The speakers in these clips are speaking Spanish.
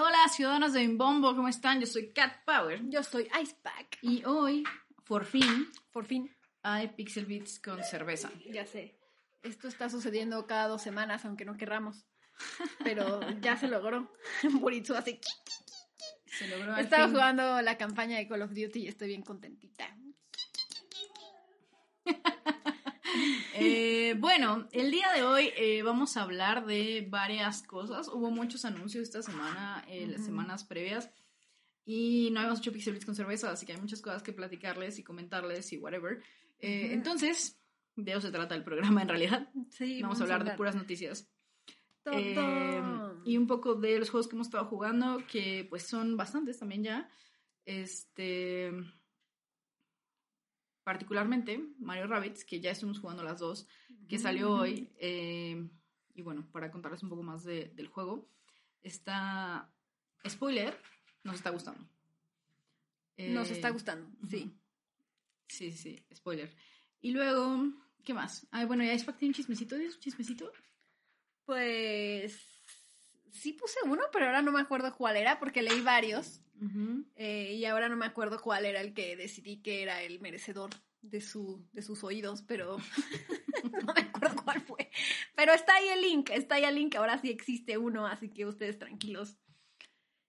Hola, hola, ciudadanos de Bimbombo, ¿cómo están? Yo soy Cat Power. Yo soy Icepack. Y hoy, por fin, Por fin, hay Pixel Beats con cerveza. ya sé. Esto está sucediendo cada dos semanas, aunque no querramos. Pero ya se logró. Buritsu hace... Se logró al Estaba fin. jugando la campaña de Call of Duty y estoy bien contentita. Eh, bueno, el día de hoy eh, vamos a hablar de varias cosas. Hubo muchos anuncios esta semana, eh, las semanas previas. Y no habíamos hecho Pixel Beats con cerveza, así que hay muchas cosas que platicarles y comentarles y whatever. Eh. Entonces, de eso se trata el programa en realidad. Sí, Vamos a hablar de puras noticias. Y un poco de los juegos que hemos estado jugando, que pues son bastantes también ya. Este. Particularmente Mario Rabbits, que ya estuvimos jugando las dos, que salió hoy. eh, y bueno, para contarles un poco más de- del juego, está. Spoiler, nos está gustando. Nos Eh, está gustando, sí. Sí, sí, spoiler. Y luego, ¿qué más? Ay, bueno, ya es tiene un chismecito. ¿Es un chismecito? Pues sí puse uno, pero ahora no me acuerdo cuál era porque leí varios Eh, y ahora no me acuerdo cuál era el que decidí que era el merecedor de, su, de sus oídos, pero no me acuerdo cuál fue. Pero está ahí el link, está ahí el link, ahora sí existe uno, así que ustedes tranquilos.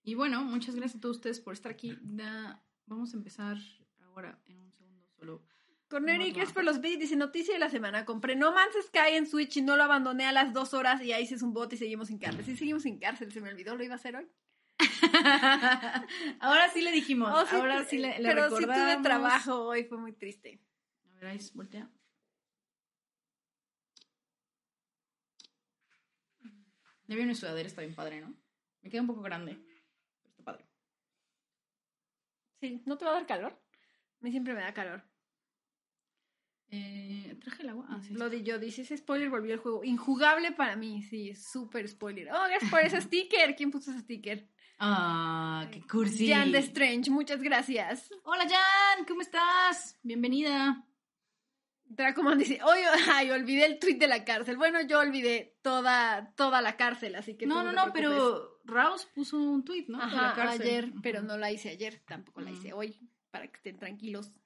Y bueno, muchas gracias a todos ustedes por estar aquí. Da- Vamos a empezar ahora en un segundo solo. Corneri, No, ¿qué es por los bits? Dice noticia de la semana. Compré No Man's Sky en Switch y no lo abandoné a las dos horas y ahí hice un bot y seguimos sin cárcel. Sí, seguimos sin cárcel, se me olvidó, lo iba a hacer hoy. ahora sí le dijimos. Oh, sí, ahora sí le, le Pero sí tuve recordamos. trabajo hoy, fue muy triste. A ver, ahí voltea. Ya vi una sudadera, está bien padre, ¿no? Me queda un poco grande, pero está padre. Sí, ¿no te va a dar calor? A mí siempre me da calor. Eh, ¿Traje el agua? Ah, sí. Lo de yo, dice, ese spoiler volvió el juego. Injugable para mí, sí, súper spoiler. Oh, gracias por ese sticker. ¿Quién puso ese sticker? Ah, qué cursi. Jan de Strange, muchas gracias. Hola, Jan, ¿cómo estás? Bienvenida. Dracoman dice, oye, ay, olvidé el tweet de la cárcel. Bueno, yo olvidé toda, toda la cárcel, así que... No, no, no, preocupes. pero Raus puso un tweet, ¿no? De la Ajá, cárcel. ayer, pero no la hice ayer, tampoco la hice hoy, para que estén tranquilos.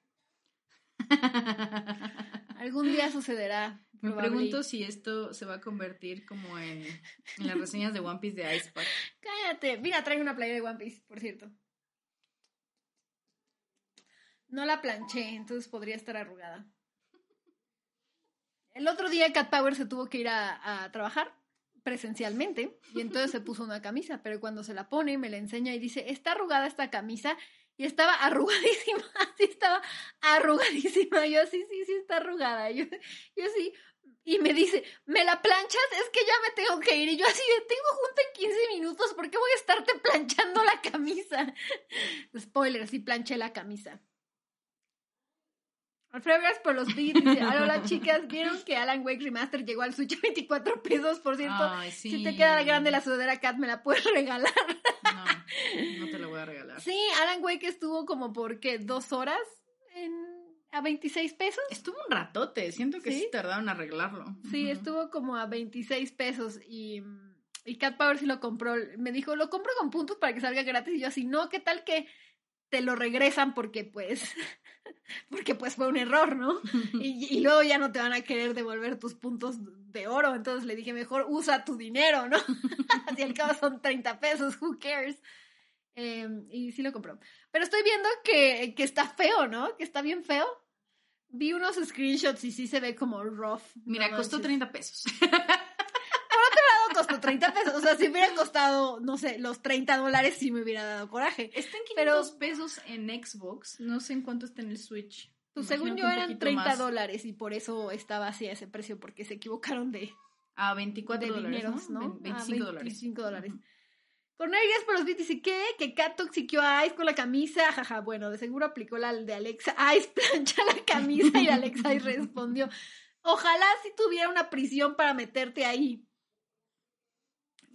Algún día sucederá. Me probable. pregunto si esto se va a convertir como en, en las reseñas de One Piece de Icepack. Cállate. Mira, traigo una playera de One Piece, por cierto. No la planché, entonces podría estar arrugada. El otro día Cat Power se tuvo que ir a, a trabajar presencialmente y entonces se puso una camisa, pero cuando se la pone me la enseña y dice, está arrugada esta camisa y estaba arrugadísima, sí estaba arrugadísima, yo sí, sí, sí está arrugada, yo, yo sí, y me dice, ¿me la planchas? Es que ya me tengo que ir. Y yo así de, tengo junta en 15 minutos, ¿por qué voy a estarte planchando la camisa? Spoiler, sí planché la camisa. Alfredo, gracias por los. Dice, hola chicas, ¿vieron que Alan Wake Remaster llegó al Switch a 24 pesos? Por cierto, Ay, sí. si te queda grande la sudadera Cat, me la puedes regalar. No, no te lo voy a regalar. Sí, Alan Wake estuvo como por, ¿qué? ¿Dos horas? En, a 26 pesos. Estuvo un ratote, siento que sí, ¿Sí? tardaron en arreglarlo. Sí, estuvo como a 26 pesos y, y Cat Power sí lo compró. Me dijo, lo compro con puntos para que salga gratis. Y yo así, no, ¿qué tal que te lo regresan porque pues, porque pues fue un error, ¿no? Y, y luego ya no te van a querer devolver tus puntos de oro. Entonces le dije, mejor usa tu dinero, ¿no? Así al cabo son 30 pesos, who cares? Eh, y sí lo compró. Pero estoy viendo que, que está feo, ¿no? Que está bien feo. Vi unos screenshots y sí se ve como rough. Mira, No costó manches. 30 pesos. Costó 30 pesos. O sea, si hubiera costado, no sé, los 30 dólares, sí me hubiera dado coraje. Está en Pero- 500 pesos en Xbox. No sé en cuánto está en el Switch. Pues Me según yo eran poquito 30 más. dólares y por eso estaba así a ese precio, porque se equivocaron de, A 24 de dólares, dineros, ¿no? ¿no? Ve- Ah, 25 dólares. 25 dólares. Ujú. Cornelius por los bits dice, ¿qué? Que Cat toxiqueó a Ice con la camisa. Jaja, bueno, de seguro aplicó la de Alexa. Ice plancha la camisa y Alexa y respondió. Ojalá si tuviera una prisión para meterte ahí.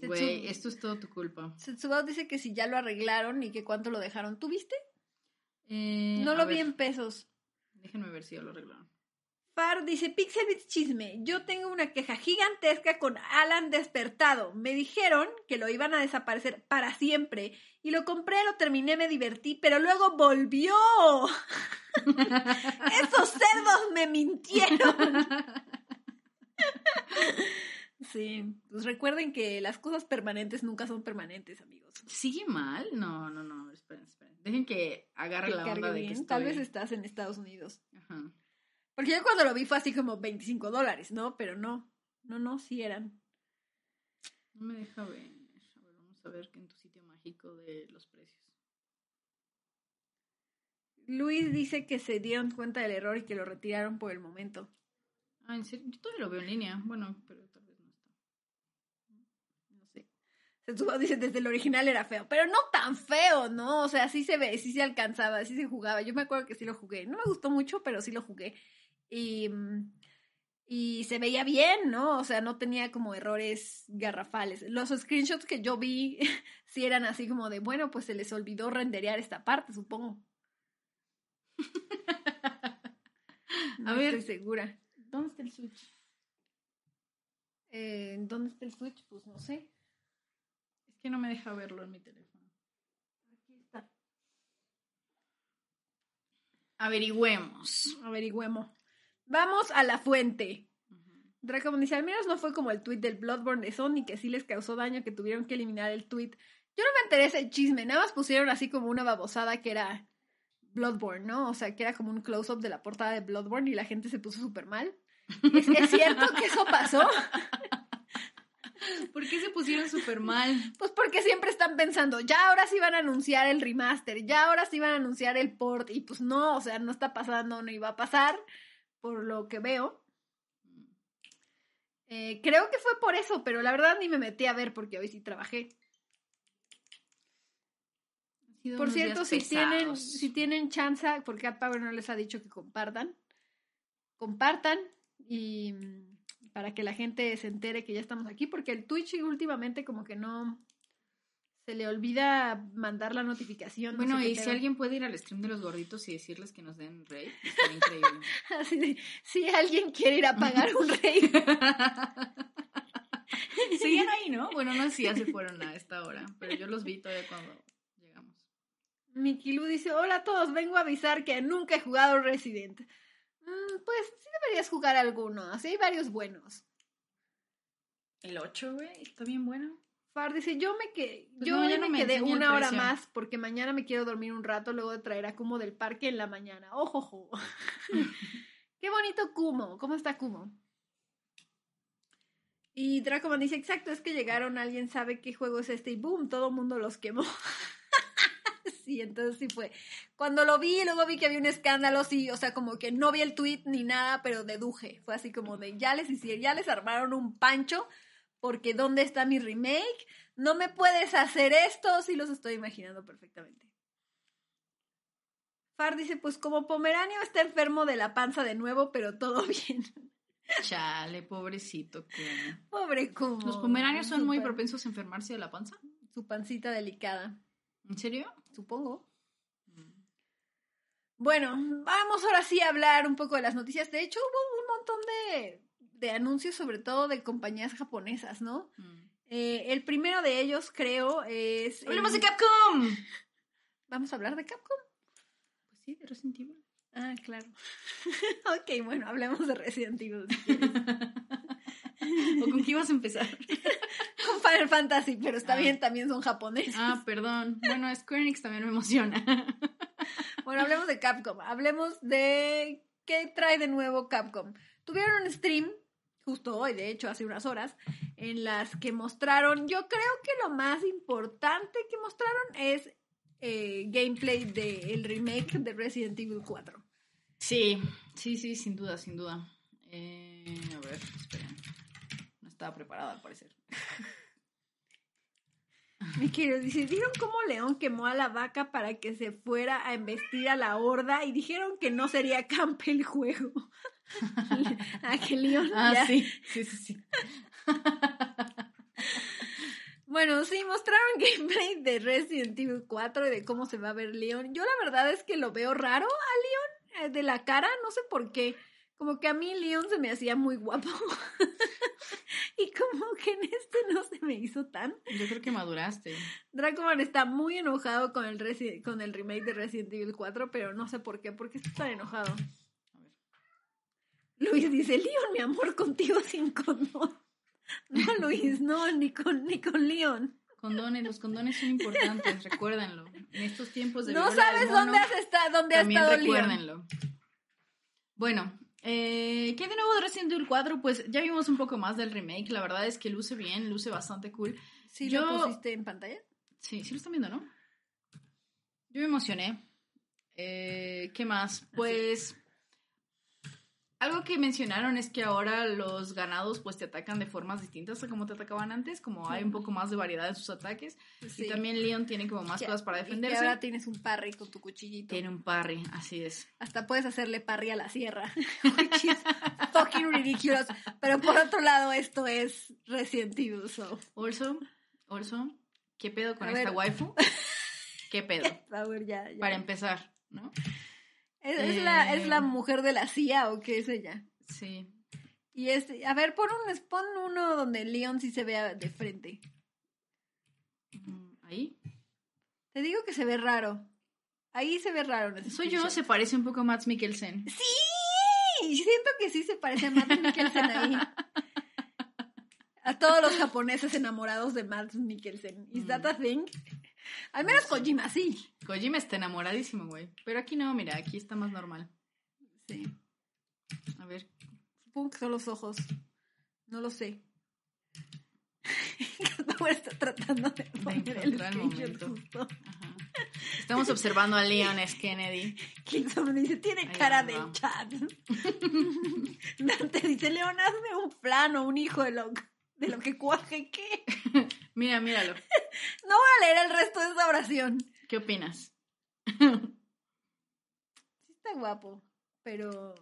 Güey, esto es todo tu culpa. Setsubao dice que si ya lo arreglaron y que cuánto lo dejaron. ¿Tú viste? Eh, No lo vi ver, en pesos. Déjenme ver si ya lo arreglaron. Far dice, Pixelbits chisme, yo tengo una queja gigantesca con Alan despertado. Me dijeron que lo iban a desaparecer para siempre. Y lo compré, lo terminé, me divertí, pero luego volvió. Esos cerdos me mintieron. sí, pues recuerden que las cosas permanentes nunca son permanentes, amigos. ¿Sigue mal? No, no, no, esperen, esperen. Dejen que agarre Que la onda de bien. que Tal vez estás en Estados Unidos. Ajá. Porque yo cuando lo vi fue así como 25 dólares, ¿no? Pero no, no, no, sí eran. No me deja ver. A ver, vamos a ver que en tu sitio mágico de los precios. Luis dice que se dieron cuenta del error y que lo retiraron por el momento. Ah, en serio, yo todavía lo veo en línea. Bueno, pero tal vez no está. No sé. Se supo, dice, desde el original era feo, pero no tan feo, ¿no? O sea, sí se ve, sí se alcanzaba, sí se jugaba. Yo me acuerdo que sí lo jugué. No me gustó mucho, pero sí lo jugué. Y, y se veía bien, ¿no? O sea, no tenía como errores garrafales. Los screenshots que yo vi sí eran así como de, bueno, pues se les olvidó renderear esta parte, supongo. No A ver. estoy segura. ¿Dónde está el Switch? Eh, ¿Dónde está el Switch? Pues no sé. Que no me deja verlo en mi teléfono. Aquí está. Averigüemos. Averigüemos. Vamos a la fuente. Dracomon dice, al menos no fue como el tweet del Bloodborne de Sony, que sí les causó daño, que tuvieron que eliminar el tweet. Yo no me enteré ese chisme, nada más pusieron así como una babosada que era Bloodborne, ¿no? O sea, que era como un close-up de la portada de Bloodborne y la gente se puso súper mal. ¿Es, es cierto que eso pasó? ¿Por qué se pusieron súper mal? Pues porque siempre están pensando, ya ahora sí van a anunciar el remaster, ya ahora sí van a anunciar el port, y pues no, o sea, no está pasando, no iba a pasar, por lo que veo. Eh, creo que fue por eso, pero la verdad ni me metí a ver porque hoy sí trabajé. Por cierto, si tienen, si tienen chance, porque a Power no les ha dicho que compartan, compartan y mm, para que la gente se entere que ya estamos aquí, porque el Twitch últimamente como que no se le olvida mandar la notificación. no Bueno, sé y si alguien puede ir al stream de los gorditos y decirles que nos den rey, estaría increíble. Así de, si alguien quiere ir a pagar un rey. Seguían ahí, ¿no? Bueno, no sé si ya se fueron a esta hora, pero yo los vi todavía cuando llegamos. Miki Lu dice, hola a todos, vengo a avisar que nunca he jugado Resident. Mm, pues sí deberías jugar alguno, así hay varios buenos. El 8, güey, está bien bueno. Far dice, yo me, que Pues yo no, no me quedé una hora más porque mañana me quiero dormir un rato, luego de traer a Kumo del parque en la mañana. ¡Ojojo! ¡Qué bonito Kumo! ¿Cómo está Kumo? Y Dracoman dice, exacto, es que llegaron, alguien sabe qué juego es este y boom, todo el mundo los quemó. Sí, entonces sí fue. Cuando lo vi, luego vi que había un escándalo, sí, o sea, como que no vi el tweet ni nada, pero deduje. Fue así como de, ya les hicieron, ya les armaron un pancho, porque ¿dónde está mi remake? No me puedes hacer esto, sí los estoy imaginando perfectamente. Far dice, pues como Pomeranio está enfermo de la panza de nuevo, pero todo bien. Chale, pobrecito. Pobre Kumo. Los pomeranios son muy propensos a enfermarse de la panza. Su pancita delicada, ¿En serio? supongo. Bueno, vamos ahora sí a hablar un poco de las noticias. De hecho, hubo un montón de, de anuncios, sobre todo de compañías japonesas, ¿no? Mm. Eh, el primero de ellos, creo, es... ¡Hablemos el- de Capcom! ¿Vamos a hablar de Capcom? Pues sí, de Resident Evil. Ah, claro. ok, bueno, hablemos de Resident Evil. si. ¿O con qué ibas a empezar? Con Final Fantasy, pero está Ah. bien, también son japoneses. Ah, perdón. Bueno, Square Enix también me emociona. Bueno, hablemos de Capcom. Hablemos de qué trae de nuevo Capcom. Tuvieron un stream, justo hoy, de hecho, hace unas horas, en las que mostraron, yo creo que lo más importante que mostraron es eh, gameplay del remake de Resident Evil 4. Sí, sí, sí, sin duda, sin duda. Eh, a ver, esperen. Estaba preparada al parecer. Mi querido, dice, ¿vieron cómo León quemó a la vaca para que se fuera a embestir a la horda? Y dijeron que no sería camp el juego. a que León Ah, ya- sí, sí, sí, sí. Bueno, sí, mostraron gameplay de Resident Evil 4 y de cómo se va a ver Leon. Yo la verdad es que lo veo raro a Leon eh, de la cara, no sé por qué. Como que a mí Leon se me hacía muy guapo. y como que en este no se me hizo tan. Yo creo que maduraste. Dracoman está muy enojado con el, resi- con el remake de Resident Evil 4, pero no sé por qué. ¿Por qué está tan enojado? A ver. Luis dice, Leon, mi amor, contigo sin condón. No, Luis, no, ni con, ni con Leon. Condones, los condones son importantes, recuérdenlo. En estos tiempos de No sabes mono, dónde has estado, dónde ha También estado Leon. recuérdenlo. Bueno, eh, ¿qué de nuevo de Resident Evil 4? Pues ya vimos un poco más del remake. La verdad es que luce bien, luce bastante cool. ¿Sí Yo- lo pusiste en pantalla? Sí, sí lo están viendo, ¿no? Yo me emocioné. Eh, ¿Qué más? Pues algo que mencionaron es que ahora los ganados pues te atacan de formas distintas a como te atacaban antes, como hay un poco más de variedad en sus ataques. Sí. Y también Leon tiene como más Que- cosas para y defenderse. ahora tienes un parry con tu cuchillito. Tiene un parry, así es. Hasta puedes hacerle parry a la sierra. Which is fucking ridiculous. Pero por otro lado, esto es Resident Evil, so. Also, also, ¿qué pedo con A esta ver. waifu? ¿Qué pedo? A ver, ya, ya. Para empezar, ¿no? ¿Es, es la, ¿Es la Eh. mujer de la CIA o qué es ella? Sí. Y este, a ver, pon, un, pon uno donde Leon sí se vea de frente. Mm, Ahí. Te digo que se ve raro. Ahí se ve raro. ese Soy yo, se parece un poco a Max Mikkelsen. Sí, siento que sí se parece a Matt Mikkelsen ahí. A todos los japoneses enamorados de Matt Mikkelsen. ¿Is that a thing? Al menos Kojima, sí. Kojima está enamoradísimo, güey. Pero aquí no, mira, aquí está más normal. Sí. A ver. Supongo que son los ojos. No lo sé. Ahora está tratando de poner el el screenshot momento. justo. Ajá. Estamos observando a Leon S. Kennedy. Kilson dice, tiene Ahí cara va. chat. Dante dice, Leon, hazme un plano, un hijo de lo, de lo que cuaje. ¿Qué? Mira, míralo. No voy a leer el resto de esa oración. ¿Qué opinas? Sí está guapo, pero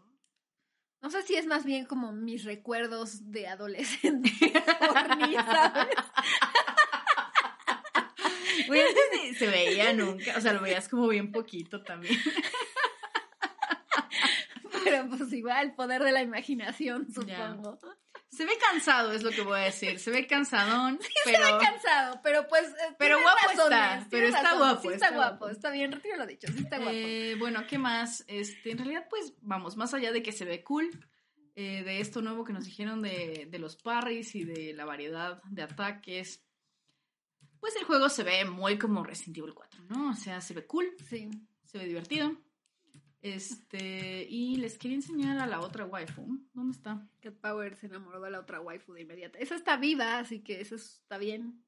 no sé si es más bien como mis recuerdos de adolescente. ¿sabes? Güey, antes ni se veía nunca. O sea, lo veías como bien poquito también. Pero pues igual, el poder de la imaginación, Ya. Se ve cansado, es lo que voy a decir. Se ve cansadón, pero... Está cansado, pero pues. eh, Pero guapo razones, está, pero está razones. guapo, Sí está, está guapo, guapo. está bien, retiro lo dicho, sí está guapo. Eh, bueno, ¿qué más? Este, en realidad, pues, vamos, más allá de que se ve cool, eh, de esto nuevo que nos dijeron de, de los parries y de la variedad de ataques, pues el juego se ve muy como Resident Evil 4, ¿no? O sea, se ve cool, Sí. se ve divertido. Este, y les quería enseñar a la otra waifu. ¿Dónde está? Cat Power se enamoró de la otra waifu de inmediata. Esa está viva, así que eso está bien.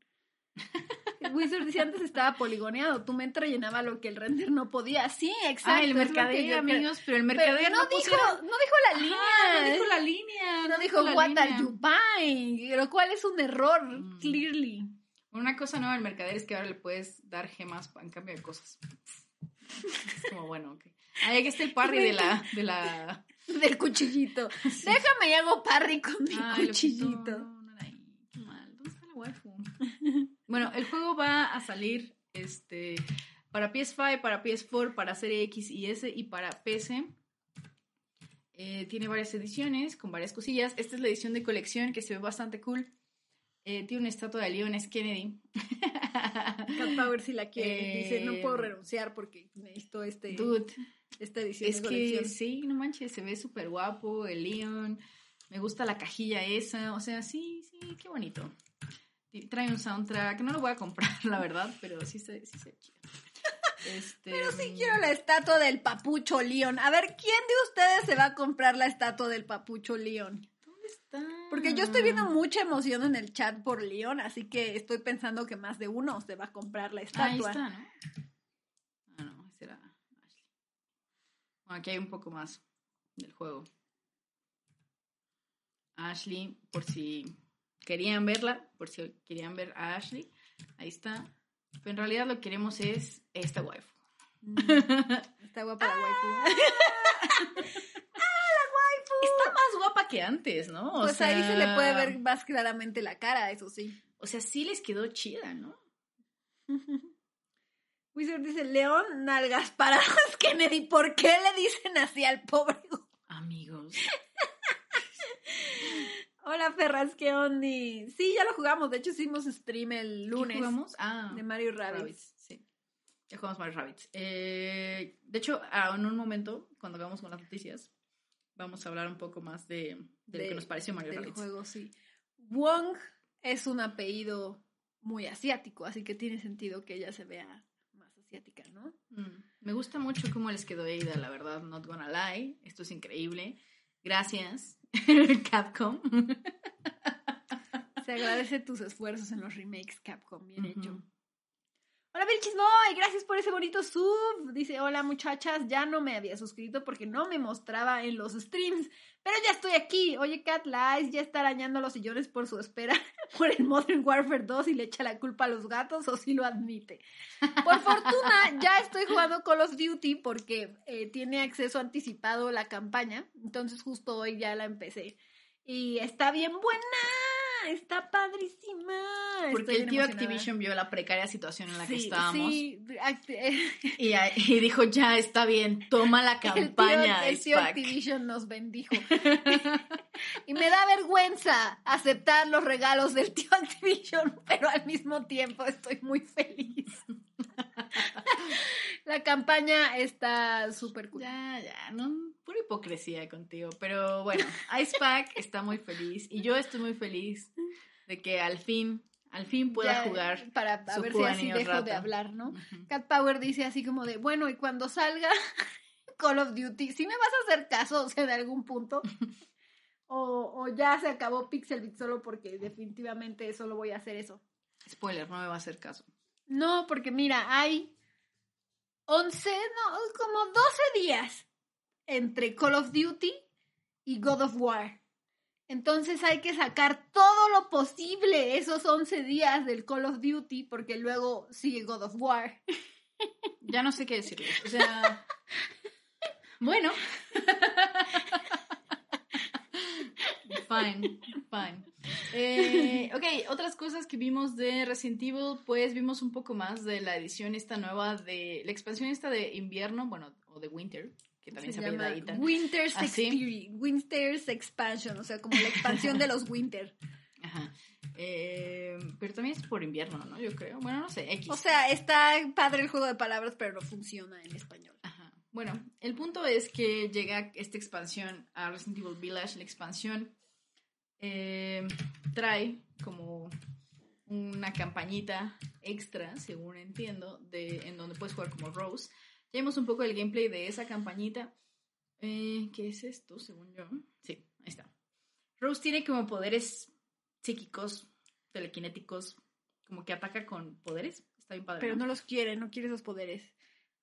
Wizard dice antes estaba poligoneado, tu mente rellenaba lo que el render no podía. Sí, exacto. ah, el mercader, creo. amigos, pero el Pero mercader no, no, dijo, pusieron- no dijo la línea. Ajá, no dijo la línea. No dijo what are línea. you buying, lo cual es un error, Mm. clearly. Una cosa nueva del mercader es que ahora le puedes dar gemas en cambio de cosas. Es como, bueno, ok. Ahí está el parry de la... De la... Del cuchillito. Déjame y hago parry con mi Ay, cuchillito. No, no era ahí. Qué mal. ¿Dónde está la waifu? Bueno, el juego va a salir este, para PS5, para PS4, para Serie X y S y para PC. Eh, tiene varias ediciones con varias cosillas. Esta es la edición de colección que se ve bastante cool. Eh, tiene una estatua de Leon S. Kennedy. Cat Power si la quiere. Dice, no Eh, puedo renunciar porque necesito este, Dude, esta edición es de que sí, no manches, se ve súper guapo el Leon. Me gusta la cajilla esa. O sea, sí, sí, qué bonito. Y Trae un soundtrack. No lo voy a comprar, la verdad, pero sí se, sí se chido. Este, Pero sí quiero la estatua del papucho Leon. A ver, ¿quién de ustedes se va a comprar la estatua del papucho Leon? ¿Dónde está? Porque yo estoy viendo mucha emoción en el chat por Leon, así que estoy pensando que más de uno se va a comprar la Ahí estatua. está, ¿no? Ah, no, ese era Ashley. Bueno, aquí hay un poco más del juego. Ashley, por si querían verla, por si querían ver a Ashley, ahí está. Pero en realidad lo que queremos es esta waifu. Mm, Está guapa la waifu. Está más guapa que antes, ¿no? O pues ahí se le sea, puede ver más claramente la cara, eso sí. O sea, sí les quedó chida, ¿no? Wizard dice, León, nalgas paradas, Kennedy, ¿por qué le dicen así al pobre? Amigos. Hola, Ferras, ¿qué onda? Sí, ya lo jugamos. De hecho, hicimos stream el lunes. ¿Qué jugamos? Ah, De Mario. Rabbids, sí. Ya jugamos Mario Rabbids. Eh, de hecho, ah, en un momento, cuando acabamos con las noticias, vamos a hablar un poco más de, de lo que nos pareció Mario del Rabbids. juego, sí. Wong es un apellido muy asiático, así que tiene sentido que ella se vea asiática, ¿no? Mm, Me gusta mucho cómo les quedó Ada, la verdad, not gonna lie. Esto es increíble. Gracias, Capcom. Se agradece tus esfuerzos en los remakes, Capcom, bien hecho. Hola, Vilchis Boy, gracias por ese bonito sub. Dice, hola muchachas, ya no me había suscrito porque no me mostraba en los streams, pero ya estoy aquí. Oye, Cat Lies ya está arañando los sillones por su espera por el Modern Warfare 2 y le echa la culpa a los gatos o si lo admite. Por fortuna, ya estoy jugando Call of Duty porque eh, tiene acceso anticipado la campaña, entonces justo hoy ya la empecé. Y está bien buena, está padrísima. Porque estoy el tío emocionada. Activision vio la precaria situación en la que estábamos sí, y, y dijo, ya está bien, toma la el tío, campaña. el tío Spac". Activision nos bendijo. y me da vergüenza aceptar los regalos del tío Activision, pero al mismo tiempo estoy muy feliz. La campaña está súper cool. Ya, ya, no, pura hipocresía contigo. Pero bueno, Icepack está muy feliz y yo estoy muy feliz de que al fin, al fin pueda Ya, jugar. Para a ver si así dejo de hablar, ¿no? Cat Power dice así como de, bueno, y cuando salga Call of Duty, ¿sí me vas a hacer caso, o sea, de algún punto? O, o ya se acabó Pixelbit solo porque definitivamente solo voy a hacer eso. Spoiler, no me va a hacer caso. No, porque mira, hay 11, no, como 12 días entre Call of Duty y God of War. Entonces hay que sacar todo lo posible esos 11 días del Call of Duty porque luego sigue God of War. Ya no sé qué decirles. O sea, bueno. Fine, fine. Eh, ok, otras cosas que vimos de Resident Evil, pues vimos un poco más de la edición esta nueva de la expansión esta de invierno, bueno, o de winter, que también se, se llama. Winter's, ¿Ah, Winter's Expansion, o sea, como la expansión de los Winter. Ajá. Eh, pero también es por invierno, ¿no? Yo creo. Bueno, no sé, X. O sea, está padre el juego de palabras, pero no funciona en español. Ajá. Bueno, el punto es que llega esta expansión a Resident Evil Village. La expansión eh, trae como una campañita extra, según entiendo, de, en donde puedes jugar como Rose. Ya vimos un poco el gameplay de esa campañita. Eh, ¿Qué es esto, según yo? Sí, ahí está. Rose tiene como poderes psíquicos, telequinéticos, como que ataca con poderes. Está bien padre. Pero ¿no? no los quiere, no quiere esos poderes.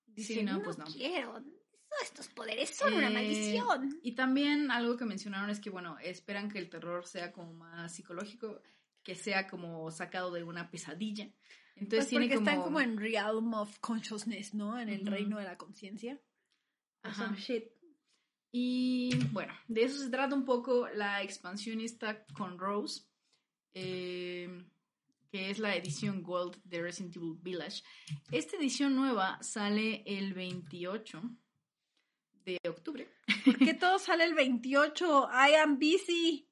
Dice, Sí, no, no, pues no. quiero. Estos poderes son una Eh, maldición. Y también algo que mencionaron es que, bueno, esperan que el terror sea como más psicológico, que sea como sacado de una pesadilla. Entonces Pues tiene porque como... están como en realm of consciousness, ¿no? En el reino de la conciencia. Ajá. some shit. Y bueno, de eso se trata un poco la expansión esta con Rose, eh, que es la edición Gold de Resident Evil Village. Esta edición nueva sale el 28 de octubre. ¿Por qué todo sale el 28? I am busy.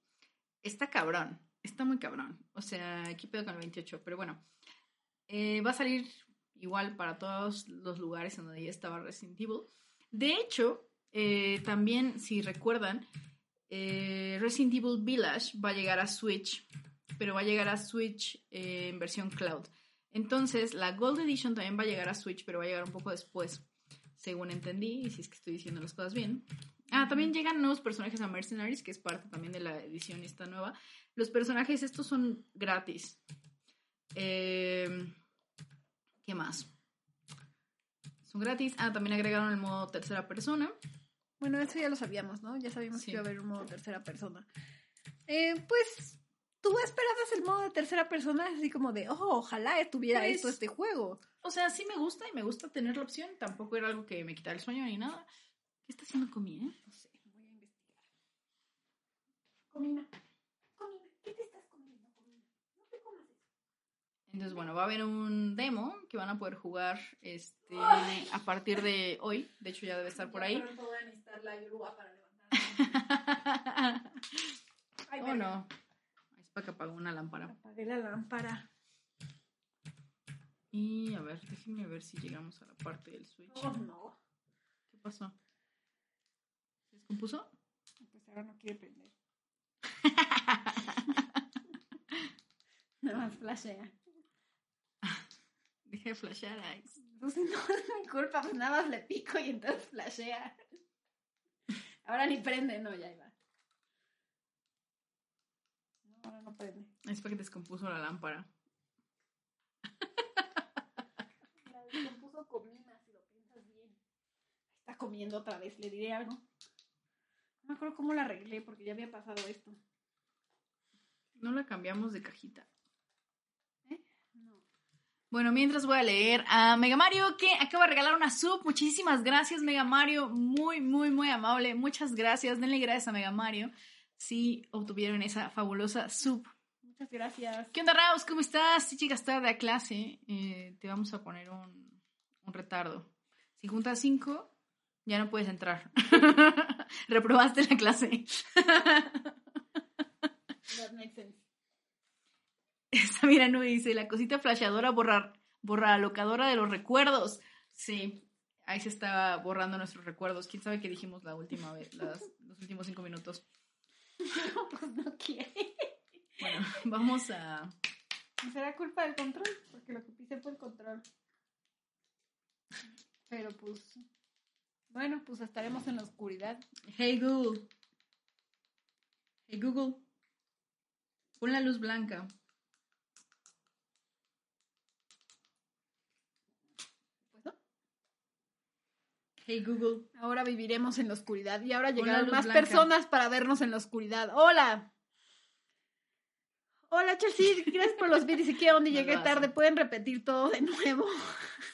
Está cabrón, está muy cabrón. O sea, aquí pedo con el 28, pero bueno. Eh, va a salir igual para todos los lugares en donde ya estaba Resident Evil. De hecho, eh, también, si recuerdan, eh, Resident Evil Village va a llegar a Switch, pero va a llegar a Switch en versión cloud. Entonces, la Gold Edition también va a llegar a Switch, pero va a llegar un poco después, según entendí, y si es que estoy diciendo las cosas bien. Ah, también llegan nuevos personajes a Mercenaries, que es parte también de la edición esta nueva. Los personajes estos son gratis. Eh, ¿Qué más? Son gratis. Ah, también agregaron el modo tercera persona. Bueno, eso ya lo sabíamos, ¿no? Ya sabíamos Sí. que iba a haber un modo tercera persona. Eh, pues, ¿tú esperabas el modo de tercera persona así como de, oh, ojalá tuviera Pues- esto este juego? O sea, sí me gusta y me gusta tener la opción. Tampoco era algo que me quitara el sueño ni nada. ¿Qué está haciendo Comi, eh? No sé, voy a investigar. Comina, Comina, ¿qué te estás comiendo, Comina? No te comas eso. Entonces, bueno, va a haber un demo que van a poder jugar este, Ay. a partir de hoy. De hecho, ya debe estar por ahí. Pronto voy a necesitar la grúa para levantarme. Ay, oh, no. Es para que apagó una lámpara. Apagué la lámpara. Y a ver, déjenme ver si llegamos a la parte del switch. Oh, no. ¿Qué pasó? ¿Se descompuso? Pues ahora no quiere prender. Nada más flashea. Deja de flashear, Alex. Pues no es mi culpa, pues nada más le pico y entonces flashea. Ahora ni prende, no, ya iba. No, ahora no prende. Es para que descompuso la lámpara. La descompuso comina, si lo piensas bien. Está comiendo otra vez, le diré algo. No me acuerdo cómo la arreglé porque ya había pasado esto. No la cambiamos de cajita. No. Bueno, mientras voy a leer a Mega Mario que acaba de regalar una sub. Muchísimas gracias, Mega Mario. Muy, muy, muy amable. Muchas gracias. Denle gracias a Mega Mario si obtuvieron esa fabulosa sub. Muchas gracias. ¿Qué onda, Raus? ¿Cómo estás? Si llegas tarde a clase, eh, te vamos a poner un, un retardo. Si juntas cinco, ya no puedes entrar. Reprobaste la clase. That makes sense. Samira Nui dice, la cosita flasheadora borrar, borra locadora de los recuerdos. Sí, ahí se está borrando nuestros recuerdos. ¿Quién sabe qué dijimos la última vez, las- los últimos cinco minutos? No, pues no quiere. Bueno, vamos a... ¿Será culpa del control? Porque lo que pise fue el control. Pero pues. Bueno, pues estaremos en la oscuridad. Hey Google. Hey Google. Pon la luz blanca. Pues no. Hey Google. Ahora viviremos en la oscuridad. Y ahora llegarán más blanca. personas para vernos en la oscuridad. ¡Hola! Hola, Chelsea. Gracias por los vídeos. ¿Y qué onda? No Llegué tarde. ¿Pueden repetir todo de nuevo?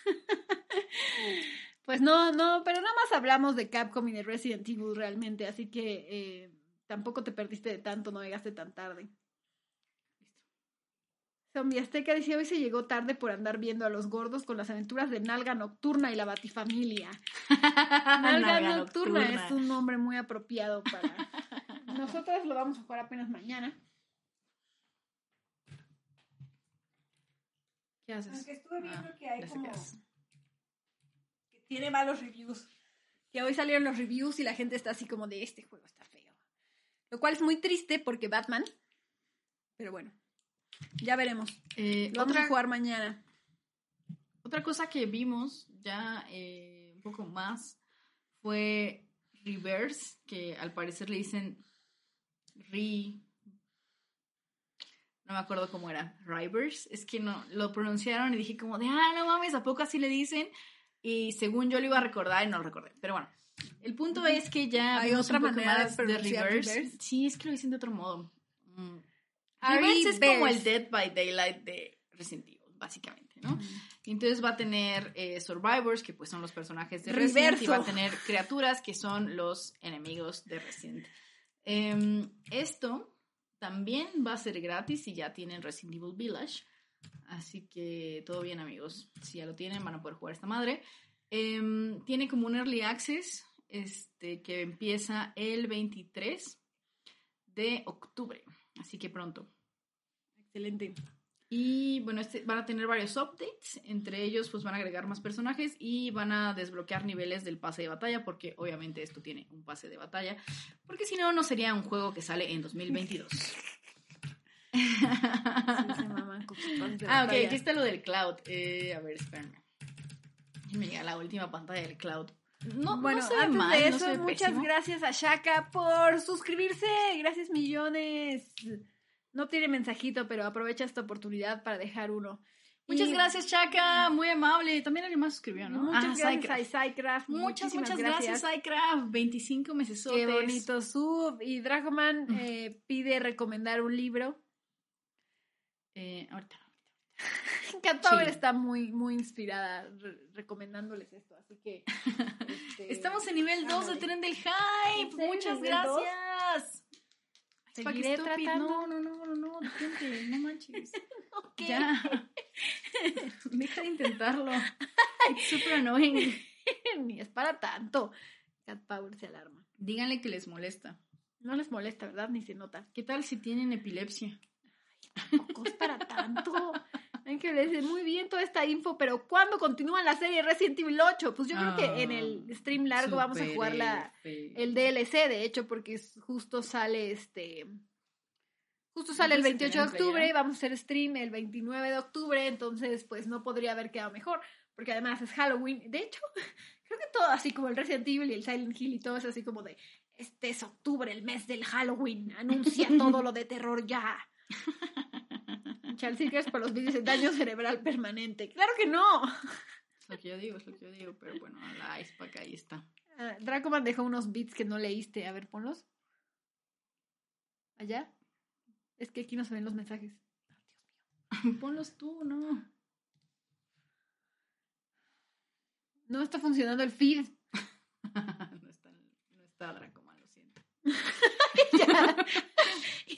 pues no, no, pero nada más hablamos de Capcom y de Resident Evil realmente. Así que eh, tampoco te perdiste de tanto, no llegaste tan tarde. Zombie Azteca dice, hoy se llegó tarde por andar viendo a los gordos con las aventuras de Nalga Nocturna y la Batifamilia. Nalga, Nalga Nocturna, Nocturna. es un nombre muy apropiado para... Nosotras lo vamos a jugar apenas mañana. ¿Qué haces? Aunque estuve viendo Ah, que hay como... tiene malos reviews. Que hoy salieron los reviews y la gente está así como de este juego está feo. Lo cual es muy triste porque Batman. Pero bueno. Ya veremos. Eh, Lo vamos otra, a jugar mañana. otra cosa que vimos ya eh, un poco más fue Reverse, que al parecer le dicen Re... No me acuerdo cómo era. Reverse. Es que no, lo pronunciaron y dije como de, ah, no mames, ¿a poco así le dicen? Y según yo lo iba a recordar y no lo recordé. Pero bueno, el punto es que ya Hay otra manera de pronunciar reverse. reverse. Sí, es que lo dicen de otro modo. Mm. Reverse es como el. Dead by Daylight de Resident Evil, básicamente, ¿no? Y entonces va a tener eh, Survivors, que pues son los personajes de Resident, y va a Reverso. tener criaturas, que son los enemigos de Resident. Em, esto también va a ser gratis si ya tienen Resident Evil Village. Así que todo bien, amigos. Si ya lo tienen, van a poder jugar esta madre. Em, tiene como un early access este, que empieza el 23 de octubre. Así que pronto. Excelente. Y bueno, este, van a tener varios updates. Entre ellos, pues van a agregar más personajes y van a desbloquear niveles del pase de batalla, porque obviamente esto tiene un pase de batalla. Porque si no, no sería un juego que sale en 2022. Sí, se maman ah, ok, batalla. aquí está lo del cloud. Eh, a ver, espérenme. Me llega la última pantalla del cloud. No, bueno, no se ve antes mal, de no eso, ve muchas pésimo. gracias a Shaka por suscribirse. Gracias millones. No tiene mensajito, pero aprovecha esta oportunidad para dejar uno. Muchas Y gracias, Chaka. Muy amable. También alguien más suscribió, ¿no? Muchas Ah, gracias a. Muchas, Muchísimas muchas gracias, Psycraft. 25 meses. Qué bonito sub. Y Dragoman eh, pide recomendar un libro. Eh, ahorita. Cat Power Sí. está muy, muy inspirada re- recomendándoles esto, así que... este, Estamos en nivel 2 de. Tren del ¿En Hype. Muchas gracias. Seguiré tratando. No, no, no, no, no, detente, no manches. Ya. Deja de intentarlo. It's super annoying. Ni es para tanto. Cat Power se alarma. Díganle que les molesta. No les molesta, ¿verdad? Ni se nota. ¿Qué tal si tienen epilepsia? Tampoco es para tanto. Hay que decir muy bien toda esta info, pero ¿cuándo continúa la serie Resident Evil 8? Pues yo creo que en el Ah, stream largo vamos a jugar la, el DLC, de hecho, porque justo sale este. Justo sale el Entonces, 28 de octubre, ya. vamos a hacer stream el 29 de octubre, entonces pues no podría haber quedado mejor, porque además es Halloween. De hecho, creo que todo así como el Resident Evil y el Silent Hill y todo es así como de, este es octubre, el mes del Halloween, anuncia todo lo de terror ya. Charles Seekers por los vídeos de daño cerebral permanente. Claro que no. Es lo que yo digo, es lo que yo digo, pero bueno, la Ice Pack ahí está. Ah, Dracoman dejó unos beats que no leíste. A ver, ponlos. ¿Allá? Es que aquí no se ven los mensajes. Ponlos tú, ¿no? No está funcionando el feed. no está, no está Dracoman, lo siento.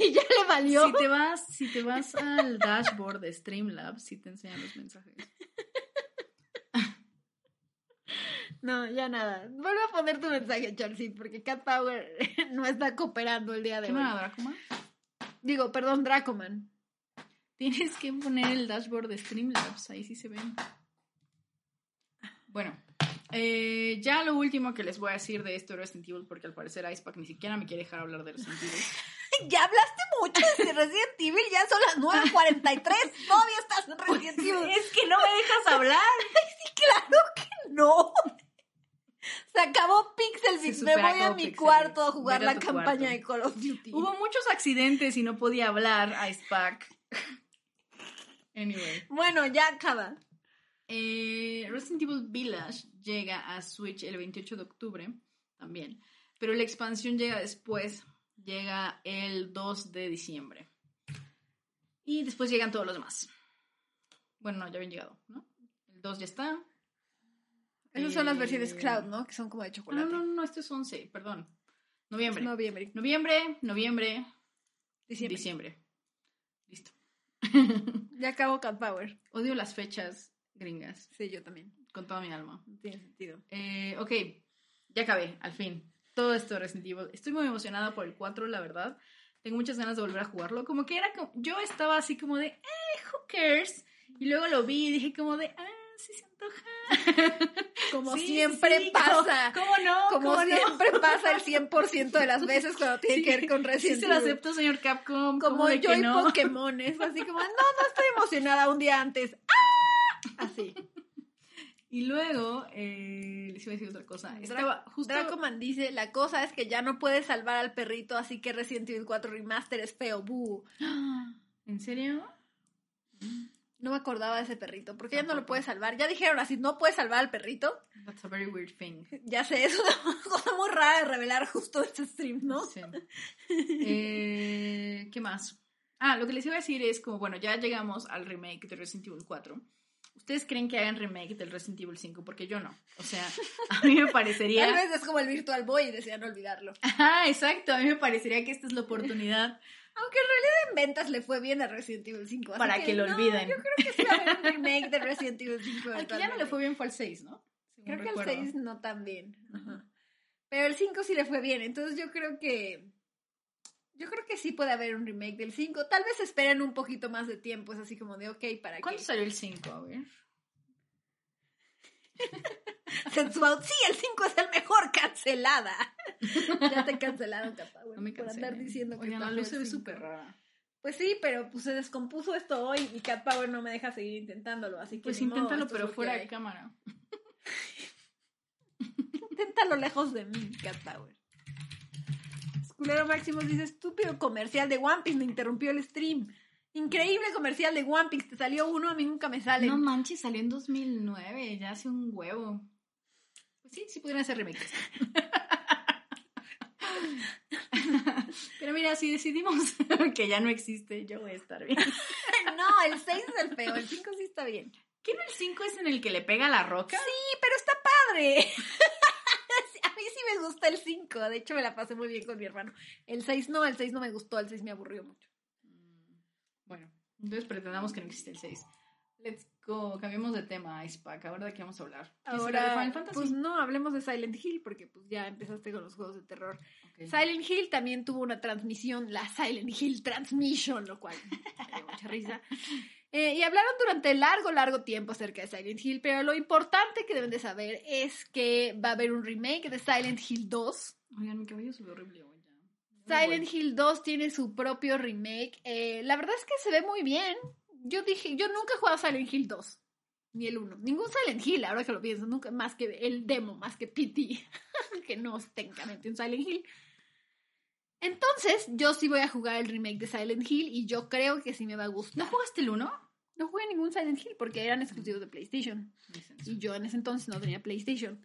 Y ya le valió. Si te vas, si te vas al dashboard de Streamlabs, sí te enseñan los mensajes. No, ya nada. Vuelve a poner tu mensaje, Charles, porque Cat Power no está cooperando el día de ¿Qué hoy. más, Dracoman? Digo, perdón, Dracoman. Tienes que poner el dashboard de Streamlabs, ahí sí se ven. Bueno, eh, ya lo último que les voy a decir de esto de Resident Evil, porque al parecer Icepack ni siquiera me quiere dejar hablar de Resident Evil. Ya hablaste mucho de Resident Evil, ya son las 9.43. Todavía estás en Resident Evil. es que no me dejas hablar. Claro que no. Se acabó Pixel Se Me voy a mi Pixel. cuarto a jugar a la campaña cuarto. de Call of Duty. Hubo muchos accidentes y no podía hablar Icepack. Anyway. Bueno, ya acaba. Eh, Resident Evil Village llega a Switch el 28 de octubre también, pero la expansión llega después, llega el 2 de diciembre. Y después llegan todos los demás. Bueno, no, ya habían llegado, ¿no? El 2 ya está. Esas son las Eh, versiones cloud, ¿no? Que son como de Ah, chocolate. no, no, no, esto es 11, perdón. Noviembre. Noviembre. Noviembre, noviembre, Diciembre. diciembre. Listo. Ya acabó Cat Power. Odio las fechas gringas Sí, yo también. con toda mi alma. No tiene sentido. Eh, ok, ya acabé, al fin. Todo esto de Resident Evil. Estoy muy emocionada por el 4, la verdad. Tengo muchas ganas de volver a jugarlo. Como que era como. Yo estaba así como de. Eh, who cares? Y luego lo vi y dije como de. Ah, sí se antoja. Como Sí, siempre sí, ¿cómo- pasa. ¿Cómo, no? Como ¿Cómo no? siempre pasa el 100% de las veces cuando tiene Sí, que ver con Sí Resident se lo Evil. acepto, señor Capcom. Como ¿cómo de yo y no? Pokémon. Es así como, no, no estoy emocionada un día antes. ¡Ah! Así. Y luego, eh, les iba a decir otra cosa. Estaba justo. Dracoman dice, la cosa es que ya no puedes salvar al perrito, así que Resident Evil 4 Remaster es feo. Boo. ¿En serio? No me acordaba de ese perrito, porque ya no lo puedes salvar. Ya dijeron así, no puedes salvar al perrito. That's a very weird thing. Ya sé, es una cosa muy rara de revelar justo este stream, ¿no? Sí. Eh, ¿Qué más? Ah, lo que les iba a decir es como, bueno, ya llegamos al remake de Resident Evil 4. ¿Ustedes creen que hagan remake del Resident Evil 5? Porque yo no. O sea, a mí me parecería... Tal vez es como el Virtual Boy y desean olvidarlo. Ajá, exacto. A mí me parecería que esta es la oportunidad Aunque en realidad en ventas le fue bien a Resident Evil 5. así para que, lo no, olviden. yo creo que sí va a haber un remake de Resident Evil 5. Al que ya no le fue bien fue al 6, ¿no? Según Creo que el 6 no tan bien. Ajá. Pero el 5 sí le fue bien. Entonces yo creo que. Yo creo que sí puede haber un remake del 5. Tal vez esperen un poquito más de tiempo. Es así como de, ok, ¿para ¿Cuándo qué? salió el 5? A ver. Sensual. Sí, el 5 es el mejor. Cancelada. ya te cancelaron, Capa. No me por andar diciendo que Oigan, la luz se ve súper rara. Pues sí, pero pues se descompuso esto hoy y Cat Power no me deja seguir intentándolo. Así que Pues modo, inténtalo, pero fuera de cámara. Inténtalo lejos de mí, Cat Power. Esculero Máximo dice, estúpido comercial de One Piece, me interrumpió el stream. Increíble comercial de One Piece, te salió uno, a mí nunca me sale. No manches, salió en 2009, ya hace un huevo. Pues sí, sí podrían hacer remakes. Pero mira, si decidimos que ya no existe, yo voy a estar bien. no, el 6 es el feo, el 5 sí está bien. ¿Qué no el 5 es en el que le pega la roca? Sí, pero está padre. Me gusta el 5, de hecho me la pasé muy bien con mi hermano. El 6 no, el 6 no me gustó, el 6 me aburrió mucho. Mm, Bueno, entonces pretendamos que no existe el 6. Let's go. Cambiemos de tema, Icepack. Ahora de qué vamos a hablar. ¿Quieres Ahora, de Final Fantasy? pues no, hablemos de Silent Hill porque pues ya empezaste con los juegos de terror. Silent Hill también tuvo una transmisión, la Silent Hill Transmission, lo cual me dio mucha risa. Eh, y hablaron durante largo, largo tiempo acerca de Silent Hill, pero lo importante que deben de saber es que va a haber un remake de Silent Hill 2. Oigan, mi cabello se ve horrible hoy Silent. Hill 2 tiene su propio remake. Eh, la verdad es que se ve muy bien. Yo dije, yo nunca he jugado Silent Hill 2, ni el 1. Ningún Silent Hill, ahora que lo pienso, nunca más que el demo, más que PT, que no es técnicamente un Silent Hill. Entonces, yo sí voy a jugar el remake de Silent Hill y yo creo que sí me va a gustar. ¿No jugaste el 1? No jugué ningún Silent Hill porque eran exclusivos de PlayStation. Y yo en ese entonces no tenía PlayStation.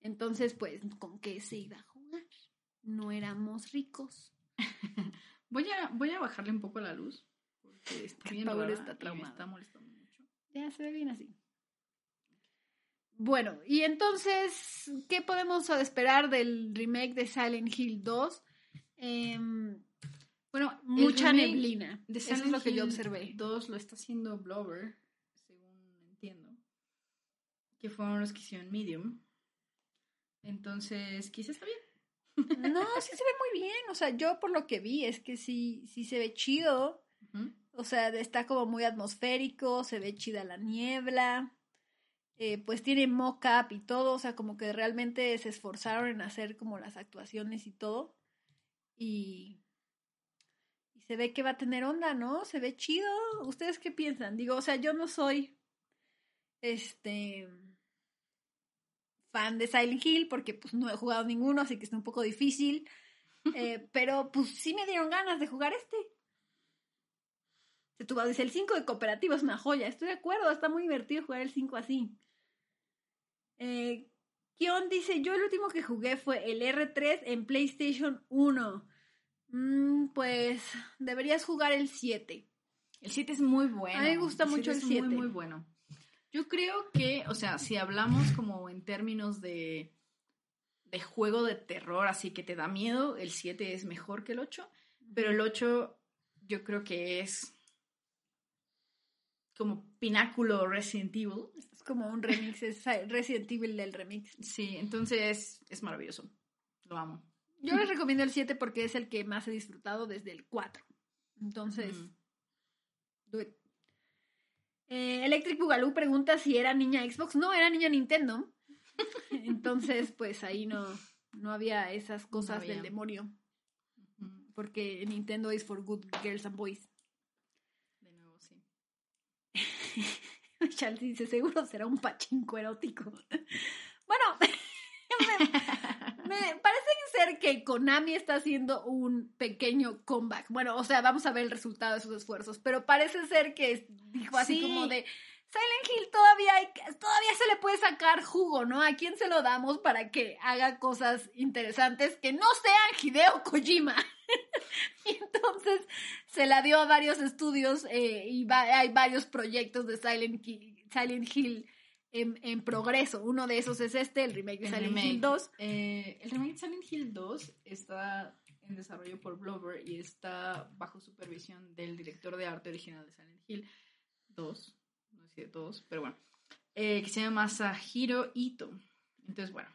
Entonces, pues, ¿con qué se iba a jugar? No éramos ricos. Voy a, voy a bajarle un poco la luz. Porque está bien está traumado. está molestando mucho. Ya se ve bien así. Bueno, y entonces, ¿qué podemos esperar del remake de Silent Hill 2? Em, Bueno, mucha neblina. De Eso es lo que yo observé. 2 lo está haciendo Blover, según entiendo. Que fueron los que hicieron Medium. Entonces, quizás está bien. No, sí se ve muy bien. O sea, yo por lo que vi es que sí, sí se ve chido. O sea, está como muy atmosférico, se ve chida la niebla. eh, pues tiene mock-up y todo. O sea, como que realmente se esforzaron en hacer como las actuaciones y todo. Y se ve que va a tener onda, ¿no? Se ve chido. ¿Ustedes qué piensan? Digo, o sea, yo no soy este fan de Silent Hill porque pues no he jugado ninguno, así que está un poco difícil. Eh, pero pues sí me dieron ganas de jugar este. Se tuvo, dice el 5 de cooperativo es una joya. Estoy de acuerdo, está muy divertido jugar el 5 así. Eh, Kion dice, yo el último que jugué fue el R3 en PlayStation 1. Mm, pues deberías jugar el 7. El 7 es muy bueno. A mí me gusta mucho el es 7. Muy, muy bueno. Yo creo que, o sea, si hablamos como en términos de, de juego de terror, así que te da miedo, el 7 es mejor que el 8. Pero el 8 yo creo que es como pináculo Resident Evil. Es como un remix, es Resident Evil del remix. Sí, entonces es maravilloso. Lo amo. Yo les recomiendo el 7 porque es el que más he disfrutado desde el 4. Entonces, Mm. do it. Eh, Electric Boogaloo pregunta si era niña Xbox. No, era niña Nintendo. Entonces, pues ahí no, no había esas cosas había. del demonio. Porque Nintendo is for good girls and boys. De nuevo, sí. Charles dice, seguro será un pachinko erótico. bueno, me, me parece ser que Konami está haciendo un pequeño comeback. Bueno, o sea, vamos a ver el resultado de sus esfuerzos, pero parece ser que dijo así Sí. como de Silent Hill todavía hay, todavía se le puede sacar jugo, ¿no? ¿A quién se lo damos para que haga cosas interesantes que no sean Hideo Kojima? y entonces se la dio a varios estudios eh, y va- hay varios proyectos de Silent Hill en, en progreso. Uno de esos es este, el remake de El Silent remake. Hill 2. Eh, el remake de Silent Hill 2 está en desarrollo por Blover y está bajo supervisión del director de arte original de Silent Hill 2, no sé si de todos, pero bueno, eh, que se llama Masahiro Ito. Entonces, bueno,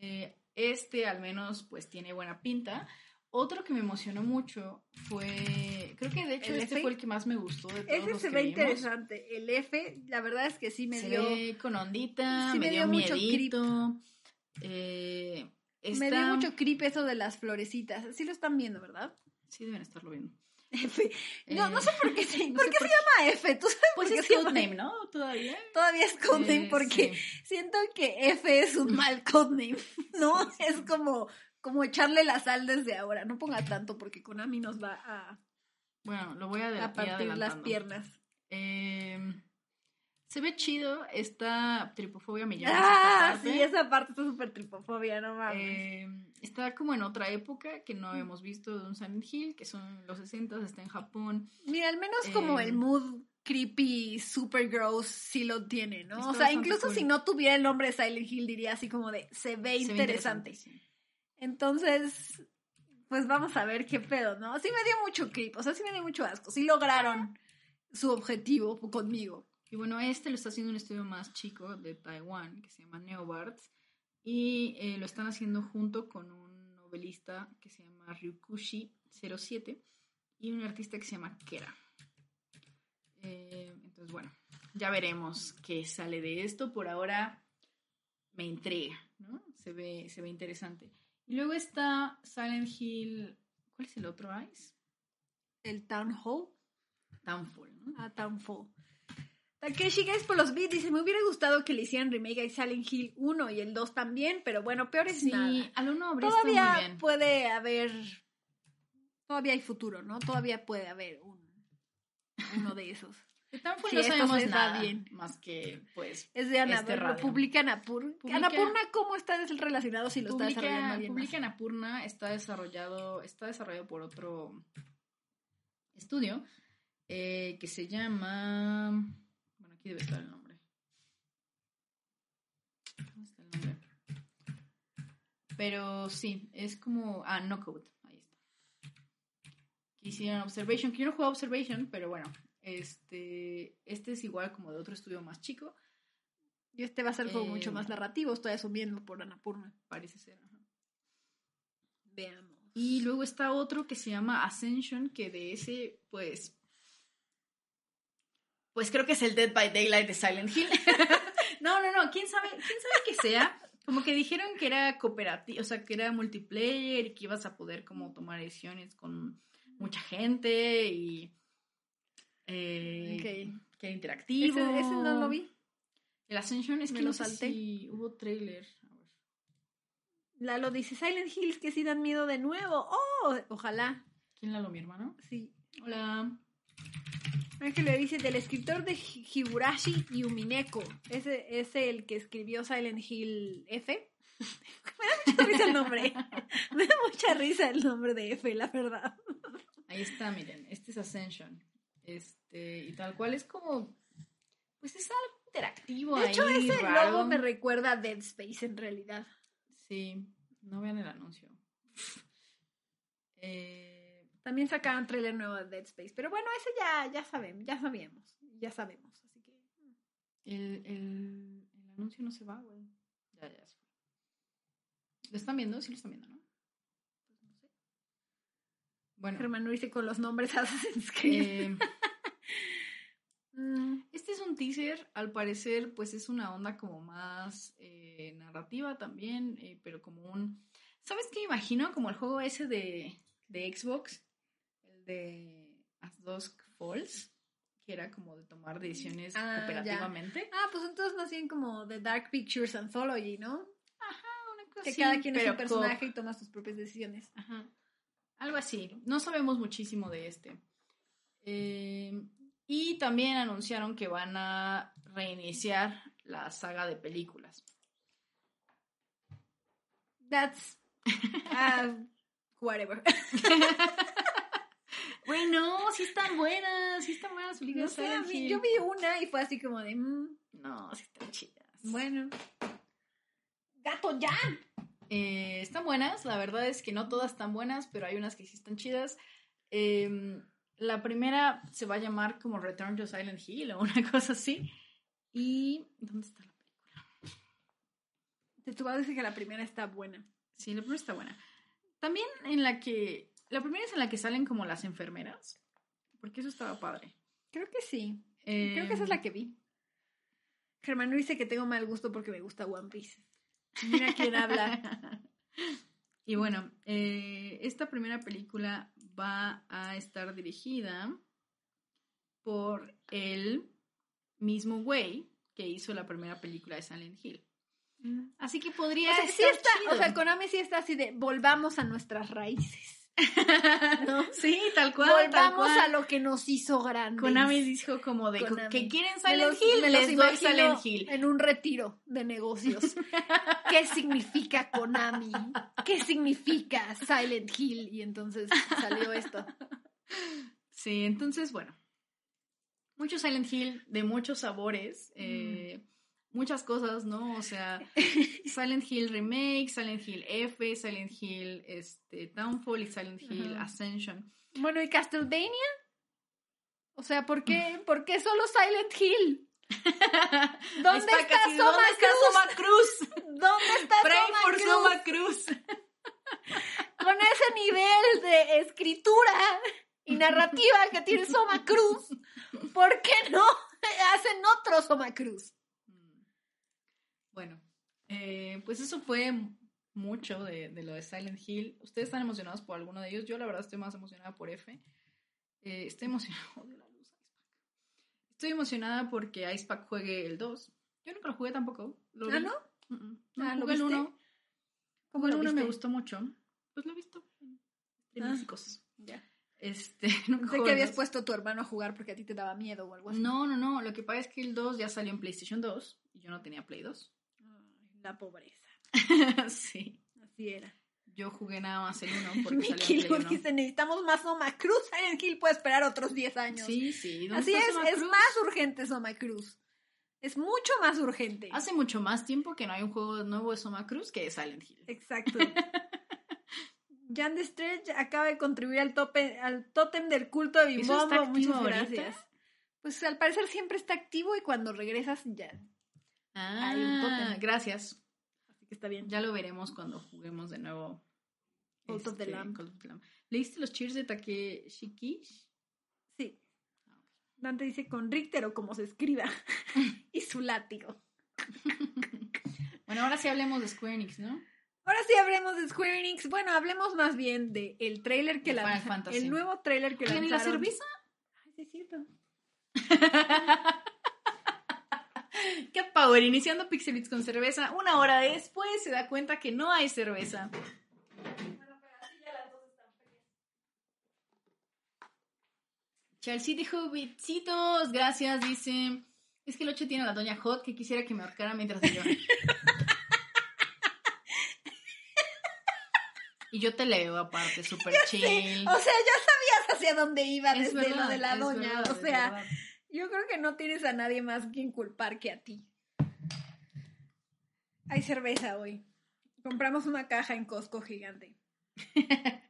eh, este al menos pues tiene buena pinta. Otro que me emocionó mucho fue, creo que de hecho ¿El este F? fue el que más me gustó de todos Ese los se que ve vimos. interesante. El F, la verdad es que sí me se dio... ve con ondita, sí me, me dio, dio mucho miedito. Eh, Me dio mucho creep eso de las florecitas. Sí lo están viendo, ¿verdad? Sí, deben estarlo viendo. F. No, Eh, no sé por qué, se, no ¿por qué por se llama F. ¿Tú sabes Pues por qué es se llama codename, ¿no? Todavía. Todavía es codename Eh, porque sí. siento que F es un mal codename, ¿no? Sí, sí, es como, como echarle la sal desde ahora. No ponga tanto porque Konami nos va a, Bueno, lo voy a, a ir partir las piernas. Eh, se ve chido. Esta tripofobia me llama. Ah, sí, esa parte está súper tripofobia, no mames. Eh, está como en otra época que no habíamos visto de un Silent Hill, que son los 60 está en Japón. Mira, al menos como eh, el mood creepy, super gross, sí lo tiene, ¿no? O sea, incluso cool. si no tuviera el nombre de Silent Hill, diría así como de, se ve Se ve interesante. sí. Entonces, pues vamos a ver qué pedo, ¿no? Sí me dio mucho creep, o sea, sí me dio mucho asco. Sí lograron su objetivo conmigo. Y bueno, este lo está haciendo un estudio más chico de Taiwán que se llama Neobards. Y eh, lo están haciendo junto con un novelista que se llama Ryukushi07 y un artista que se llama Kera. Eh, entonces, bueno, ya veremos qué sale de esto. Por ahora me intriga, ¿no? Se ve, se ve interesante. Y luego está Silent Hill. ¿Cuál es el otro Ice? El Town Hall. Downfall, ¿no? Ah, Townfall. Takeshi Guys por los beats dice, me hubiera gustado que le hicieran remake a Silent Hill 1 y el 2 también, pero bueno, peor es Sí, nada. al uno habría estado muy Todavía bien. puede haber, todavía hay futuro, ¿no? Todavía puede haber un, uno de esos. Sí, no sabemos nada bien. más que, pues, Es de Ana, Este publica ¿cómo está relacionado si lo está desarrollando alguien publica está desarrollado, está desarrollado por otro estudio eh, que se llama. Bueno, aquí debe estar el nombre. ¿Dónde está el nombre? Pero sí, es como. Ah, no code. Ahí está. Que hicieron Observation. Que yo no juego Observation, pero bueno. Este, este es igual como de otro estudio más chico, Y este va a ser como Eh, mucho más narrativo, estoy asumiendo por Anapurna. parece ser. ajá. Veamos. Y luego está otro que se llama Ascension, que de ese, pues. Pues creo que es el Dead by Daylight de Silent Hill. no, no, no, quién sabe, quién sabe que sea. Como que dijeron que era cooperativo, o sea, que era multiplayer y que ibas a poder como tomar decisiones con mucha gente y. eh. Que era interactivo. Ese, ese no lo vi. El Ascension es Me que lo salté. si hubo trailer. A ver. Lalo dice Silent Hills que sí dan miedo de nuevo. ¡Oh! Ojalá. ¿Quién la lo mi hermano? Sí. Hola. Ángel le dice del escritor de Hi- Higurashi Yumineko. Ese es el que escribió Silent Hill F. Me da mucha risa el nombre. Me da mucha risa el nombre de F, la verdad. Ahí está, miren, este es Ascension. Este, y tal cual es como. Pues es algo interactivo De hecho, ahí, ese raro. logo me recuerda a Dead Space en realidad. Sí, no vean el anuncio. Eh, También sacaron trailer nuevo de Dead Space. Pero bueno, ese ya, ya sabemos, ya sabíamos. Ya sabemos. Así que. el, el, el anuncio no se va, güey. Ya, ya se fue. ¿Lo están viendo? Sí, lo están viendo, ¿no? Bueno, Germán dice con los nombres Assassin's Creed. eh, Mm, Este es un teaser, al parecer, pues es una onda como más eh, narrativa también, eh, pero como un... ¿Sabes qué imagino? Como el juego ese de, de Xbox, el de As Dusk Falls, que era como de tomar decisiones Ah, ya. cooperativamente. Ah, pues entonces bien como The Dark Pictures Anthology, ¿no? Ajá, una cosa Que cada quien es un personaje y toma sus propias decisiones. Ajá. Algo así. No sabemos muchísimo de este. Eh, y también anunciaron que van a reiniciar la saga de películas. That's. ah, whatever. Güey, no, sí están buenas, sí están buenas No sé, yo vi una y fue así como de. mm, No, sí están chidas. bueno. ¡Gato ya! Eh, están buenas, la verdad es que no todas están buenas, pero hay unas que sí están chidas. Eh, la primera se va a llamar como Return to Silent Hill o una cosa así. ¿Y dónde está la película? Te tu dice que la primera está buena. Sí, la primera está buena. También en la que... La primera es en la que salen como las enfermeras, porque eso estaba padre. Creo que sí. Creo que esa es la que vi. Germán dice que tengo mal gusto porque me gusta One Piece. Mira quién habla. y bueno, eh, esta primera película va a estar dirigida por el mismo güey que hizo la primera película de Silent Hill. Así que podría O sea, sí estar o sea, Konami sí está así de volvamos a nuestras raíces. ¿No? sí, tal cual. tal volvamos cual. a lo que nos hizo grandes. Konami dijo como de Konami. que quieren Silent Hill, me los les doy Silent Hill. En un retiro de negocios. ¿Qué significa Konami? ¿Qué significa Silent Hill? Y entonces salió esto. Sí, entonces, bueno. Mucho Silent Hill de muchos sabores, eh, muchas cosas, ¿no? O sea, Silent Hill Remake, Silent Hill F, Silent Hill este, Downfall y Silent Hill. Ascension. Bueno, ¿y Castlevania? O sea, ¿por qué, ¿por qué solo Silent Hill? ¿Dónde Ahí está casi, Soma ¿Dónde está? Soma Cruz? ¿Dónde está Pray Soma for Cruz? Soma Cruz. Con ese nivel de escritura y narrativa que tiene Soma Cruz, ¿por qué no hacen otro Soma Cruz? Bueno, eh, pues eso fue mucho de, de, lo de Silent Hill. ¿Ustedes están emocionados por alguno de ellos? Yo la verdad estoy más emocionada por F. Eh, estoy emocionada. Odio la luz, Estoy emocionada porque Icepack juegue el 2. Yo nunca lo jugué tampoco. ¿Lo ¿Ah, vi. no? Mm, mm. No, Ah, ¿lo jugué el viste? 1. ¿Cómo Como el lo 1 me gustó mucho. Pues lo he visto en Ah. cosas. Ya. Este, nunca Pensé que el habías 2. puesto a tu hermano a jugar porque a ti te daba miedo o algo así. No, no, no. Lo que pasa es que el 2 ya salió en PlayStation 2 y yo no tenía Play 2. La pobreza. sí. Así era. Yo jugué nada más el 1 porque salió 1. dice, necesitamos más Soma Cruz. Silent Hill puede esperar otros 10 años. Sí, sí. ¿dónde Así es, Soma es Cruz? más urgente Soma Cruz. Es mucho más urgente. Hace mucho más tiempo que no hay un juego nuevo de Soma Cruz que de Silent Hill. Exacto. Jan de Stretch acaba de contribuir al, tope, al tótem del culto de ¿Eso Bimbombo. está activo Muchas ahorita? gracias. Pues al parecer siempre está activo y cuando regresas ya. Ah, Hay un tótem. gracias. Así que está bien. Ya lo veremos cuando juguemos de nuevo. Cult of the Lamb. Of the Lamb. ¿Leíste los cheers de Takeshi Kish? Sí. Dante dice con Richter o como se escriba. y su látigo. Bueno, ahora sí hablemos de Square Enix, ¿no? Ahora sí hablemos de Square Enix. Bueno, hablemos más bien de el trailer que lanzaron. Fantasy. El nuevo trailer que ¿Tiene la lanzaron. cerveza? Ay, sí, es cierto. ¡Qué power! Iniciando Pixelits con cerveza. Una hora después se da cuenta que no hay cerveza. Chelsea dijo besitos, gracias, dice. Es que el 8 tiene a la doña Hot que quisiera que me ahorcara mientras yo. y yo te leo aparte, súper chill. O sea, ya sabías hacia dónde iba Es desde lo de la doña. verdad, o sea. Yo creo que no tienes a nadie más quien culpar que a ti. Hay cerveza hoy. Compramos una caja en Costco gigante.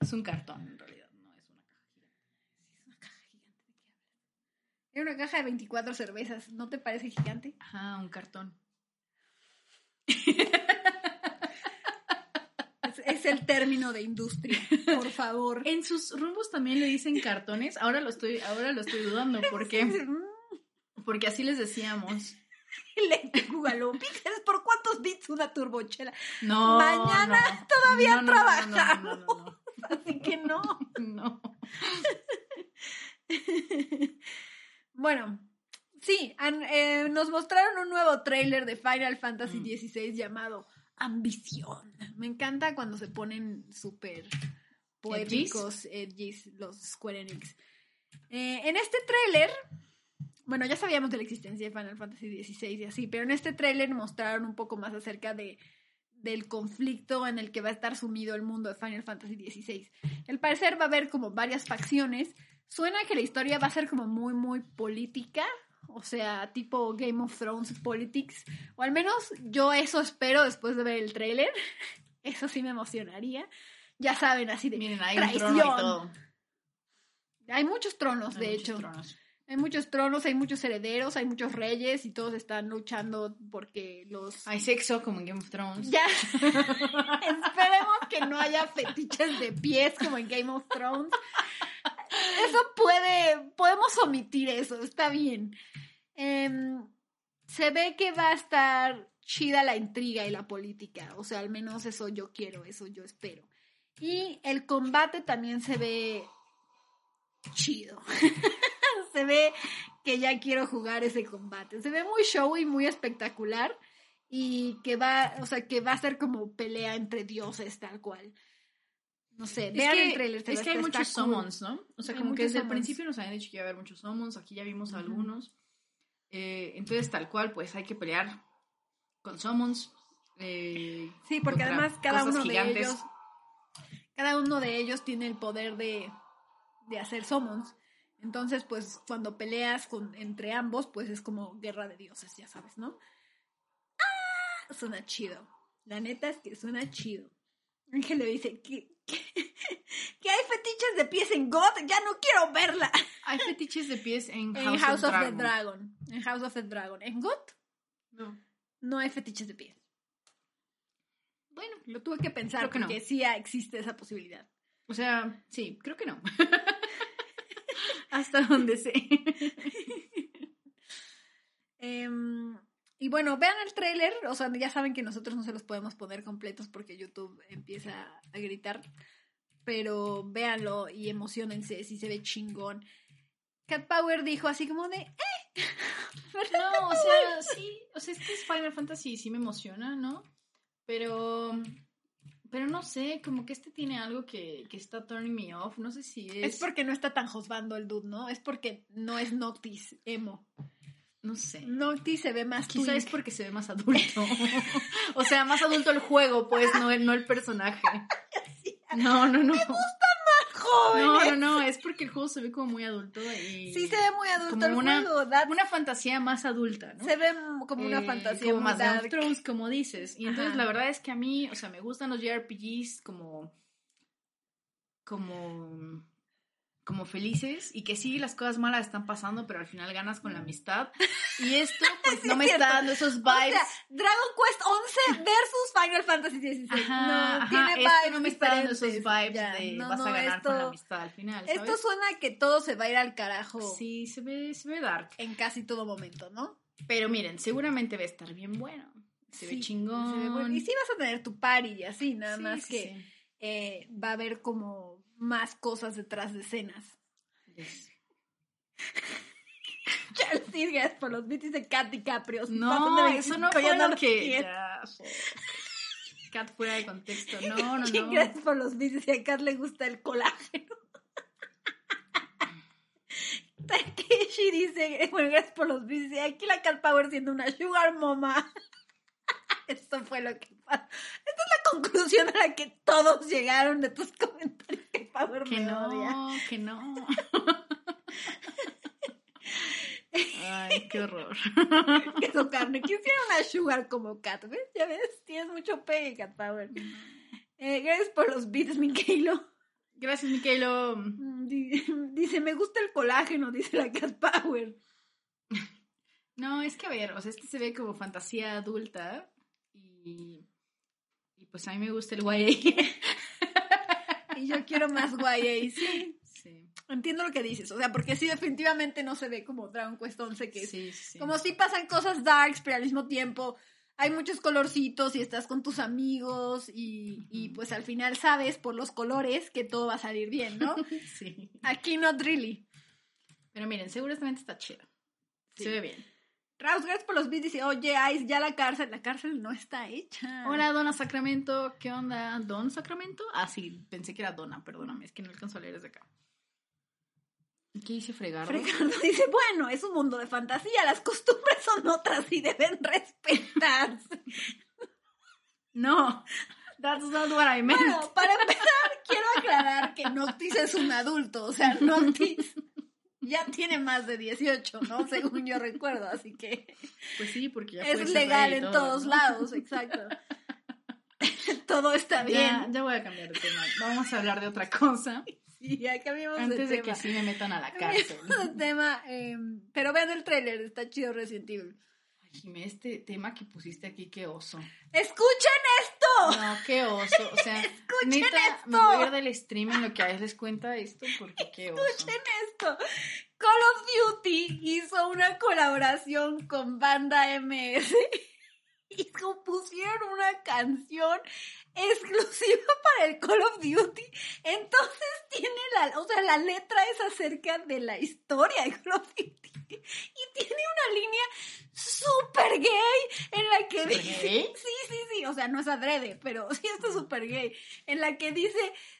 es un cartón en realidad, no es una caja gigante. Es una caja gigante. ¿De qué hablas? Era una caja de 24 cervezas. ¿No te parece gigante? Ajá, un cartón. Es, el término de industria, por favor. En sus rumbos también le dicen cartones. Ahora lo estoy, ahora lo estoy dudando porque, Mm, porque así les decíamos. Le Google ¿por cuántos bits una turbochela? No. Mañana no. todavía No, no, trabajamos. no, no, no, Así que no. no. Bueno, sí, eh, nos mostraron un nuevo tráiler de Final Fantasy Mm. XVI llamado Ambición. Me encanta cuando se ponen súper poéticos, edgys, los Square Enix. Eh, en este tráiler, bueno, ya sabíamos de la existencia de Final Fantasy XVI y así, pero en este tráiler mostraron un poco más acerca de del conflicto en el que va a estar sumido el mundo de Final Fantasy XVI. Al parecer va a haber como varias facciones. Suena que la historia va a ser como muy, muy política. O sea, tipo Game of Thrones Politics. O al menos yo eso espero después de ver el tráiler. Eso sí me emocionaría. Ya saben, así de... Miren, hay un trono y Traición. todo. Hay muchos tronos, Hay de muchos hecho. tronos. Hay muchos tronos, hay muchos herederos, hay muchos reyes y todos están luchando porque los... Hay sexo como en Game of Thrones. Ya. Esperemos que no haya fetiches de pies como en Game of Thrones. Eso puede, podemos omitir eso, está bien. Em, se ve que va a estar chida la intriga y la política, o sea, al menos eso yo quiero, eso yo espero. Y el combate también se ve chido. se ve que ya quiero jugar ese combate. Se ve muy showy, muy espectacular y que va, o sea, que va a ser como pelea entre dioses tal cual. No sé, Es vean que, el trailer. es que hay muchos cool. summons, ¿no? O sea, Hay como que desde el principio nos habían dicho que iba a haber muchos summons, aquí ya vimos algunos. Eh, entonces, tal cual, pues hay que pelear con summons. eh, Sí, porque además cada uno gigantes. de ellos, cada uno de ellos tiene el poder de, de hacer summons. Entonces, pues cuando peleas con, entre ambos, pues es como guerra de dioses, ya sabes, ¿no? ¡Ah! Suena chido. La neta es que suena chido. Ángel le dice, ¿qué, que hay fetiches de pies en God, ya no quiero verla. Hay fetiches de pies en House, En House of, of, the Dragon. En House of the Dragon. En God No. no hay fetiches de pies. Bueno, Lo tuve que pensar Creo que no. porque sí existe esa posibilidad. o sea, sí, creo que no. Hasta donde sé. Em, y bueno, vean el tráiler, o sea, ya saben que nosotros no se los podemos poner completos porque YouTube empieza a gritar, pero véanlo y emocionense si se ve chingón. Cat Power dijo así como de, ¡eh! No, o sea, sí, o sea, es que es Final Fantasy, sí me emociona, ¿no? Pero, pero no sé, como que este tiene algo que, que está turning me off, no sé si es... Es porque no está tan josbando el dude, ¿no? Es porque no es Noctis emo. No sé. Noctis se ve más Quizá es porque se ve más adulto. o sea, más adulto el juego, pues, no el, no el personaje. No, no, no. joven. No, no, no, es porque el juego se ve como muy adulto y... Sí se ve muy adulto como el una, juego, that's- una fantasía más adulta, ¿no? Se ve como una Eh, fantasía como más dark. Thrones, como dices. Y entonces Ajá. la verdad es que a mí, o sea, me gustan los JRPGs como como como felices y que sí las cosas malas están pasando, pero al final ganas con la amistad. Y esto pues Sí, no me es está dando esos O vibes. sea, Dragon Quest 11 versus Final Fantasy XVI. Ajá, no, ajá, tiene esto vibes no me está dando esos vibes Ya, de no, vas no, a ganar esto, con la amistad al final, ¿sabes? Esto suena a que todo se va a ir al carajo Sí, se ve, se ve dark. en casi todo momento, ¿no? Pero miren, seguramente va a estar bien bueno. Se ve chingón. se ve bueno. Y sí vas a tener tu party y así, nada Sí, más que eh, va a haber como más cosas detrás de escenas. Yes. Gracias por los beats de Kat DiCaprio. No, eso no 25 ya fue lo que. Ya. Cat fuera de contexto. No, no, no. Gracias por los beats y a Kat le gusta el colágeno. Takeshi dice, bueno, gracias por los beats. Aquí la Cat Power siendo una sugar mama. Esto fue lo que pasó. Esta es la conclusión a la que todos llegaron de tus comentarios. Que Power Que me odia. no, que no. Ay, qué horror. Queso carne. Quisiera una sugar como Cat, ¿ves? Ya ves, tienes mucho pegue, Cat Power. Eh, gracias por los beats, Mikaelo. Gracias, Miquelo. Mm, di- Dice, me gusta el colágeno, dice la Cat Power. No, es que a ver, o sea, este se ve como fantasía adulta y, y pues a mí me gusta el YA. Y yo quiero más YA, sí. Sí, Entiendo lo que dices, o sea, porque sí, definitivamente no se ve como Dragon Quest 11, que es sí, sí. como si pasan cosas darks, pero al mismo tiempo hay muchos colorcitos y estás con tus amigos y, pues al final sabes por los colores que todo va a salir bien, ¿no? sí. Aquí not really. Pero miren, seguramente está chido. Sí. Se ve bien. Raus, gracias por los beats, dice, oye, Ice, ya la cárcel, la cárcel no está hecha. Hola, Dona Sacramento. ¿Qué onda? ¿Don Sacramento? Ah, sí, pensé que era Dona, perdóname, es que no alcanzo a leer desde acá. ¿Qué dice Fregardo? Fregardo dice, bueno, es un mundo de fantasía, las costumbres son otras y deben respetarse. No, that's not what I meant. Bueno, para empezar, quiero aclarar que Noctis es un adulto, o sea, Noctis ya tiene más de 18, ¿no? Según yo recuerdo, así que Pues sí, porque ya es legal en todo, todos ¿no? lados, exacto. Todo está bien. ya voy a cambiar de tema. Vamos a hablar de otra cosa Sí, ya cambiamos antes de tema. que sí me metan a la cárcel. De tema, eh, pero vean el tráiler, está chido Resident Evil. Ay, Jimé, este tema que pusiste aquí, qué oso. ¡Escuchen esto! No, qué oso. O sea, Escuchen neta, esto. me voy a ir del stream en lo que a veces les cuenta esto porque qué oso. Escuchen esto. Call of Duty hizo una colaboración con Banda MS y compusieron una canción exclusiva para el Call of Duty. Entonces tiene la, o sea, la letra es acerca de la historia de Call of Duty y tiene una línea súper gay en la que ¿Súper dice, gay? sí, sí, sí, o sea, no es adrede, pero sí está súper gay, en la que dice,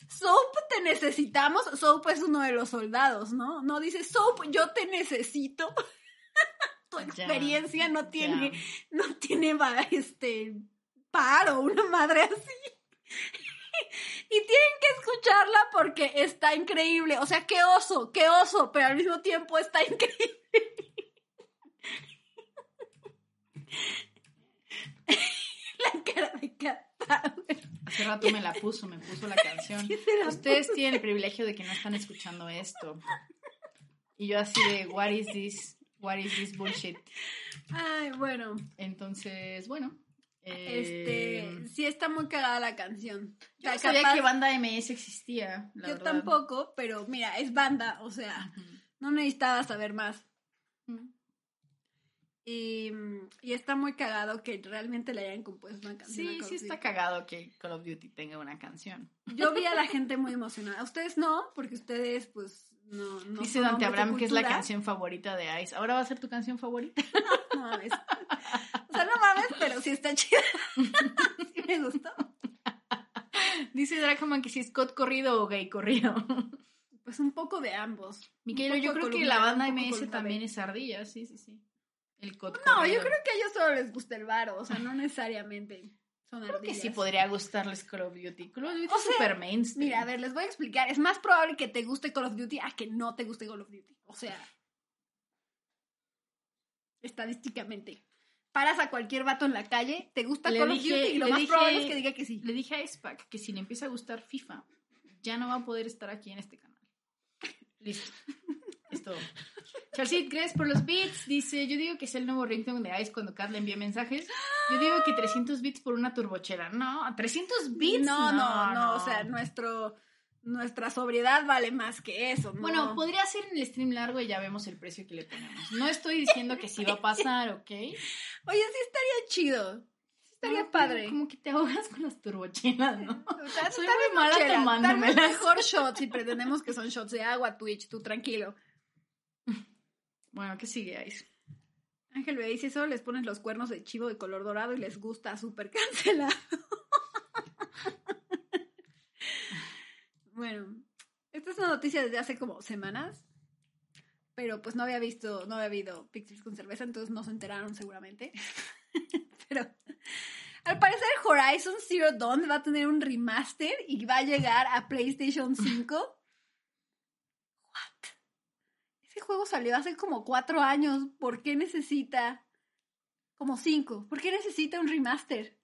Soap, te necesitamos, Soap es uno de los soldados, ¿no? No dice, Soap, yo te necesito. tu Ya, experiencia no tiene, ya. no tiene, este, paro, una madre así. Y tienen que escucharla porque está increíble. O sea, qué oso, qué oso, pero al mismo tiempo está increíble. La cara de Cat. Hace rato me la puso, me puso la canción. Ustedes tienen el privilegio de que no están escuchando esto. Y yo así de, what is this? What is this bullshit? Ay, bueno. Entonces, bueno. Este, eh, sí está muy cagada la canción. yo no O sea, sabía capaz- que banda MS existía. la yo verdad. tampoco, pero mira, es banda, o sea, no necesitaba saber más. Y, y está muy cagado que realmente le hayan compuesto una canción. a Sí, Call sí of está cagado que Call of Duty tenga una canción. Yo vi a la gente muy emocionada. Ustedes no, porque ustedes, pues, no. no Dice Dante Abraham que es la canción favorita de Ice. ¿Ahora va a ser tu canción favorita? No mames. O sea, no mames, pero sí está chida. sí me gustó. Dice Dracoman que si es Scott corrido o gay corrido. Pues un poco de ambos. Miquelo, Un yo creo que la banda MS también es ardilla, sí, sí, sí. El Cod No, corrido. yo creo que a ellos solo les gusta el varo, o sea, no necesariamente son Creo que sí podría gustarles Call of Duty. Call of Duty O es sea, super mainstream. Mira, a ver, les voy a explicar. Es más probable que te guste Call of Duty a que no te guste Call of Duty. O sea, estadísticamente. Paras a cualquier vato en la calle, te gusta Le Call dije- of Duty y lo más dije- probable es que diga que sí. Le dije a Spac que si le empieza a gustar FIFA, ya no va a poder estar aquí en este canal. Listo. Es todo. Charcit, gracias por los beats. Dice, yo digo que es el nuevo ringtone de Ice cuando Kat le envía mensajes. Yo digo que 300 bits por una turbochela. No, 300 bits. No, no, no, o sea, nuestro, nuestra sobriedad vale más que eso. ¿no? Bueno, podría ser en el stream largo y ya vemos el precio que le ponemos. No estoy diciendo que sí va a pasar, ¿ok? Oye, sí estaría chido. Estaría No, padre. Como que te ahogas con las turbochelas, ¿no? O sea, Soy muy mala tomándomelas. Mejor shots y pretendemos que son shots de agua, Twitch, tú tranquilo. Bueno, ¿qué sigue, Ice? Ángel me dice, solo les pones los cuernos de chivo de color dorado y les gusta súper cancelado. bueno, esta es una noticia desde hace como semanas, pero pues no había visto, no había habido Pixels con cerveza, entonces no se enteraron seguramente. pero al parecer Horizon Zero Dawn va a tener un remaster y va a llegar a PlayStation 5. What? Ese juego salió hace como cuatro años. ¿Por qué necesita como cinco? ¿Por qué necesita un remaster?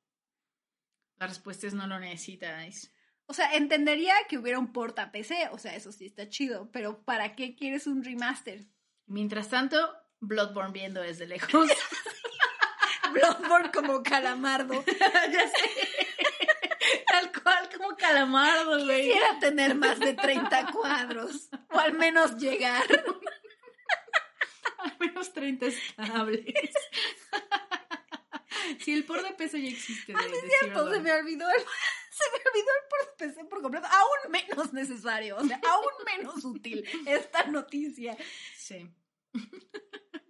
La respuesta es no lo necesita, Ice. O sea, entendería que hubiera un porta PC, o sea, eso sí está chido, pero ¿para qué quieres un remaster? Mientras tanto, Bloodborne viendo desde lejos. Bloodborne como calamardo. ya sé. Tal cual como calamardo, güey. Quisiera tener más de 30 cuadros, o al menos llegar. Al menos 30 estables. Si el por de peso ya existe. De, de Zero Cierto, se me olvidó el, se me olvidó el porta PC por completo. Aún menos necesario, o sea, aún menos útil esta noticia. Sí.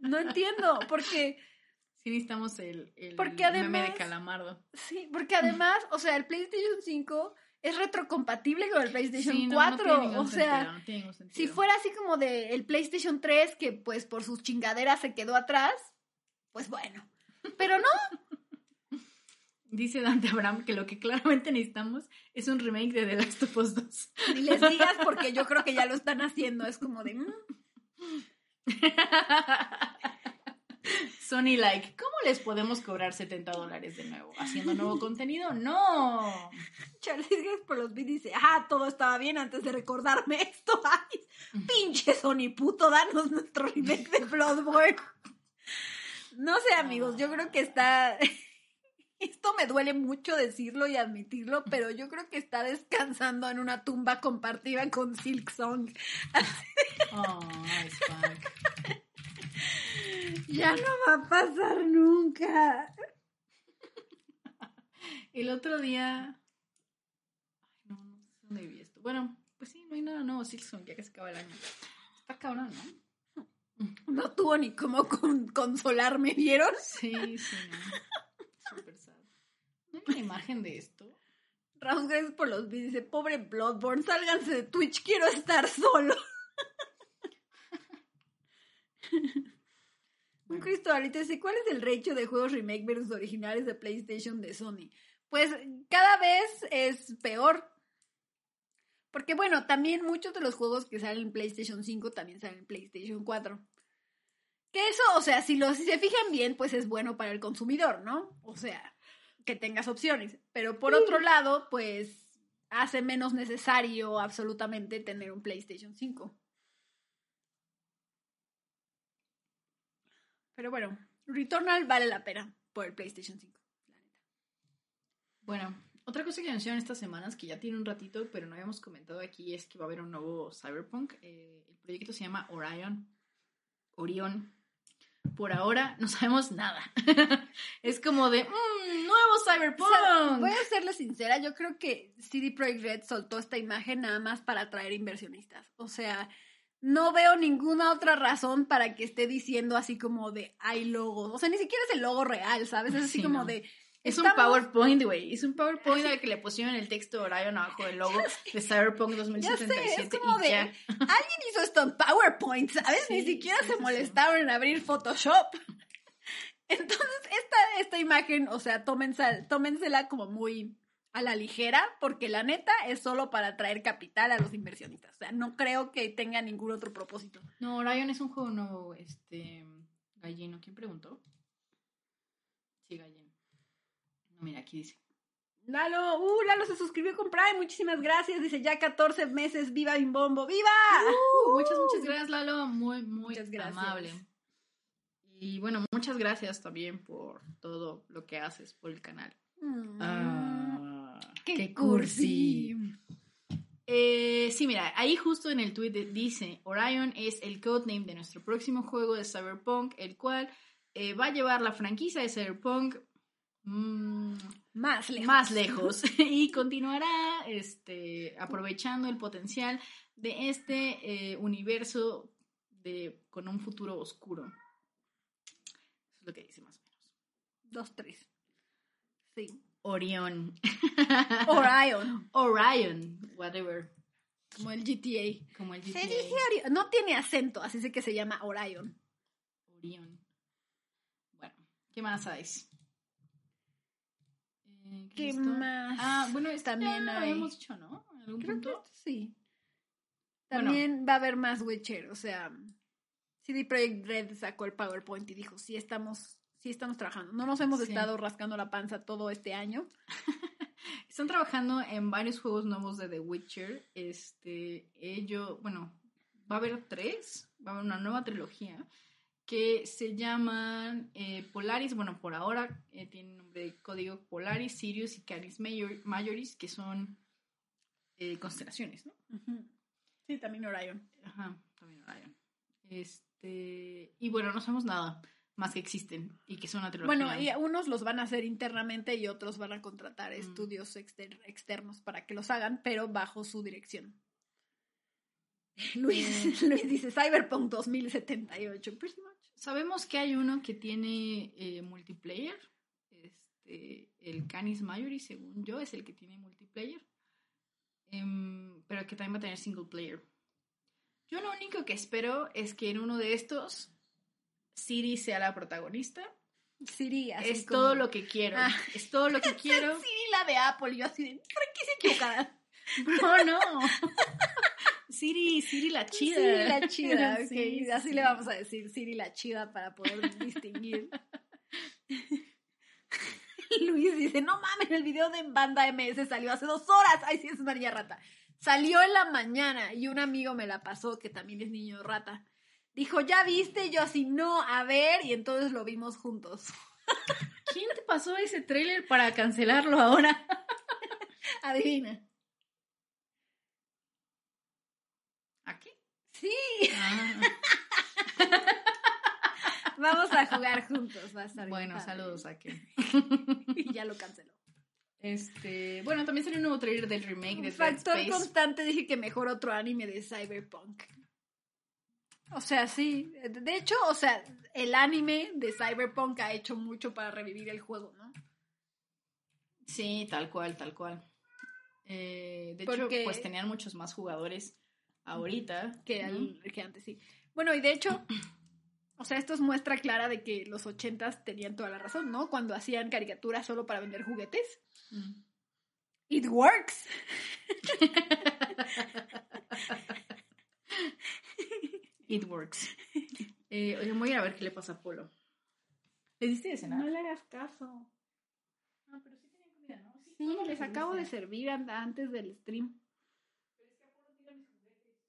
No entiendo, porque Sí necesitamos el, el Porque meme además- de calamardo. Sí, porque además, o sea, el PlayStation 5 es retrocompatible con el PlayStation Sí, no, no 4. tiene ningún o sea, sentido, no tiene ningún si fuera así como de el PlayStation 3, que pues por sus chingaderas se quedó atrás, pues bueno. Pero no, Dice Dante Abraham que lo que claramente necesitamos es un remake de The Last of Us 2. ni les digas porque yo creo que ya lo están haciendo. Es como de. Sony like, ¿cómo les podemos cobrar 70 dólares de nuevo? ¿Haciendo nuevo contenido? ¡No! Charles por los beats dice: Ah, todo estaba bien antes de recordarme esto. Ay, pinche Sony puto, danos nuestro remake de Bloodborne. No sé, amigos, yo creo que está. Esto me duele mucho decirlo y admitirlo, pero yo creo que está descansando en una tumba compartida con Silk Song. Oh, Spike. Ya no va a pasar nunca. El otro día. Ay, no, no sé dónde vi esto. Bueno, pues sí, no hay nada nuevo, Silson, ya que se acaba el año. Está cabrón, ¿no? No tuvo ni cómo con- consolarme, ¿vieron? Sí, sí, no. Súper sad. ¿No hay una imagen de esto? Raúl Grace por los beats dice: Pobre Bloodborne, sálganse de Twitch, quiero estar solo. Un Cristobalito dice, ¿cuál es el ratio de juegos remake versus originales de PlayStation de Sony? Pues cada vez es peor. Porque bueno, también muchos de los juegos que salen en PlayStation 5 también salen en PlayStation 4. Que eso, o sea, si, si se fijan bien, pues es bueno para el consumidor, ¿no? O sea, que tengas opciones. Pero por otro lado, pues hace menos necesario absolutamente tener un PlayStation 5. Pero bueno, Returnal vale la pena por el PlayStation 5. Bueno, otra cosa que anunciaron estas semanas, que ya tiene un ratito, pero no habíamos comentado aquí, es que va a haber un nuevo Cyberpunk. Eh, el proyecto se llama Orion. Orión. Por ahora no sabemos nada. es como de, mmm, nuevo Cyberpunk. voy a serle sincera, yo creo que CD Projekt Red soltó esta imagen nada más para atraer inversionistas. O sea, no veo ninguna otra razón para que esté diciendo así como de hay logos. O sea, ni siquiera es el logo real, ¿sabes? Es así como de. Es un PowerPoint, güey. Es un PowerPoint al que le pusieron el texto Orion abajo del logo de Cyberpunk 2077. Ya sé, Alguien hizo esto en PowerPoint, ¿sabes? ni siquiera se molestaron en abrir Photoshop. Entonces, esta, esta imagen, o sea, tómensela, tómensela como muy a la ligera, porque la neta es solo para traer capital a los inversionistas. O sea, no creo que tenga ningún otro propósito. No, Orion es un juego nuevo, este, gallino. ¿Quién preguntó? Sí, gallino. No, mira, aquí dice. Lalo, uh, Lalo se suscribió con Prime, muchísimas gracias. Dice ya 14 meses, viva Bimbombo, viva. Uh, muchas, muchas gracias, Lalo. Muy, muy amable. Y bueno, muchas gracias también por todo lo que haces por el canal. Mm. Ah. ¡Qué, cursi! Eh, sí, mira, ahí justo en el tweet dice, Orion es el codename de nuestro próximo juego de Cyberpunk, el cual eh, va a llevar la franquicia de Cyberpunk mm, más lejos, más lejos y continuará este, aprovechando el potencial de este eh, universo de, con un futuro oscuro. Eso es lo que dice más o menos. Dos, tres. Sí. Orión. Orion. Orion, whatever. Como el GTA. Como el GTA. Se dice Orion. No tiene acento, así es que se llama Orion. Orión. Bueno, ¿qué más sabes? Eh, ¿Qué, más? Ah, bueno, también ya hay... habíamos dicho, ¿no? ¿En algún punto? sí. También va a haber más Witcher, o sea, CD Projekt Red sacó el PowerPoint y dijo, sí estamos sí estamos trabajando. No nos hemos estado rascando la panza todo este año. Están trabajando en varios juegos nuevos de The Witcher. Este, ello, bueno, va a haber tres, va a haber una nueva trilogía que se llaman eh, Polaris, bueno, por ahora eh, tienen nombre de código Polaris, Sirius y Caris Majoris, que son eh, constelaciones, ¿no? Sí, también Orion. Ajá, también Orion. Este, y bueno, no sabemos nada más que existen y que son una trilogía. Bueno, y unos los van a hacer internamente y otros van a contratar mm. estudios externos para que los hagan, pero bajo su dirección. Luis, Luis dice Cyberpunk 2078, pretty much. Sabemos que hay uno que tiene eh, multiplayer. Este, el Canis Majory, según yo, es el que tiene multiplayer. Em, pero que también va a tener single player. Yo lo único que espero es que en uno de estos Siri sea la protagonista. Siri, así Es todo lo que quiero. Ah. Es todo lo que quiero. Siri la de Apple. Yo así de, qué se equivocada? no, no. Siri, Siri la chida. Siri la chida, ok. así le vamos a decir, Siri la chida para poder distinguir. Luis dice, no mames, el video de Banda MS salió hace dos horas. Ay, sí, es María Rata. Salió en la mañana y un amigo me la pasó, que también es niño rata dijo, ¿ya viste? Yo así, no, a ver, y entonces lo vimos juntos. ¿Quién te pasó ese tráiler para cancelarlo ahora? Adivina. ¿Aquí? Sí. Ah. Vamos a jugar juntos, va a estar Bueno, saludos a que. y ya lo canceló. Este, bueno, también salió un nuevo trailer del remake de Factor constante dije que mejor otro anime de Cyberpunk. O sea, sí. De hecho, o sea, el anime de Cyberpunk ha hecho mucho para revivir el juego, ¿no? Sí, tal cual, tal cual. Eh, de hecho, pues tenían muchos más jugadores ahorita. Que, que antes, sí. Bueno, y de hecho, o sea, esto es muestra clara de que los ochentas tenían toda la razón, ¿no? Cuando hacían caricaturas solo para vender juguetes. Mm. It works. It works. Eh, oye, voy a ir a ver qué le pasa a Polo. ¿Le diste de cenar? No le hagas caso. Ah, pero sí tenían comida, ¿no? Sí, les acabo de servir an- antes del stream.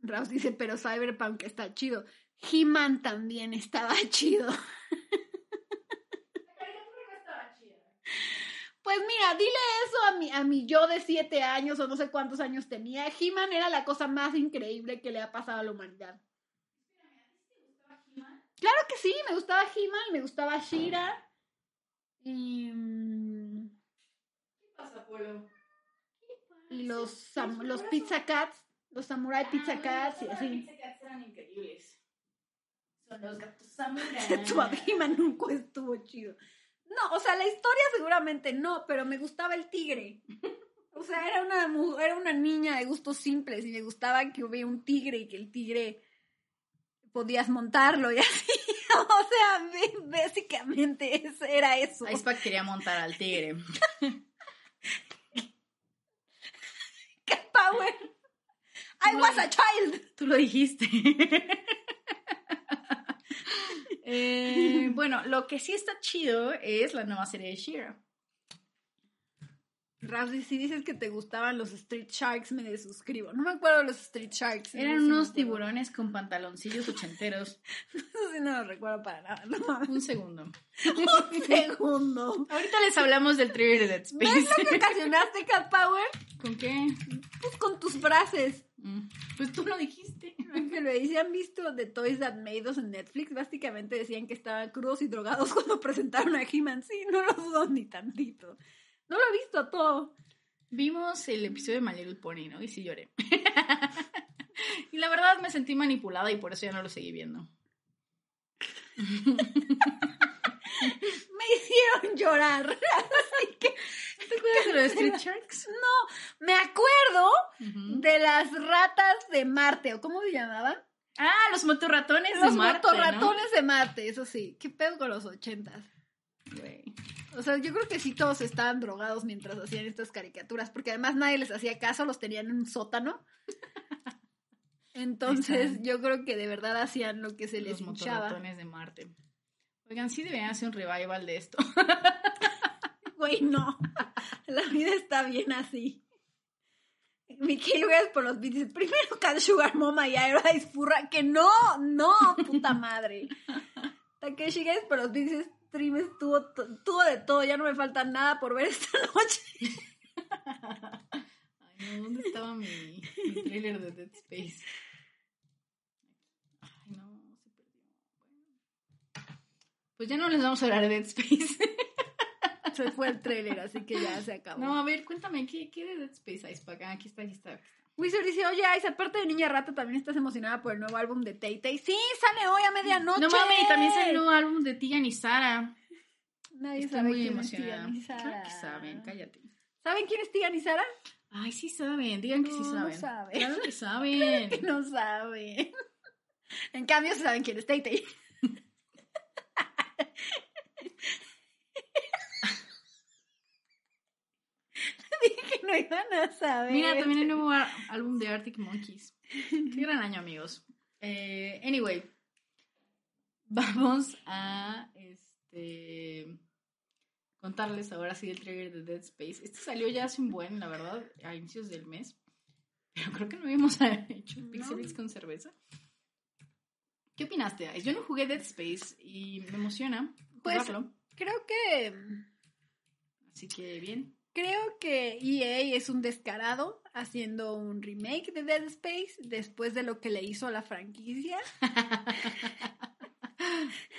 Raus dice, pero Cyberpunk está chido. He-Man también estaba chido. Pues mira, dile eso a mi, a mi yo de siete años o no sé cuántos años tenía. He-Man era la cosa más increíble que le ha pasado a la humanidad. Claro que sí, me gustaba He-Man, me gustaba Shira. Y, mm, ¿Qué pasa, Polo? y los, sam- los Pizza Cats, los Samurai Pizza Cats y así. Pizza Cats eran increíbles. Son los gatos samurai. Tu He-Man nunca estuvo chido. No, o sea, la historia seguramente no, pero me gustaba el tigre. O sea, era una, mu- era una niña de gustos simples y me gustaba que hubiera un tigre y que el tigre podías montarlo y así. O sea, básicamente era eso. Icepack quería montar al tigre. Cat Power. I was a child. Tú lo dijiste. Eh, bueno, lo que sí está chido es la nueva serie de Shira. Rasdi, si dices que te gustaban los Street Sharks, me desuscribo. No me acuerdo de los Street Sharks. Eran no sé si unos tiburones con pantaloncillos ochenteros. Eso sí no lo recuerdo para nada. No. Un segundo. Un segundo. Ahorita les hablamos del trailer de Dead ¿Ves Space. lo que ocasionaste, Cat Power? ¿Con qué? Pues con tus frases. Mm, Pues tú lo dijiste. Que lo ¿sí han visto The Toys That Made Us en Netflix. Básicamente decían que estaban crudos y drogados cuando presentaron a He-Man. Sí, no lo dudo ni tantito. No lo he visto todo. Vimos el episodio de My Little Pony, ¿no? Y sí lloré. y la verdad me sentí manipulada y por eso ya no lo seguí viendo. Me hicieron llorar. Así que ¿Te acuerdas de lo de Street Sharks? me acuerdo de las ratas de Marte. ¿O cómo se llamaban? Ah, los motorratones Los de Marte, motorratones de Marte, eso sí. ¿Qué pedo con los ochentas? ¿no? Güey. O sea, yo creo que sí todos estaban drogados mientras hacían estas caricaturas, porque además nadie les hacía caso, los tenían en un sótano. Entonces, Están. yo creo que de verdad hacían lo que se les Los hinchaba. motorratones de Marte. Oigan, sí deberían hacer un revival de esto. Güey, no. La vida está bien así. Mickey gracias por los beats. Dice, Primero Cat Sugar Mama y Ice Furra. Que no, no, puta madre. Takeshi gracias por los beats. Stream estuvo, to- tuvo de todo. Ya no me falta nada por ver esta noche. Ay, no, ¿dónde estaba mi, mi trailer de Dead Space? Ay, no, se perdió. Pues ya no les vamos a hablar de Dead Space. Se fue el trailer, así que ya se acabó. No, a ver, cuéntame, ¿qué, qué de Dead Space? Ah, aquí está, aquí está. aquí está. Wizard dice, oye, Ice, aparte de Niña Rata, también estás emocionada por el nuevo álbum de Tay Tay. Sí, sale hoy a medianoche. No mames, y también salió el nuevo álbum de Tian y Sara. Nadie Estoy sabe muy quién emocionada. es Tian. Claro que saben, cállate. ¿Saben quién es Tian y Sara? Ay, sí saben, digan que sí No, no saben. saben. Claro que saben. Que no saben. En cambio, saben quién es Tay Tay. Dije que no iban a saber. Mira, también el nuevo álbum de Arctic Monkeys. Qué gran año, amigos. Eh, anyway, vamos a este contarles ahora sí el trailer de Dead Space. Este salió ya hace un buen, la verdad, a inicios del mes. Pero creo que no habíamos hecho No. Con cerveza. ¿Qué opinaste? Yo no jugué Dead Space y me emociona Pues- jugarlo. Creo que. Así que bien. Creo que EA es un descarado haciendo un remake de Dead Space después de lo que le hizo a la franquicia.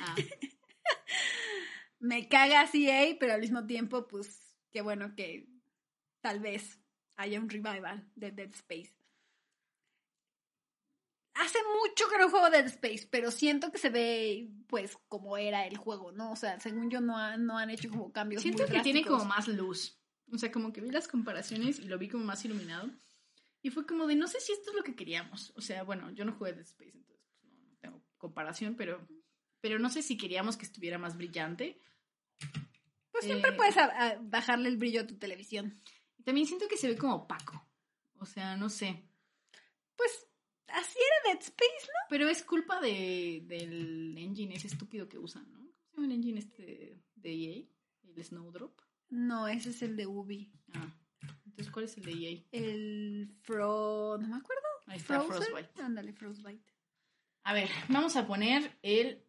Ah, Me caga EA, pero al mismo tiempo, pues, qué bueno que tal vez haya un revival de Dead Space. Hace mucho que no juego Dead Space, pero siento que se ve, pues, como era el juego, ¿no? O sea, según yo, no, han- no han hecho como cambios Siento muy que tiene como más luz. O sea, como que vi las comparaciones y lo vi como más iluminado. Y fue como de, no sé si esto es lo que queríamos. O sea, bueno, yo no jugué Dead Space, entonces pues, no, no tengo comparación, pero, pero no sé si queríamos que estuviera más brillante. Pues siempre eh, puedes a- a bajarle el brillo a tu televisión. Y también siento que se ve como opaco. O sea, no sé. Pues, así era Dead Space, ¿no? Pero es culpa de, del engine ese estúpido que usan, ¿no? ¿Cómo se llama el engine este de, de EA? El Snowdrop. No, ese es el de Ubi. Ah. Entonces, ¿cuál es el de EA? El Fro... No me acuerdo. Ahí está, Frozen. Frostbite. Ándale, Frostbite. A ver, vamos a poner el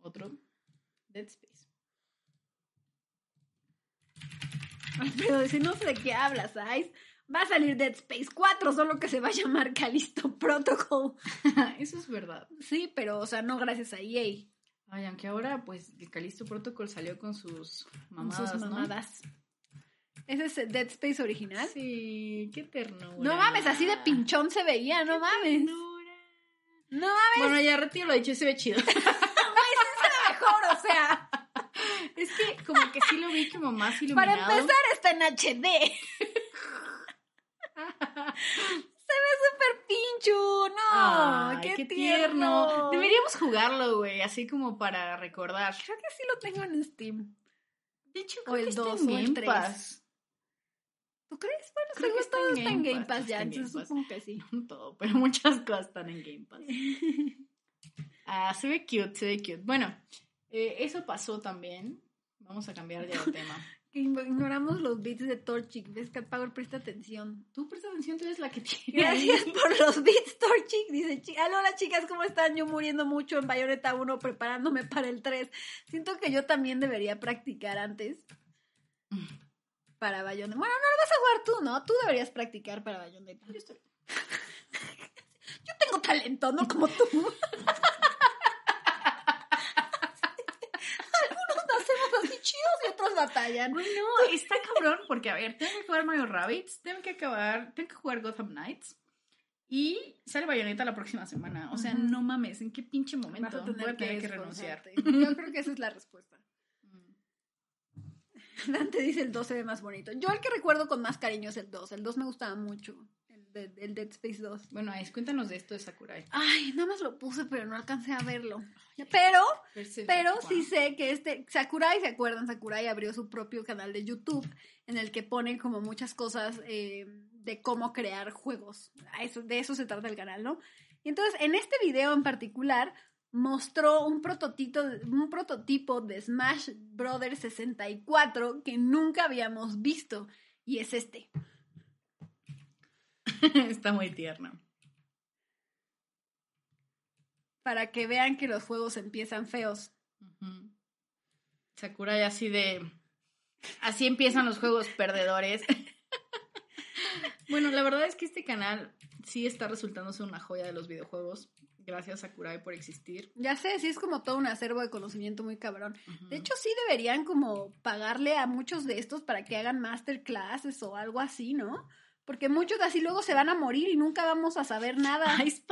otro Dead Space. Alfredo dice, no sé de qué hablas, Ice. Va a salir Dead Space 4, solo que se va a llamar Callisto Protocol. Eso es verdad. Sí, pero, o sea, no gracias a EA. Ay, aunque ahora, pues, el Calisto Protocol salió con sus Con mamadas, sus ¿no? ¿Ese es Dead Space original? Sí, qué ternura. No mames, así de pinchón se veía, no mames. Ternura. No mames, Bueno, ya retiro lo dicho, se ve chido. mejor, o sea. es que como que sí lo vi como más Para iluminado. empezar, está en HD. Súper pincho, no. Ay, qué, qué, tierno. tierno. Deberíamos jugarlo, güey, así como para recordar. Creo que sí lo tengo en Steam. Hecho, O el que está dos, en o el Game tres. Pass. ¿Tú crees? Bueno, Creo que todo en está en Game Pass, ya, entonces supongo que sí. No todo, pero muchas cosas están en Game Pass. Ah, se ve cute, se ve cute. Bueno, eh, eso pasó también. Vamos a cambiar ya de tema. Ignoramos los beats de Torchic. ¿Ves, Cat Power? Presta atención. Tú presta atención, tú eres la que tiene. Gracias por los beats, Torchic. Dice, chi- "Aló, hola chicas, ¿cómo están? Yo muriendo mucho en Bayonetta 1 preparándome para el 3. Siento que yo también debería practicar antes para Bayonetta. Bueno, no lo vas a jugar tú, ¿no? Tú deberías practicar para Bayonetta. Yo estoy- Yo tengo talento, no como tú. Algunos nacemos así chidos y otros batallan. Bueno, está cabrón porque, a ver, tengo que jugar Mario Rabbids, tengo que acabar, tengo que jugar Gotham Knights y sale Bayonetta la próxima semana. O sea, no mames, ¿en qué pinche Vas momento a tener, voy a tener que, esforzarte. renunciar? Yo creo que esa es la respuesta. Mm. Dante dice el 2 se ve más bonito. Yo el que recuerdo con más cariño es el 2. El 2 me gustaba mucho. De- el Dead Space 2. Bueno, Ais, cuéntanos de esto de Sakurai. Ay, nada más lo puse, pero no alcancé a verlo. Pero, pero sí sé que este Sakurai, ¿se acuerdan? Sakurai abrió su propio canal de YouTube en el que pone como muchas cosas eh, de cómo crear juegos. Eso, de eso se trata el canal, ¿no? Y entonces, en este video en particular, mostró un prototipo, un prototipo de Smash Brothers 64 que nunca habíamos visto. Y es este. Está muy tierno. Para que vean que los juegos empiezan feos. Ujú. Sakurai así de... Así empiezan los juegos perdedores. bueno, la verdad es que este canal sí está resultándose una joya de los videojuegos. Gracias Sakurai por existir. Ya sé, sí es como todo un acervo de conocimiento muy cabrón. De hecho, sí deberían como pagarle a muchos de estos para que hagan masterclasses o algo así, ¿no? Porque muchos así luego se van a morir y nunca vamos a saber nada. Ay,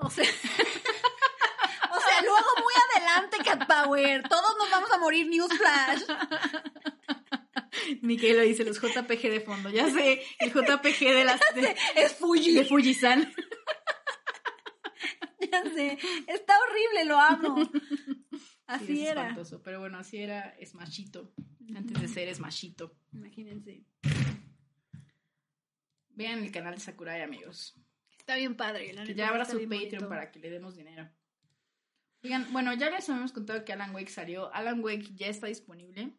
O sea, o sea, luego muy adelante, Cat Power. Todos nos vamos a morir, Newsflash. Miquel lo dice, los JPG de fondo. Ya sé, el JPG de las de, Es Fuji. de Fujisan. Ya sé. Está horrible, lo amo. Así Sí, es era. espantoso, pero bueno, así era Smashito. Antes de ser Smashito. Imagínense. Vean el canal de Sakurai, amigos. Está bien padre. la Que ya habrá está su Patreon bonito. para que le demos dinero. Oigan, bueno, ya les habíamos contado que Alan Wake salió. Alan Wake ya está disponible.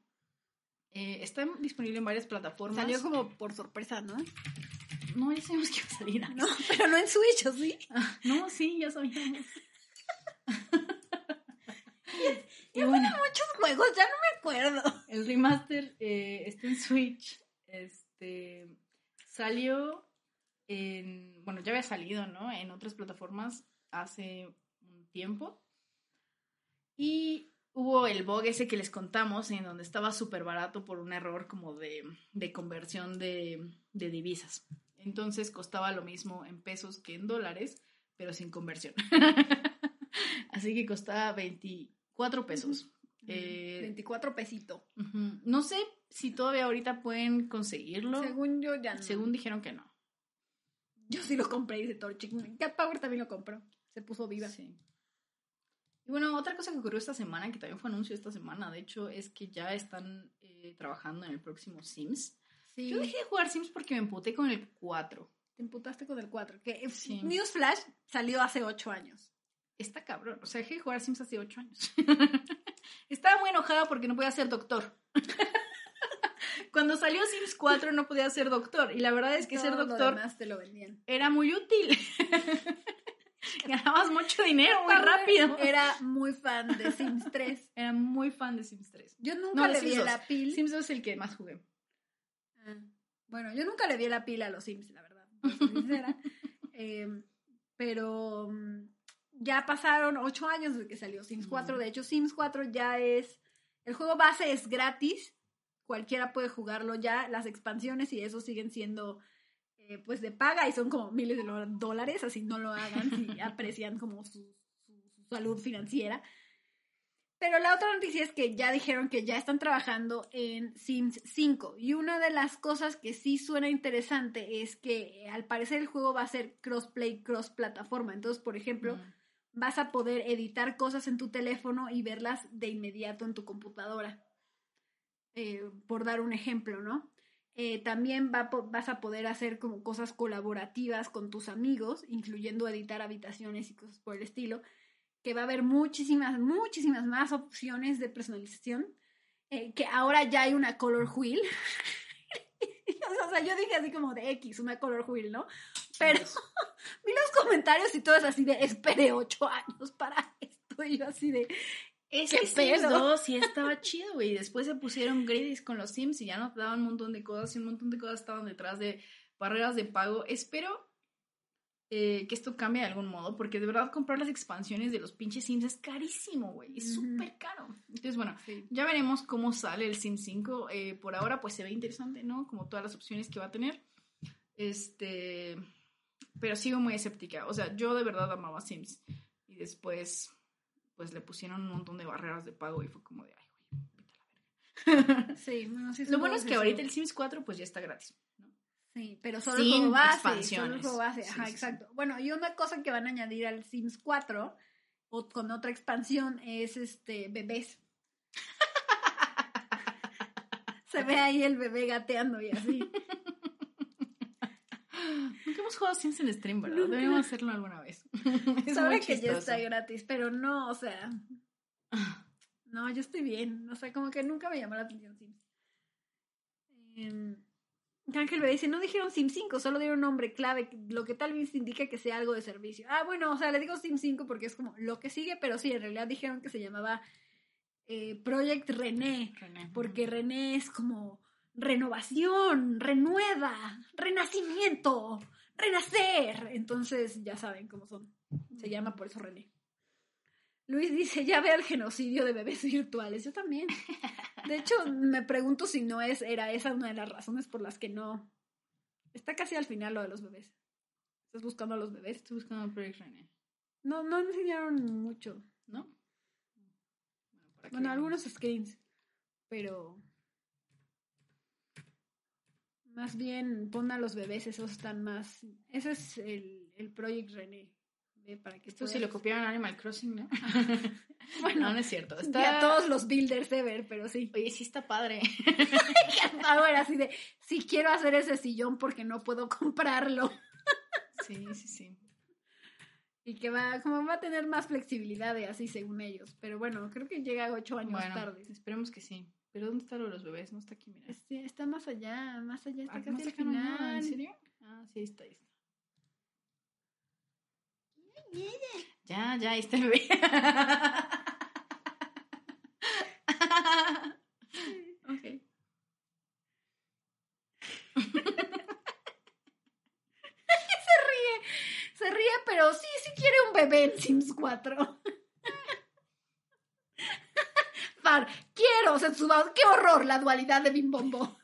Eh, está disponible en varias plataformas. Salió como por sorpresa, ¿no? No, ya sabíamos que iba a salir. No, pero no en Switch, ¿o sí? No, sí, ya sabíamos. y bueno, Muchos juegos, ya no me acuerdo. el remaster eh, está en Switch. Este salió en. Bueno, ya había salido, ¿no? En otras plataformas hace un tiempo. Y hubo el bug ese que les contamos, en donde estaba súper barato por un error como de, de conversión de, de divisas. Entonces costaba lo mismo en pesos que en dólares, pero sin conversión. Así que costaba 24 pesos. Eh, 24 pesito. No sé si todavía ahorita pueden conseguirlo. Según yo, ya no. Según dijeron que no. Yo sí lo compré, dice Torchic. Cat Power también lo compró. Se puso viva. Sí. Y bueno, otra cosa que ocurrió esta semana, que también fue anuncio esta semana, de hecho, es que ya están eh, trabajando en el próximo Sims. Sí. Yo dejé de jugar Sims porque me emputé con el 4. Te emputaste con el 4. Que eh, Sí. Newsflash salió hace 8 años. Está cabrón. O sea, dejé de jugar Sims hace 8 años. Estaba muy enojada porque no podía ser doctor. Cuando salió Sims 4 no podía ser doctor. Y la verdad es que ser Todo lo doctor demás te lo vendían. era muy útil. Ganabas mucho dinero muy rápido. Era muy fan de Sims 3. Era muy fan de Sims 3. Yo nunca No, le vi 2. la pila. Sims 2 es el que más jugué. Ah, Bueno, yo nunca le vi la pila a los Sims, la verdad. ser sincera. Eh, pero mm, ya pasaron ocho años desde que salió Sims 4. De hecho, Sims 4 ya es. El juego base es gratis. Cualquiera puede jugarlo ya. Las expansiones y eso siguen siendo eh, pues de paga y son como miles de dólares. Así no lo hagan si aprecian como su, su- su salud financiera. Pero la otra noticia es que ya dijeron que ya están trabajando en Sims 5. Y una de las cosas que sí suena interesante es que eh, al parecer el juego va a ser crossplay, cross plataforma. Entonces, por ejemplo, Mm. vas a poder editar cosas en tu teléfono y verlas de inmediato en tu computadora. Eh, por dar un ejemplo, ¿no? Eh, también va vas a poder hacer como cosas colaborativas con tus amigos, incluyendo editar habitaciones y cosas por el estilo, que va a haber muchísimas, muchísimas más opciones de personalización, eh, que ahora ya hay una color wheel. o sea, yo dije así como de X, una color wheel, ¿no? Pero vi los comentarios y todo es así de, esperé ocho años para esto, y yo así de, Es ¿Qué que Sims pedo? 2 sí estaba chido, güey. Después se pusieron gradis con los Sims y ya nos daban un montón de cosas y un montón de cosas estaban detrás de barreras de pago. Espero eh, que esto cambie de algún modo, porque de verdad comprar las expansiones de los pinches Sims es carísimo, güey. Es Ujú. súper caro. Entonces, bueno, Sí. ya veremos cómo sale el Sim 5. Eh, por ahora, pues se ve interesante, ¿no? Como todas las opciones que va a tener. Este. Pero sigo muy escéptica. O sea, yo de verdad amaba Sims. Y después, pues le pusieron un montón de barreras de pago y fue como de, ay, güey, vete a la verga. Sí, bueno, sí, Lo bueno es que eso. ahorita el Sims 4, pues ya está gratis. ¿no? Sí, pero solo Sin el juego base. Solo el juego base, ajá, sí, sí. exacto. Bueno, y una cosa que van a añadir al Sims 4, o con otra expansión, es este bebés. Se ve ahí el bebé gateando y así. Nunca hemos jugado Sims en stream, ¿verdad? Nunca. Deberíamos hacerlo alguna vez. es Sabe que ya está gratis, pero no, o sea. No, yo estoy bien. O sea, como que nunca me llamó la atención Sims. Em, Ángel me dice, no dijeron Sim 5, solo dieron un nombre clave, lo que tal vez indica que sea algo de servicio. Ah, bueno, o sea, le digo Sim 5 porque es como lo que sigue, pero sí, en realidad dijeron que se llamaba eh, Project René, René. porque René es como renovación, renueva, renacimiento, renacer. Entonces, ya saben cómo son. Se llama por eso René. Luis dice, ya ve el genocidio de bebés virtuales. Yo también. De hecho, me pregunto si no es, era esa una de las razones por las que no. Está casi al final lo de los bebés. Estás buscando a los bebés. Estoy buscando el Project René, No, no enseñaron mucho. ¿no? Bueno, Bueno, algunos screens. Pero. Más bien pon a los bebés, esos están más. Ese es el, el Project René. Ve, para que Esto si lo puedas- copiaron Animal Crossing, ¿no? Bueno, no, no es cierto. Está... todos los builders ever, pero sí. Oye, sí está padre. Ahora así de, si quiero hacer ese sillón porque no puedo comprarlo. Sí, sí, sí. Y que va, como va a tener más flexibilidad y así según ellos. Pero bueno, creo que llega ocho años Bueno, tarde. esperemos que sí. Pero ¿dónde está lo de los bebés? No está aquí, mira. Este, está más allá, más allá, está Ah, casi ¿no al nada? final. ¿En serio? Ah, sí, ahí está, ahí está. Ya, ya, ahí está el bebé. ok. Se ríe, pero sí, sí quiere un bebé en Sims 4. Far, qué horror la dualidad de Bimbombo.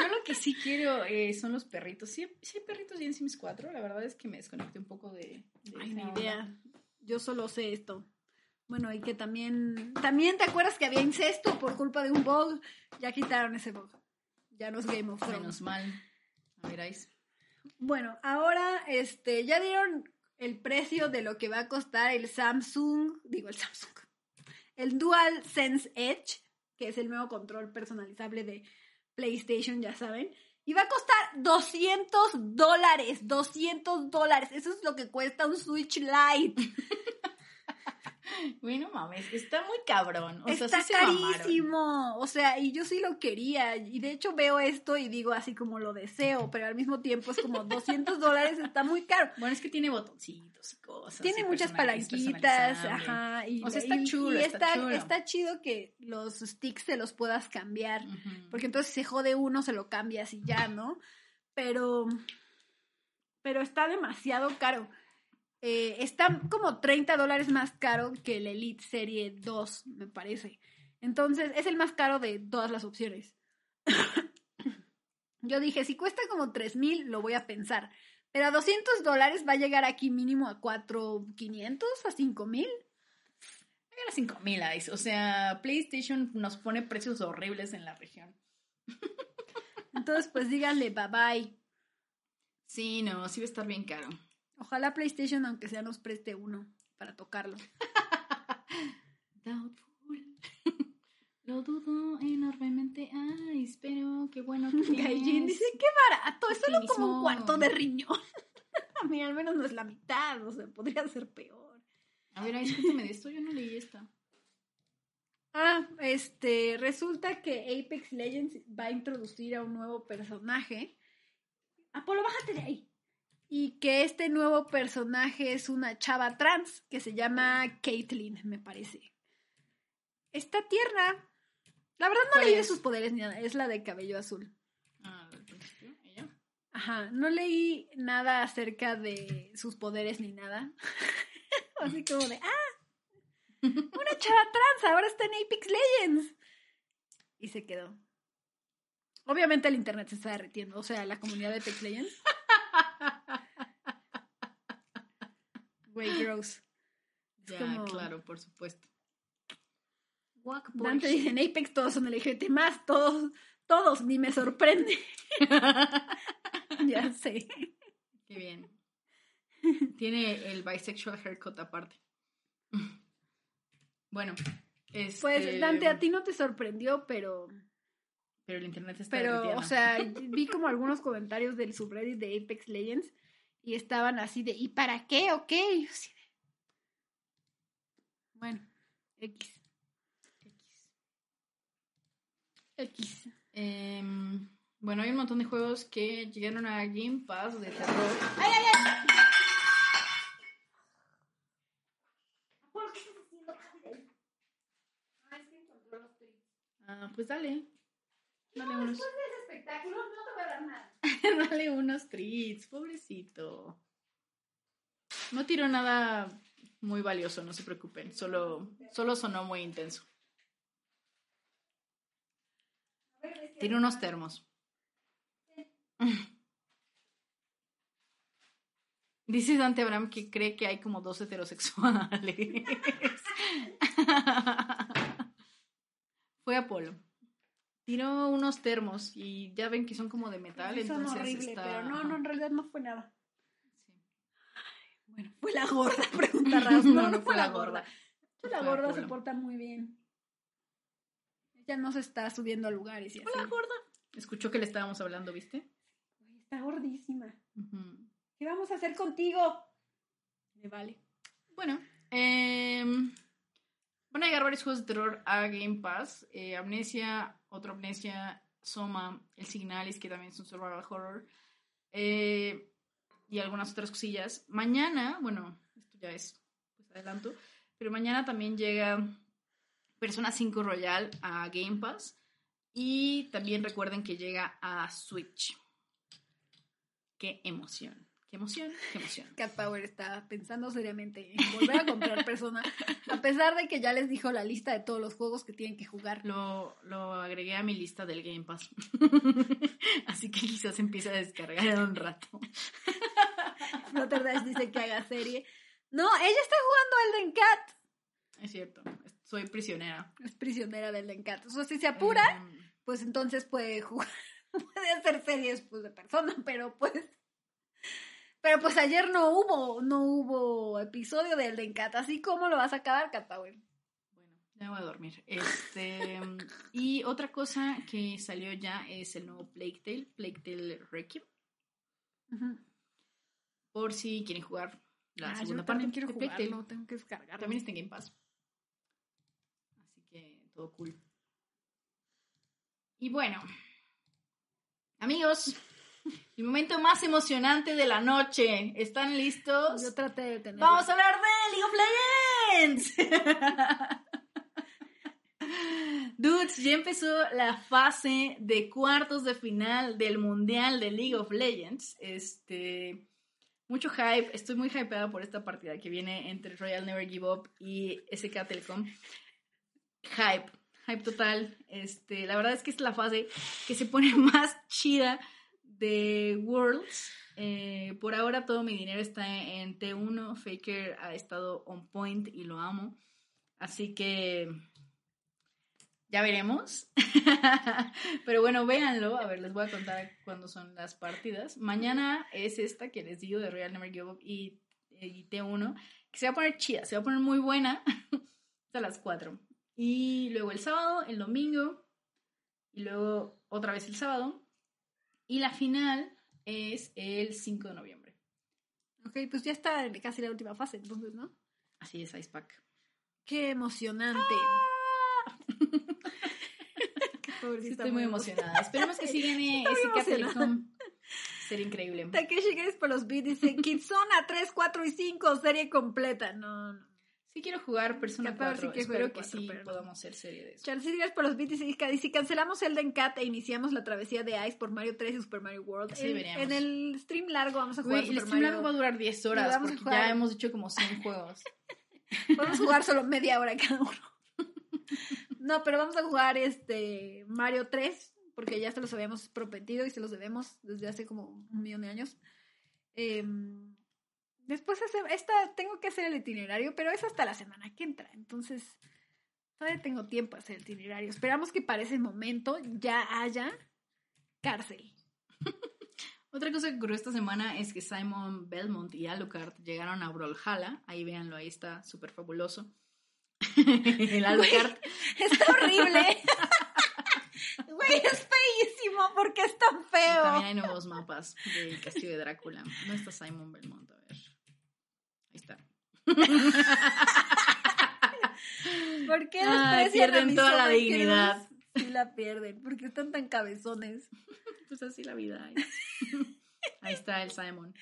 Yo lo que sí quiero eh, son los perritos. Sí, sí hay perritos ya en Sims 4. La verdad es que me desconecté un poco de, de Ay, ni onda. idea. Yo solo sé esto. Bueno, y que también. También te acuerdas que había incesto por culpa de un bug. Ya quitaron ese bug. Ya no es Game of Thrones. Menos mal. A ver, Ice. Bueno, ahora este, ya dieron el precio de lo que va a costar el Samsung, digo el Samsung, el Dual Sense Edge, que es el nuevo control personalizable de PlayStation, ya saben. Y va a costar 200 dólares, 200 dólares. Eso es lo que cuesta un Switch Lite. Güey, no mames, está muy cabrón. O sea, Está se carísimo. O sea, y yo sí lo quería. Y de hecho veo esto y digo así como lo deseo, pero al mismo tiempo es como 200 dólares, está muy caro. Bueno, es que tiene botoncitos y cosas. Tiene y muchas palanquitas, ajá. Y, O sea, está y- chulo, y está chulo. está chido que los sticks te los puedas cambiar. Porque entonces si se jode uno, se lo cambias y ya, ¿no? Pero. Pero está demasiado caro. Eh, está como 30 dólares más caro que el Elite Serie 2, me parece. Entonces, es el más caro de todas las opciones. Yo dije, si cuesta como 3 mil, lo voy a pensar. Pero a 200 dólares va a llegar aquí mínimo a 4,500, a 5 mil. Era 5000 Ice. O sea, PlayStation nos pone precios horribles en la región. Entonces, pues díganle bye bye. Sí, no, sí va a estar bien caro. Ojalá PlayStation, aunque sea, nos preste uno para tocarlo. Doubtful. Lo dudo enormemente. Ay, espero qué bueno que Gaijin dice, qué barato, es solo como un cuarto de riñón. A mí al menos no es la mitad, o sea, podría ser peor. A ver, cuéntame de esto. Yo no leí esta. Ah, este, resulta que Apex Legends va a introducir a un nuevo personaje. Apolo, bájate de ahí. Y que este nuevo personaje es una chava trans que se llama Caitlyn, me parece. Está tierna. La verdad no ¿Cuál leí de sus poderes ni nada, es la de cabello azul. Ah, del principio, ella. Ajá, no leí nada acerca de sus poderes ni nada. Así como de, ah, una chava trans, ahora está en Apex Legends. Y se quedó. Obviamente el internet se está derritiendo, o sea, la comunidad de Apex Legends. Güey, gross. Ya, como- claro, por supuesto. Walk Dante dice, en Apex todos son LGBT más, todos, todos, ni me sorprende. ya sé. Qué bien. Tiene el bisexual haircut aparte. Bueno, este... Pues Dante, a ti no te sorprendió, pero... Pero el internet está Pero, o sea, vi como algunos comentarios del subreddit de Apex Legends y estaban así de, ¿y para qué o qué? Y yo así de, Bueno, X. X. Em, bueno, hay un montón de juegos que llegaron a Game Pass de terror. Ah, pues dale. Dale unos, ese espectáculo no te voy a dar nada. dale unos treats, pobrecito. No tiró nada muy valioso, no se preocupen. Solo, solo sonó muy intenso. Tiene unos termos. Dice Dante Abraham que cree que hay como dos heterosexuales. Fue Apolo. Tiró unos termos y ya ven que son como de metal. Sí, son entonces horrible, está- pero no, no, en realidad no fue nada. Sí. Bueno, fue la gorda, pregunta Raz. No, no, fue la gorda. La gorda se porta muy bien. Ella no se está subiendo a lugares y así. Fue la gorda. Escuchó que le estábamos hablando, ¿viste? Está gordísima. ¿Qué vamos a hacer contigo? Me vale. Bueno, em, van a llegar varios juegos de terror a Game Pass. Eh, Amnesia, otro Amnesia, Soma, El Signalis, que también es un survival horror. eh, y algunas otras cosillas. Mañana, bueno, esto ya es pues adelanto, pero mañana también llega Persona 5 Royal a Game Pass. Y también recuerden que llega a Switch. Qué emoción, qué emoción, qué emoción. Cat Power está pensando seriamente en volver a comprar persona, a pesar de que ya les dijo la lista de todos los juegos que tienen que jugar. Lo, lo agregué a mi lista del Game Pass. Así que quizás empiece a descargar en un rato. Flutterdash dice que haga serie. No, ella está jugando Elden Cat. Es cierto, soy prisionera. Es prisionera del Elden Cat. O sea, si se apura, Em, pues entonces puede jugar, puede hacer series pues, de persona, pero pues... Pero pues ayer no hubo, no hubo episodio de Elden Cat, así como lo vas a acabar, Cat Power. bueno, ya voy a dormir. Este, y otra cosa que salió ya es el nuevo Plague Tale, Plague Tale Requiem. Por si quieren jugar la Ah, segunda yo parte también quiero de Plague Tale. jugarlo, tengo que descargarlo. También está en Game Pass. todo cool. Y bueno, amigos, el momento más emocionante de la noche. ¿Están listos? Yo traté de tener. Vamos a hablar de League of Legends. Dudes, ya empezó la fase de cuartos de final del Mundial de League of Legends. Este, mucho hype. Estoy muy hypeada por esta partida que viene entre Royal Never Give Up y SK Telecom. Hype, hype total. Este, la verdad es que es la fase que se pone más chida de Worlds. Eh, por ahora todo mi dinero está en T1. Faker ha estado on point y lo amo. Así que ya veremos. Pero bueno, véanlo. A ver, les voy a contar cuándo son las partidas. Mañana es esta que les digo de Royal Never Give Up y, y T1, que se va a poner chida, se va a poner muy buena. Hasta las 4. Y luego el sábado, el domingo, y luego otra vez el sábado. Y la final es el 5 de noviembre. Ok, pues ya está casi la última fase, entonces, ¿no? Así es, Icepack. Qué emocionante. Sí, estoy muy emocionada. Esperemos que sí gane SK Telecom. Sería increíble. Takeshi Games por los beats dice Kitsuna 3, 4 y 5, serie completa. No, no. Sí quiero jugar Persona Capaz 4. sí que Espero juegue que 4, sí pero podamos hacer serie de eso. Charles Games por los dice "Iska, si cancelamos Elden Cat e iniciamos la travesía de Ice por Mario 3 y Super Mario World. En, en el stream largo vamos a jugar el Super stream Mario. largo va a durar 10 horas Y porque jugar- ya hemos dicho como 100 juegos. A jugar solo media hora cada uno. No, pero vamos a jugar este Mario 3, porque ya se los habíamos prometido y se los debemos desde hace como un millón de años. Em, después hace- esta tengo que hacer el itinerario, pero es hasta la semana que entra, entonces todavía tengo tiempo a hacer el itinerario. Esperamos que para ese momento ya haya cárcel. Otra cosa que ocurrió esta semana es que Simon Belmont y Alucard llegaron a Brawlhalla. Ahí véanlo, ahí está, súper fabuloso. el Alucard. Está horrible. Güey, es feísimo porque es tan feo. También hay nuevos mapas del castillo de Drácula. No está Simon Belmont, está. ¿Por qué Ay, desprecian pierden a mis toda la dignidad. Sí la pierden, porque están tan cabezones. Pues así la vida es. Ahí está el Simon.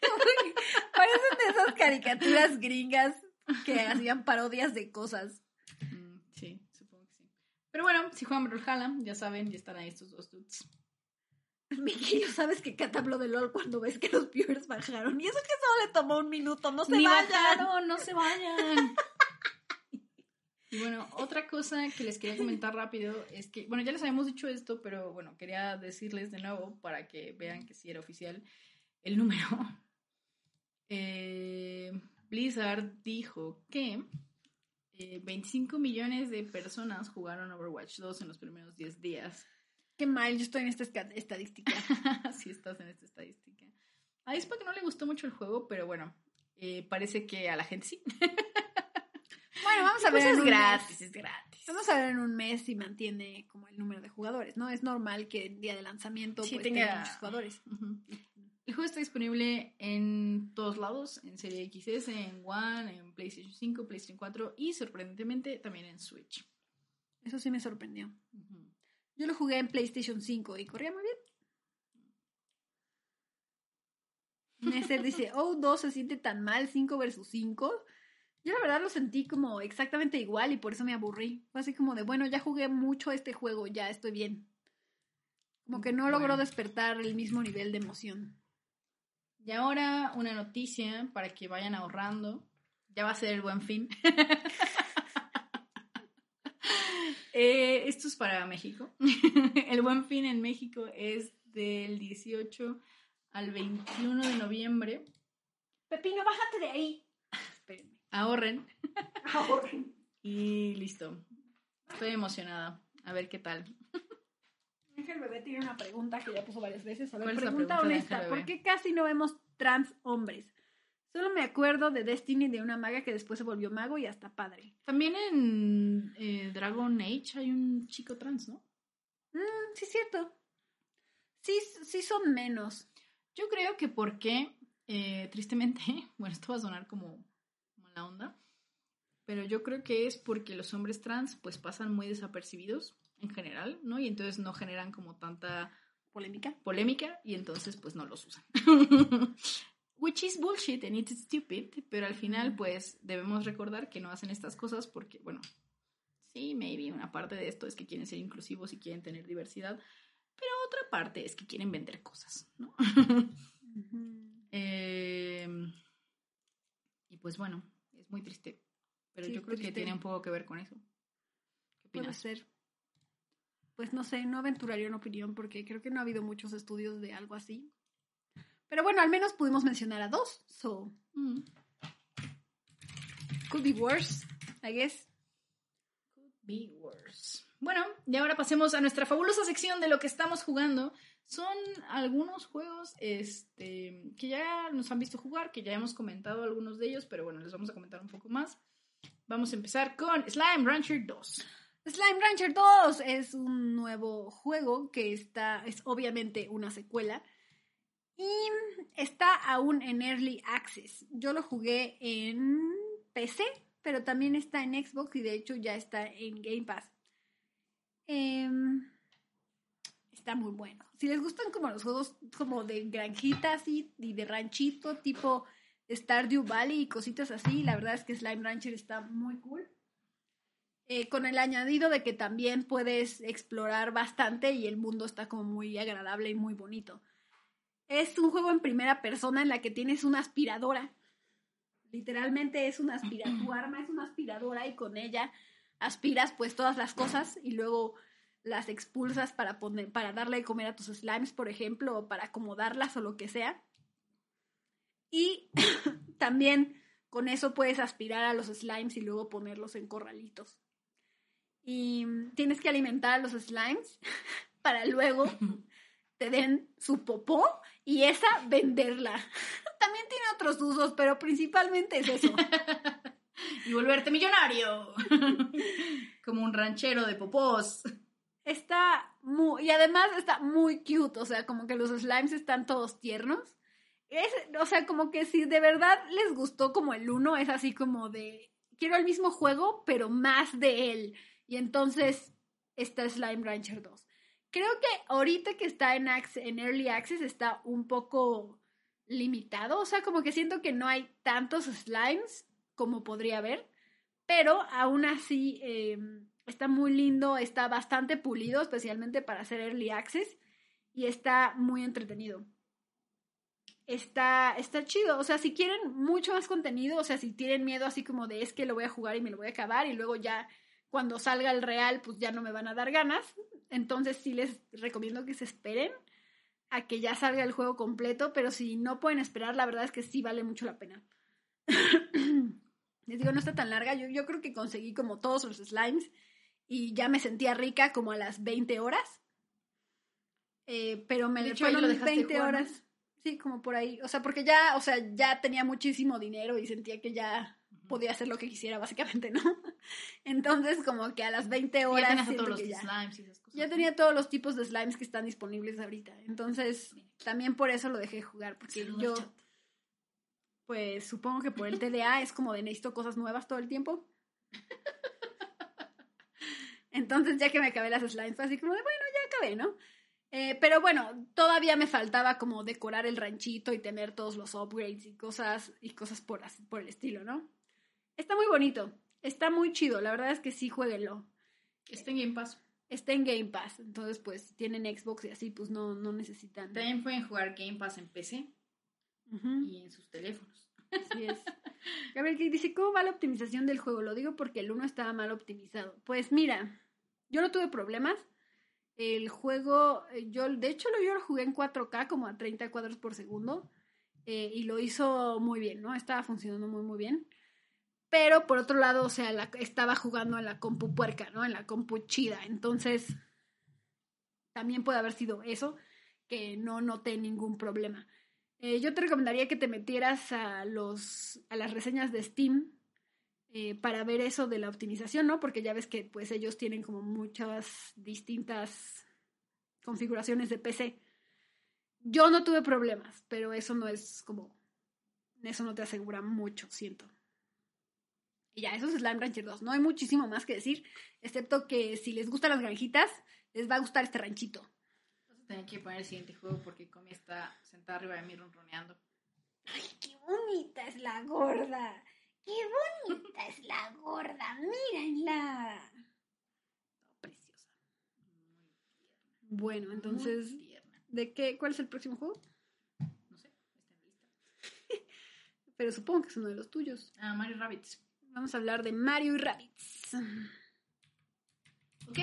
Parecen de esas caricaturas gringas que hacían parodias de cosas. Mm, sí, supongo que sí. Pero bueno, si juegan Brawlhalla, ya saben, ya están ahí estos dos dudes. Miquillo, sabes que Kat habló de LOL cuando ves que los viewers bajaron. Y eso que solo le tomó un minuto, no se Ni vayan. bajaron, no se vayan. Y bueno, otra cosa que les quería comentar rápido es que, bueno, ya les habíamos dicho esto, pero bueno, quería decirles de nuevo para que vean que sí era oficial el número. Eh, Blizzard dijo que eh, 25 millones de personas jugaron Overwatch 2 en los primeros 10 días. Qué mal, yo estoy en esta estadística. si estás en esta estadística. A Ispa que no le gustó mucho el juego, pero bueno, eh, parece que a la gente sí. Bueno, vamos a ver es gratis, es gratis. Vamos a ver en un mes si mantiene como el número de jugadores, ¿no? Es normal que el día de lanzamiento Sí, pues, tenga- tenga muchos jugadores. El juego está disponible en todos lados, en Serie XS, en One, en PlayStation 5, PlayStation 4 y sorprendentemente también en Switch. Eso sí me sorprendió. Ujú. Yo lo jugué en PlayStation 5 y corría muy bien. Nesser dice, oh, 2 se siente tan mal, 5 versus 5. Yo la verdad lo sentí como exactamente igual y por eso me aburrí. Fue así como de, bueno, ya jugué mucho este juego, ya estoy bien. Como que no logró despertar el mismo nivel de emoción. Y ahora una noticia para que vayan ahorrando. Ya va a ser el buen fin. Eh, esto es para México. el buen fin en México es del 18 al 21 de noviembre. Pepino, bájate de ahí. Espérenme. Ahorren Ahorren. y listo. Estoy emocionada. A ver qué tal. Ángel Bebé tiene una pregunta que ya puso varias veces. A ver, ¿Cuál es la pregunta honesta. ¿Por qué casi no vemos trans hombres? Solo me acuerdo de Destiny de una maga que después se volvió mago y hasta padre. También en eh, Dragon Age hay un chico trans, ¿no? Mm, sí, es cierto. Sí, sí son menos. Yo creo que porque, eh, tristemente, bueno, esto va a sonar como mala onda, pero yo creo que es porque los hombres trans pues pasan muy desapercibidos en general, ¿no? Y entonces no generan como tanta polémica. Polémica y entonces pues no los usan. Which is bullshit and it's stupid, pero al final pues debemos recordar que no hacen estas cosas porque, bueno, sí, maybe una parte de esto es que quieren ser inclusivos y quieren tener diversidad, pero otra parte es que quieren vender cosas, ¿no? Em, y pues bueno, es muy triste, pero yo creo que tiene un poco que ver con eso. ¿Qué opinas? Puede ser. Pues no sé, no aventuraría una opinión porque creo que no ha habido muchos estudios de algo así. Pero bueno, al menos pudimos mencionar a dos. So. Mm. Could be worse, I guess. Could be worse. Bueno, y ahora pasemos a nuestra fabulosa sección de lo que estamos jugando. Son algunos juegos este, que ya nos han visto jugar, que ya hemos comentado algunos de ellos, pero bueno, les vamos a comentar un poco más. Vamos a empezar con Slime Rancher 2. Slime Rancher 2 es un nuevo juego que está, es obviamente una secuela y está aún en Early Access. Yo lo jugué en PC, pero también está en Xbox y de hecho ya está en Game Pass. Em, está muy bueno. Si les gustan como los juegos como de granjitas y, y de ranchito, tipo Stardew Valley y cositas así, la verdad es que Slime Rancher está muy cool. Eh, con el añadido de que también puedes explorar bastante y el mundo está como muy agradable y muy bonito. Es un juego en primera persona en la que tienes una aspiradora. Literalmente es una aspiradora, tu arma es una aspiradora y con ella aspiras pues todas las cosas y luego las expulsas para poner, para darle de comer a tus slimes, por ejemplo, o para acomodarlas o lo que sea. Y también con eso puedes aspirar a los slimes y luego ponerlos en corralitos. Y tienes que alimentar a los slimes para luego te den su popó y esa venderla. También tiene otros usos, pero principalmente es eso. y volverte millonario. Como un ranchero de popós. Está muy, y además está muy cute, o sea, como que los slimes están todos tiernos. Es, o sea, como que si de verdad les gustó como el uno, es así como de, quiero el mismo juego, pero más de él. Y entonces está Slime Rancher 2. Creo que ahorita que está en, Early Access está un poco limitado, o sea, como que siento que no hay tantos slimes como podría haber, pero aún así em, está muy lindo, está bastante pulido, especialmente para hacer Early Access, y está muy entretenido. Está, está chido, o sea, si quieren mucho más contenido, o sea, si tienen miedo así como de es que lo voy a jugar y me lo voy a acabar y luego ya cuando salga el real, pues ya no me van a dar ganas. Entonces sí les recomiendo que se esperen a que ya salga el juego completo, pero si no pueden esperar, la verdad es que sí vale mucho la pena. les digo, no está tan larga. Yo, yo creo que conseguí como todos los slimes y ya me sentía rica como a las 20 horas. Eh, pero me de lo 20 horas. Sí, como por ahí. O sea, porque ya, o sea, ya tenía muchísimo dinero y sentía que ya podía hacer lo que quisiera, básicamente, ¿no? Entonces, como que a las 20 horas. Ya todos los slimes y esas cosas. Ya tenía todos los tipos de slimes que están disponibles ahorita. Entonces, también por eso lo dejé jugar, porque yo. Pues supongo que por el TDA es como de necesito cosas nuevas todo el tiempo. Entonces, ya que me acabé las slimes, fue así como de, bueno, ya acabé, ¿no? Eh, pero bueno, todavía me faltaba como decorar el ranchito y tener todos los upgrades y cosas, y cosas por, por el estilo, ¿no? Está muy bonito. Está muy chido. La verdad es que sí, jueguenlo. Está en Game Pass. Está en Game Pass. Entonces, pues, tienen Xbox y así, pues no, no necesitan. También pueden jugar Game Pass en PC y en sus teléfonos. Así es. Gabriel dice, ¿cómo va la optimización del juego? Lo digo porque el 1 estaba mal optimizado. Pues mira, yo no tuve problemas. El juego, eh, yo de hecho yo lo jugué en 4K como a 30 cuadros por segundo eh, y lo hizo muy bien, ¿no? Estaba funcionando muy muy bien. Pero por otro lado, o sea, estaba jugando en la compu puerca, ¿no? En la compu chida. Entonces, también puede haber sido eso, que no noté ningún problema. Eh, yo te recomendaría que te metieras a, los, a las reseñas de Steam eh, para ver eso de la optimización, ¿no? Porque ya ves que pues ellos tienen como muchas distintas configuraciones de PC. Yo no tuve problemas, pero eso no es como, eso no te asegura mucho, siento. Y ya, eso es Slime Rancher 2. No hay muchísimo más que decir, excepto que si les gustan las granjitas, les va a gustar este ranchito. A tener que poner el siguiente juego porque Comi está sentada arriba de mí ronroneando. ¡Ay, qué bonita es la gorda! ¡Qué bonita es la gorda! ¡Mírenla! Preciosa. Muy Bueno, entonces. ¿de qué? ¿Cuál es el próximo juego? No sé, está en lista. Pero supongo que es uno de los tuyos. Ah, Mario Rabbits. Vamos a hablar de Mario y Rabbids. Ok,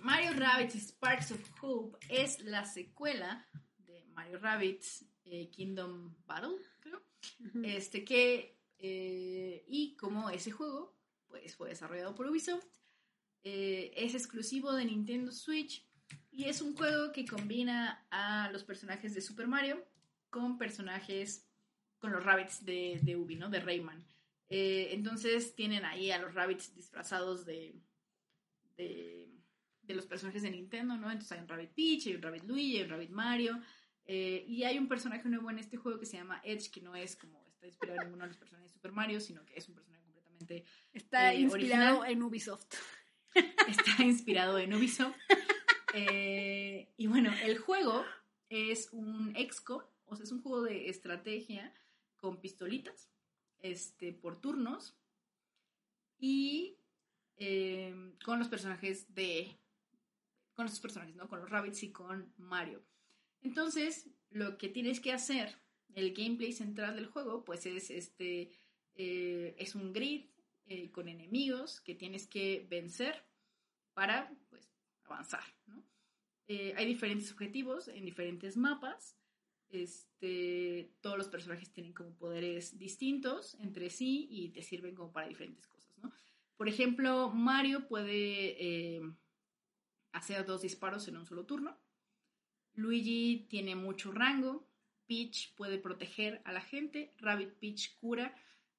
Mario Rabbits Sparks of Hope es la secuela de Mario Rabbits eh, Kingdom Battle, creo. Este que, eh, y como ese juego, pues fue desarrollado por Ubisoft, eh, es exclusivo de Nintendo Switch y es un juego que combina a los personajes de Super Mario con personajes, con los Rabbits de, de Ubi, ¿no? De Rayman. Eh, entonces tienen ahí a los Rabbits disfrazados de, de, de los personajes de Nintendo, ¿no? Entonces hay un Rabbit Peach, hay un Rabbit Luigi, hay un Rabbit Mario. eh, y hay un personaje nuevo en este juego que se llama Edge, que no es como está inspirado en ninguno de los personajes de Super Mario, sino que es un personaje completamente Está eh, inspirado original. en Ubisoft. está inspirado en Ubisoft. Eh, y bueno, el juego es un exco, o sea, es un juego de estrategia con pistolitas, este, por turnos, y eh, con los personajes de, con estos personajes, ¿no? Con los rabbits y con Mario. Entonces, lo que tienes que hacer, el gameplay central del juego, pues es este, eh, es un grid eh, con enemigos que tienes que vencer para pues, avanzar. ¿no? Eh, hay diferentes objetivos en diferentes mapas. Este, todos los personajes tienen como poderes distintos entre sí y te sirven como para diferentes cosas. ¿no? Por ejemplo, Mario puede eh, hacer dos disparos en un solo turno. Luigi tiene mucho rango. Peach puede proteger a la gente. Rabbit Peach cura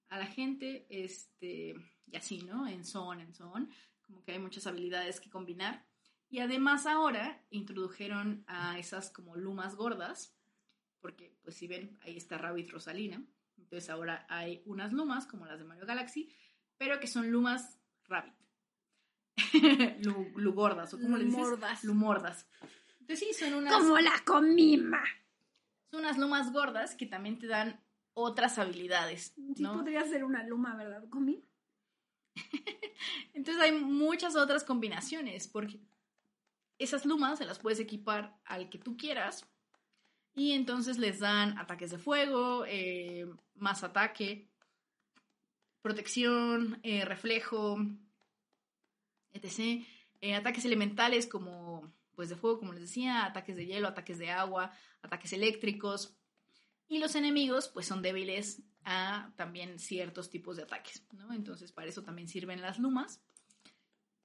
a la gente. Este, y así, ¿no? En son, en son. Como que hay muchas habilidades que combinar. Y además ahora introdujeron a esas como lumas gordas. Porque, pues si ven, ahí está Rabbit Rosalina. Entonces ahora hay unas lumas como las de Mario Galaxy. Pero que son lumas Rabbit. Lu, lugordas, o como le dices? Lumordas. Lumordas. Entonces sí, son unas, Como la comima. son unas lumas gordas que también te dan otras habilidades, Sí ¿no? podría ser una luma, ¿verdad, Comi? Entonces hay muchas otras combinaciones, porque esas lumas se las puedes equipar al que tú quieras y entonces les dan ataques de fuego, eh, más ataque, protección, eh, reflejo, etc. Eh, ataques elementales como pues de fuego, como les decía, ataques de hielo, ataques de agua, ataques eléctricos. Y los enemigos pues son débiles a también ciertos tipos de ataques, ¿no? Entonces para eso también sirven las lumas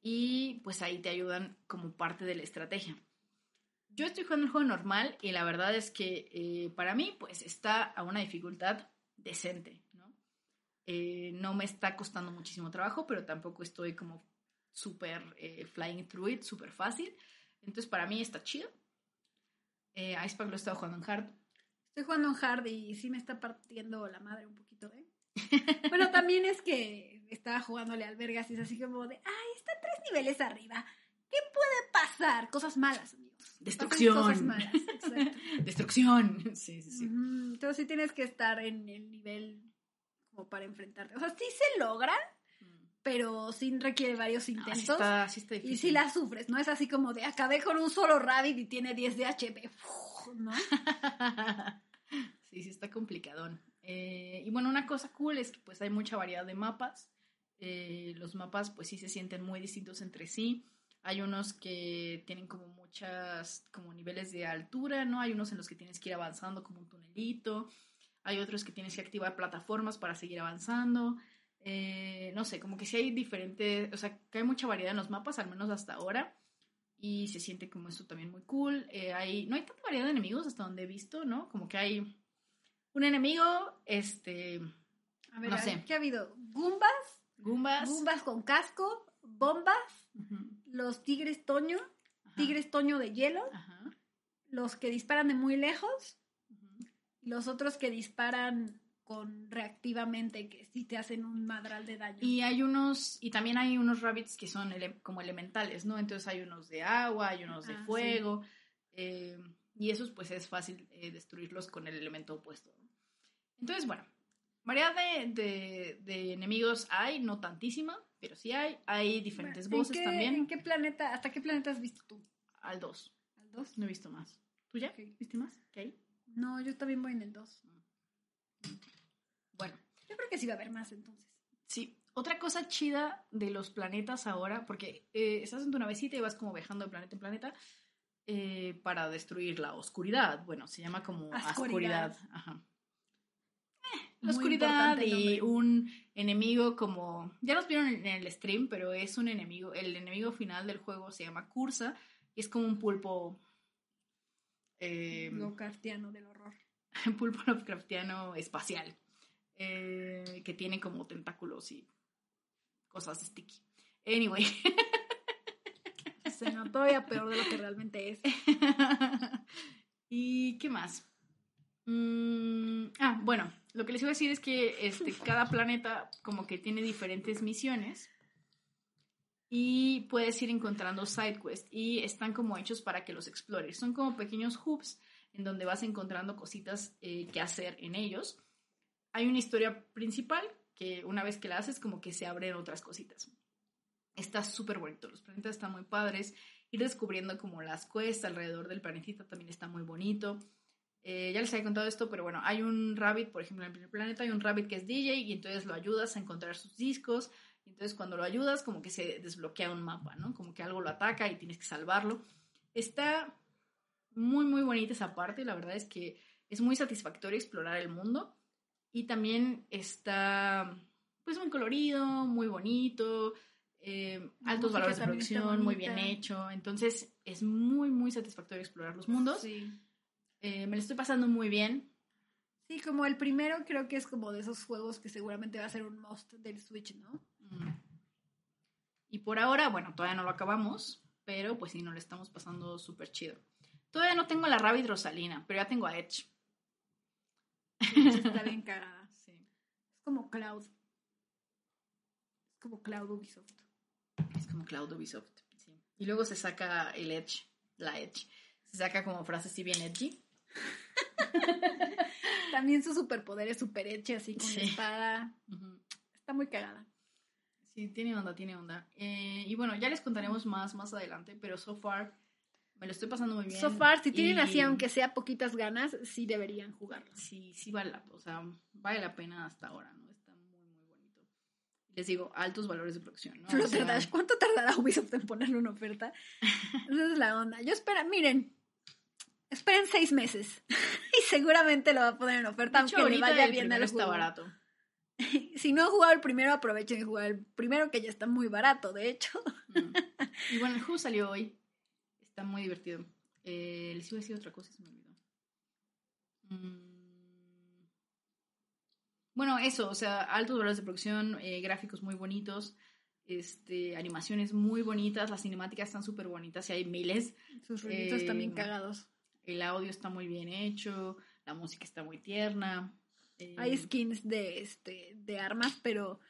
y pues ahí te ayudan como parte de la estrategia. Yo estoy jugando el juego normal y la verdad es que eh, para mí pues está a una dificultad decente, ¿no? Eh, no me está costando muchísimo trabajo, pero tampoco estoy como súper eh, flying through it, súper fácil. Entonces para mí está chido. Icepack lo he estado jugando en hard. Estoy jugando en hard y sí me está partiendo la madre un poquito, ¿eh? bueno, también es que estaba jugándole al Vergas y es así como de, ay, está tres niveles arriba. ¿Qué puede pasar? Cosas malas, Destrucción. Cosas malas, exacto. Destrucción. Sí, sí, sí. Entonces sí tienes que estar en el nivel como para enfrentarte. O sea, sí se logra, pero sí requiere varios sí intentos. está, sí está difícil. y sí la sufres, ¿no? Es así como de acabé con un solo rabbit y tiene 10 de HP. Uf, ¿No? sí, sí está complicadón. Eh, y bueno, una cosa cool es que pues hay mucha variedad de mapas. Eh, los mapas pues sí se sienten muy distintos entre sí. Hay unos que tienen como muchas como niveles de altura, ¿no? Hay unos en los que tienes que ir avanzando como un tunelito. Hay otros que tienes que activar plataformas para seguir avanzando. Eh, no sé, como que sí hay diferentes, o sea, que hay mucha variedad en los mapas, al menos hasta ahora. Y se siente como eso también muy cool. Eh, hay, no hay tanta variedad de enemigos hasta donde he visto, ¿no? Como que hay un enemigo, este, A ver, No sé. ¿qué ha habido? Goombas, Goombas. Goombas con casco, bombas, Ujú, los tigres toño, ajá, tigres toño de hielo, Ajá. los que disparan de muy lejos, los otros que disparan con reactivamente que sí te hacen un madral de daño. Y hay unos, y también hay unos rabbits que son ele- como elementales, ¿no? Entonces hay unos de agua, hay unos de Ah, sí. fuego, eh, y esos pues es fácil eh, destruirlos con el elemento opuesto. Entonces, bueno, variedad de, de- de enemigos hay, no tantísima, pero sí hay. Hay diferentes ¿En voces qué- también. ¿En qué planeta, hasta qué planeta has visto tú? Al 2. ¿Al 2? No he visto más. ¿Tú ya? ¿Viste más? ¿Qué hay? No, yo también voy en el 2. Bueno, Yo creo que sí va a haber más entonces. sí. Otra cosa chida de los planetas ahora, porque eh, estás en tu navecita y vas como viajando de planeta en planeta eh, para destruir la oscuridad. Bueno, se llama como oscuridad. Ajá. La oscuridad y un enemigo como... Ya los vieron en el stream, pero es un enemigo... El enemigo final del juego se llama Cursa y es como un pulpo... eh, Lovecraftiano del horror. un pulpo Lovecraftiano espacial. eh, que tiene como tentáculos y cosas sticky. Anyway. Se notó ya peor de lo que realmente es. ¿Y qué más? Mm, ah, bueno, lo que les iba a decir es que este, cada planeta como que tiene diferentes misiones y puedes ir encontrando side quests y están como hechos para que los explores. Son como pequeños hubs en donde vas encontrando cositas eh, que hacer en ellos. Hay una historia principal que una vez que la haces como que se abren otras cositas. Está súper bonito, los planetas están muy padres. Ir descubriendo como las quests alrededor del planetita también está muy bonito. Eh, ya les había contado esto, pero bueno, hay un rabbit, por ejemplo, en el primer planeta hay un rabbit que es DJ y entonces lo ayudas a encontrar sus discos. Y entonces cuando lo ayudas, como que se desbloquea un mapa, ¿no? Como que algo lo ataca y tienes que salvarlo. Está muy, muy bonita esa parte. La verdad es que es muy satisfactorio explorar el mundo. Y también está, pues, muy colorido, muy bonito. eh, altos valores de producción, muy bien hecho. Entonces es muy, muy satisfactorio explorar los mundos. Sí. Eh, me lo estoy pasando muy bien. Sí, como el primero creo que es como de esos juegos que seguramente va a ser un must del Switch, ¿no? Mm. Y por ahora, bueno, todavía no lo acabamos, pero pues sí, nos lo estamos pasando súper chido. Todavía no tengo a la Rabbit Rosalina, pero ya tengo a Edge. Está bien cagada. Sí. Es como Cloud. Es como Cloud Ubisoft. Es como Cloud Ubisoft. sí. Y luego se saca el Edge, la Edge. Se saca como frase así bien edgy. También su superpoder es super hecha, así con Sí. la espada. Ujú. Está muy cagada. Sí, tiene onda, tiene onda. Eh, y bueno, ya les contaremos más más adelante, pero so far me lo estoy pasando muy bien. So far, si tienen y- así, aunque sea poquitas ganas, sí deberían jugarlo. Sí, sí vale la, o sea, vale la pena hasta ahora, ¿no? Está muy, muy bonito. Les digo, altos valores de producción, ¿no? O sea, ¿cuánto tardará Ubisoft en ponerle una oferta? Esa es la onda. Yo espera, miren, esperen seis meses y seguramente lo va a poner en oferta, hecho, aunque le vaya el bien al está barato. Si no han jugado el primero, aprovechen de jugar el primero, que ya está muy barato, de hecho. Mm. Y bueno, el juego salió hoy. Está muy divertido. Eh, les iba a decir otra cosa y se me olvidó. Mm. Bueno, eso, o sea, altos valores de producción, eh, gráficos muy bonitos, este, animaciones muy bonitas, las cinemáticas están súper bonitas y hay miles. Sus ruiditos Eh, también cagados. El audio está muy bien hecho, la música está muy tierna. eh, Hay skins de, este, de armas, pero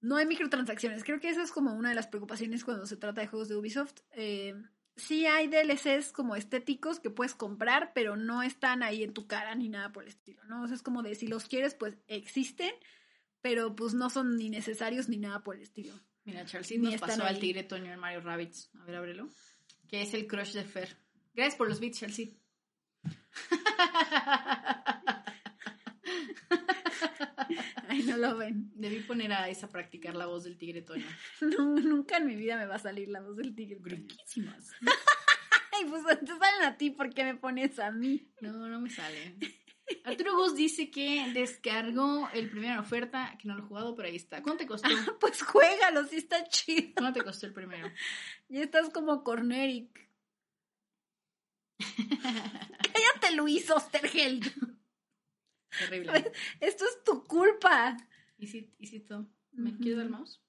no hay microtransacciones. Creo que esa es como una de las preocupaciones cuando se trata de juegos de Ubisoft. Eh, sí hay DLCs como estéticos que puedes comprar, pero no están ahí en tu cara ni nada por el estilo, ¿no? O sea, es como de si los quieres, pues existen, pero pues no son ni necesarios ni nada por el estilo. Mira, Charles nos pasó ahí. al tigre Toño en Mario Rabbits. A ver, ábrelo. Que es el crush de Fer. Gracias por los beats, Chelsea. Ay, no lo ven. Debí poner a esa a practicar la voz del tigre Toño. No, nunca en mi vida me va a salir la voz del tigre. Riquísimas. Ay, pues te salen a ti, ¿por qué me pones a mí? No, no me sale. Arturo Gus dice que descargó el primero en oferta, que no lo he jugado, pero ahí está. ¿Cuánto te costó? Pues juégalo, sí está chido. ¿Cuánto te costó el primero? Ya estás como Corneric. Cállate, Luis Osterheld. Terrible. Esto es tu culpa. ¿Y si, y si tú? ¿Me Ujú. quieres dar el mouse?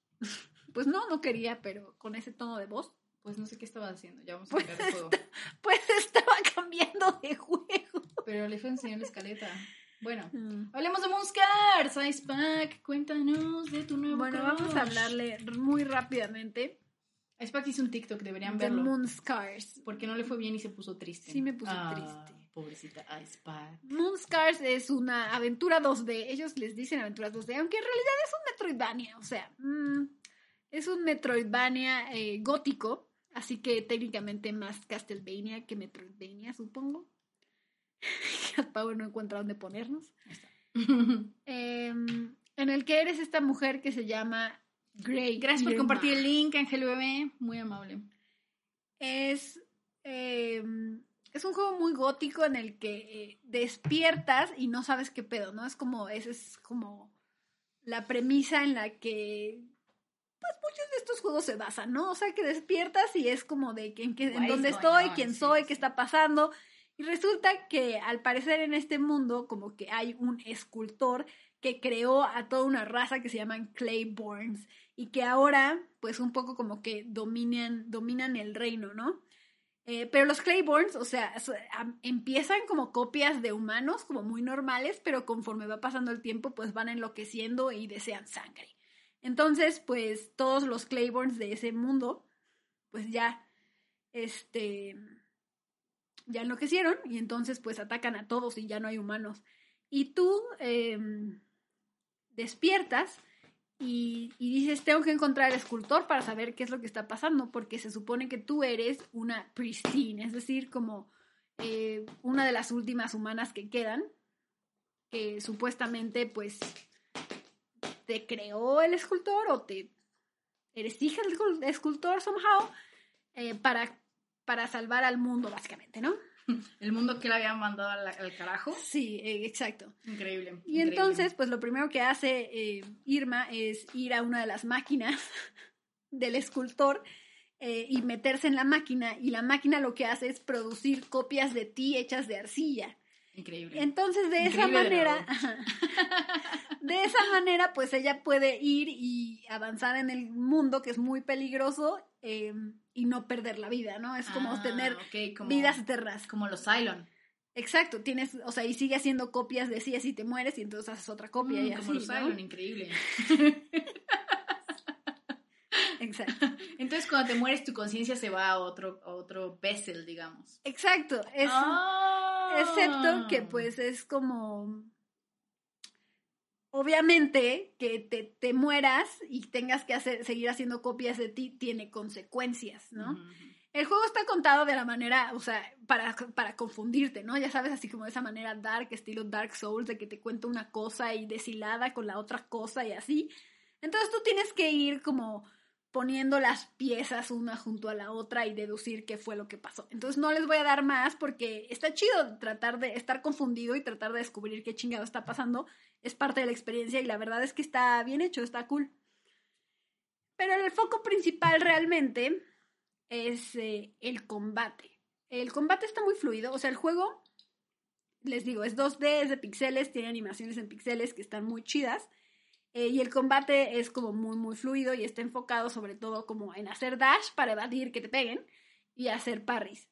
Pues no, no quería, pero con ese tono de voz. Pues no sé qué estaba haciendo. Ya vamos a Pues cambiar de juego. Pues estaba cambiando de juego. Pero le fue enseñar la escaleta. Bueno, Mm. hablemos de Moonscars. Ice Pack, cuéntanos de tu nuevo Bueno, vamos a hablarle muy rápidamente Pack hizo un TikTok, deberían de verlo. Moon Scars. Porque no le fue bien y se puso triste. Sí me puso Ah, triste. Pobrecita Ice Pack. Moon Scars es una aventura 2D. Ellos les dicen aventuras 2D, aunque en realidad es un Metroidvania. O sea, mm, es un Metroidvania eh, gótico. Así que técnicamente más Castlevania que Metroidvania, supongo. Cat Power no encuentra dónde ponernos. Em, en el que eres esta mujer que se llama Grey. Gracias por compartir el link, Ángel Bebé. Muy amable. Es, eh, es un juego muy gótico en el que eh, despiertas y no sabes qué pedo, ¿no? Es como, esa es como la premisa en la que pues muchos de estos juegos se basan, ¿no? O sea, que despiertas y es como de que, en, qué- en dónde estoy, quién soy, qué está pasando. Y resulta que al parecer en este mundo como que hay un escultor que creó a toda una raza que se llaman Clayborns y que ahora pues un poco como que dominan, dominan el reino, ¿no? Eh, pero los Clayborns, o sea, empiezan como copias de humanos, como muy normales, pero conforme va pasando el tiempo, pues van enloqueciendo y desean sangre. Entonces, pues todos los Clayborns de ese mundo, pues ya, este, ya enloquecieron y entonces pues atacan a todos y ya no hay humanos. Y tú em, despiertas y, dices, tengo que encontrar al escultor para saber qué es lo que está pasando, porque se supone que tú eres una pristine, es decir, como eh, una de las últimas humanas que quedan, que supuestamente pues te creó el escultor o te eres hija del escul- escultor somehow eh, para, para salvar al mundo básicamente, ¿no? El mundo que le habían mandado al, al carajo. Sí, eh, exacto. Increíble. Y increíble. entonces, pues lo primero que hace eh, Irma es ir a una de las máquinas del escultor eh, y meterse en la máquina. Y la máquina lo que hace es producir copias de ti hechas de arcilla. Increíble. Entonces, de esa Increíble manera, de esa manera, pues ella puede ir y avanzar en el mundo que es muy peligroso eh, y no perder la vida, ¿no? Es como Ah, tener como, vidas eternas. Como los Cylon. Exacto, tienes, o sea, y sigue haciendo copias de sí, así te mueres y entonces haces otra copia Mm, y como así, los ¿no? Cylon, increíble. Exacto. Entonces, cuando te mueres, tu conciencia se va a otro, a otro vessel, digamos. Exacto. Es. Excepto que pues es como... Obviamente que te, te mueras y tengas que hacer, seguir haciendo copias de ti tiene consecuencias, ¿no? El juego está contado de la manera, o sea, para, para confundirte, ¿no? Ya sabes, así como de esa manera dark, estilo Dark Souls, de que te cuento una cosa y deshilada con la otra cosa y así. Entonces tú tienes que ir como poniendo las piezas una junto a la otra y deducir qué fue lo que pasó. Entonces no les voy a dar más porque está chido tratar de estar confundido y tratar de descubrir qué chingado está pasando. Es parte de la experiencia y la verdad es que está bien hecho, está cool. Pero el foco principal realmente es eh, el combate. El combate está muy fluido, o sea, el juego, les digo, es 2D, es de pixeles, tiene animaciones en pixeles que están muy chidas. Eh, y el combate es como muy, muy fluido y está enfocado sobre todo como en hacer dash para evadir que te peguen y hacer parries.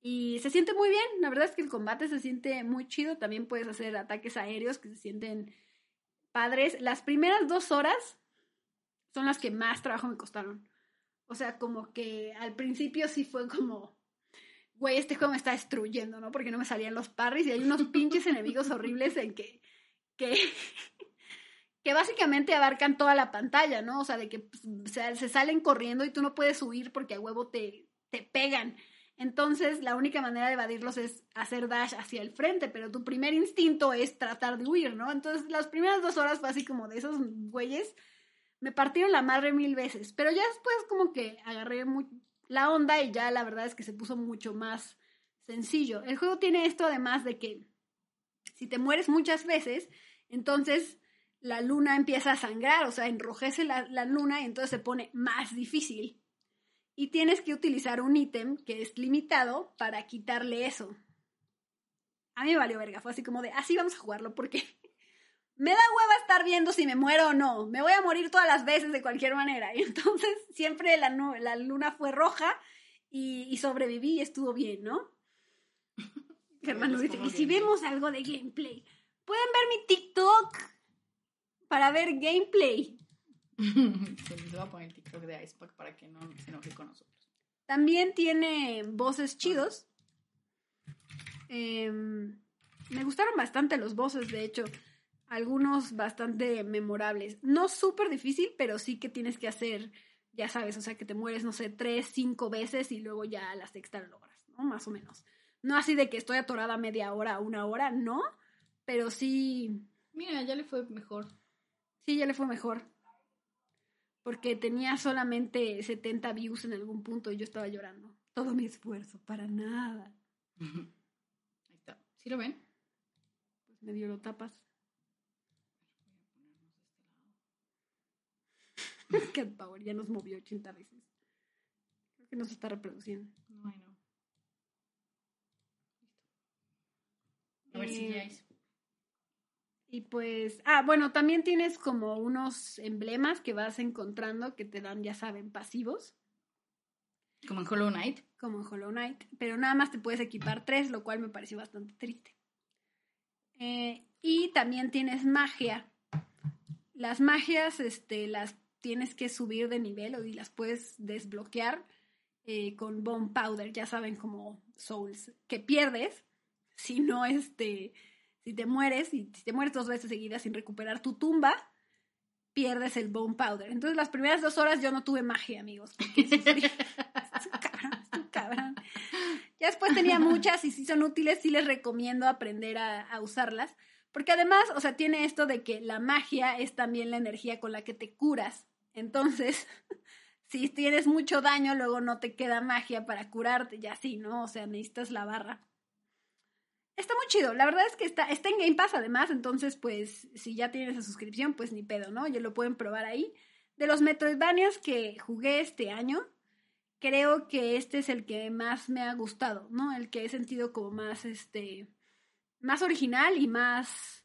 Y se siente muy bien, la verdad es que el combate se siente muy chido, también puedes hacer ataques aéreos que se sienten padres. Las primeras dos horas son las que más trabajo me costaron. O sea, como que al principio sí fue como, güey, este juego me está destruyendo, ¿no? Porque no me salían los parries y hay unos pinches enemigos horribles en que, que, que básicamente abarcan toda la pantalla, ¿no? O sea, de que pues, se, salen corriendo y tú no puedes huir porque a huevo te, te pegan. Entonces, la única manera de evadirlos es hacer dash hacia el frente, pero tu primer instinto es tratar de huir, ¿no? Entonces, las primeras dos horas fue así como de esos güeyes me partieron la madre mil veces, pero ya después como que agarré la onda y ya la verdad es que se puso mucho más sencillo. El juego tiene esto además de que si te mueres muchas veces, entonces la luna empieza a sangrar, o sea, enrojece la, la luna y entonces se pone más difícil. Y tienes que utilizar un ítem que es limitado para quitarle eso. A mí me valió verga, fue así como de, así vamos a jugarlo porque me da hueva estar viendo si me muero o no. Me voy a morir todas las veces de cualquier manera. Y entonces siempre la, la luna fue roja y, y sobreviví y estuvo bien, ¿no? Germán nos dice, Estuvo ¿y si vemos algo de gameplay? pueden ver mi TikTok para ver gameplay. se les va a poner el TikTok de Icepack para que no se enoje con nosotros. También tiene voces chidos. Em, me gustaron bastante los voces, de hecho. Algunos bastante memorables. No súper difícil, pero sí que tienes que hacer, ya sabes, o sea, que te mueres, no sé, tres, cinco veces y luego ya a la sexta lo logras, ¿no? Más o menos. No así de que estoy atorada media hora, una hora, no. Pero sí. Mira, ya le fue mejor. Sí, ya le fue mejor. Porque tenía solamente 70 views en algún punto y yo estaba llorando. Todo mi esfuerzo, para nada. Ahí está. ¿Sí lo ven? Pues medio lo tapas. Cat Power ya nos movió 80 veces. Creo que nos está reproduciendo. No. A ver si Eh, ya es. Y pues, ah, bueno, también tienes como unos emblemas que vas encontrando que te dan, ya saben, pasivos, Como en Hollow Knight. como en Hollow Knight, pero nada más te puedes equipar tres, lo cual me pareció bastante triste. Eh, y también tienes magia. Las magias, este, las tienes que subir de nivel o y las puedes desbloquear eh, con Bone Powder, ya saben, como Souls, que pierdes si no, este, si te mueres, y si te mueres dos veces seguidas sin recuperar tu tumba, pierdes el Bone Powder. Entonces las primeras dos horas yo no tuve magia, amigos, cabrón, cabrón. Ya después tenía muchas y si son útiles, sí les recomiendo aprender a, a usarlas. Porque además, o sea, tiene esto de que la magia es también la energía con la que te curas. Entonces, si tienes mucho daño, luego no te queda magia para curarte, ya sí, ¿no? O sea, necesitas la barra. Está muy chido, la verdad es que está, está en Game Pass además, entonces pues si ya tienes esa suscripción, pues ni pedo, ¿no? Ya lo pueden probar ahí. De los Metroidvanias que jugué este año, creo que este es el que más me ha gustado, ¿no? El que he sentido como más, este, más original y más,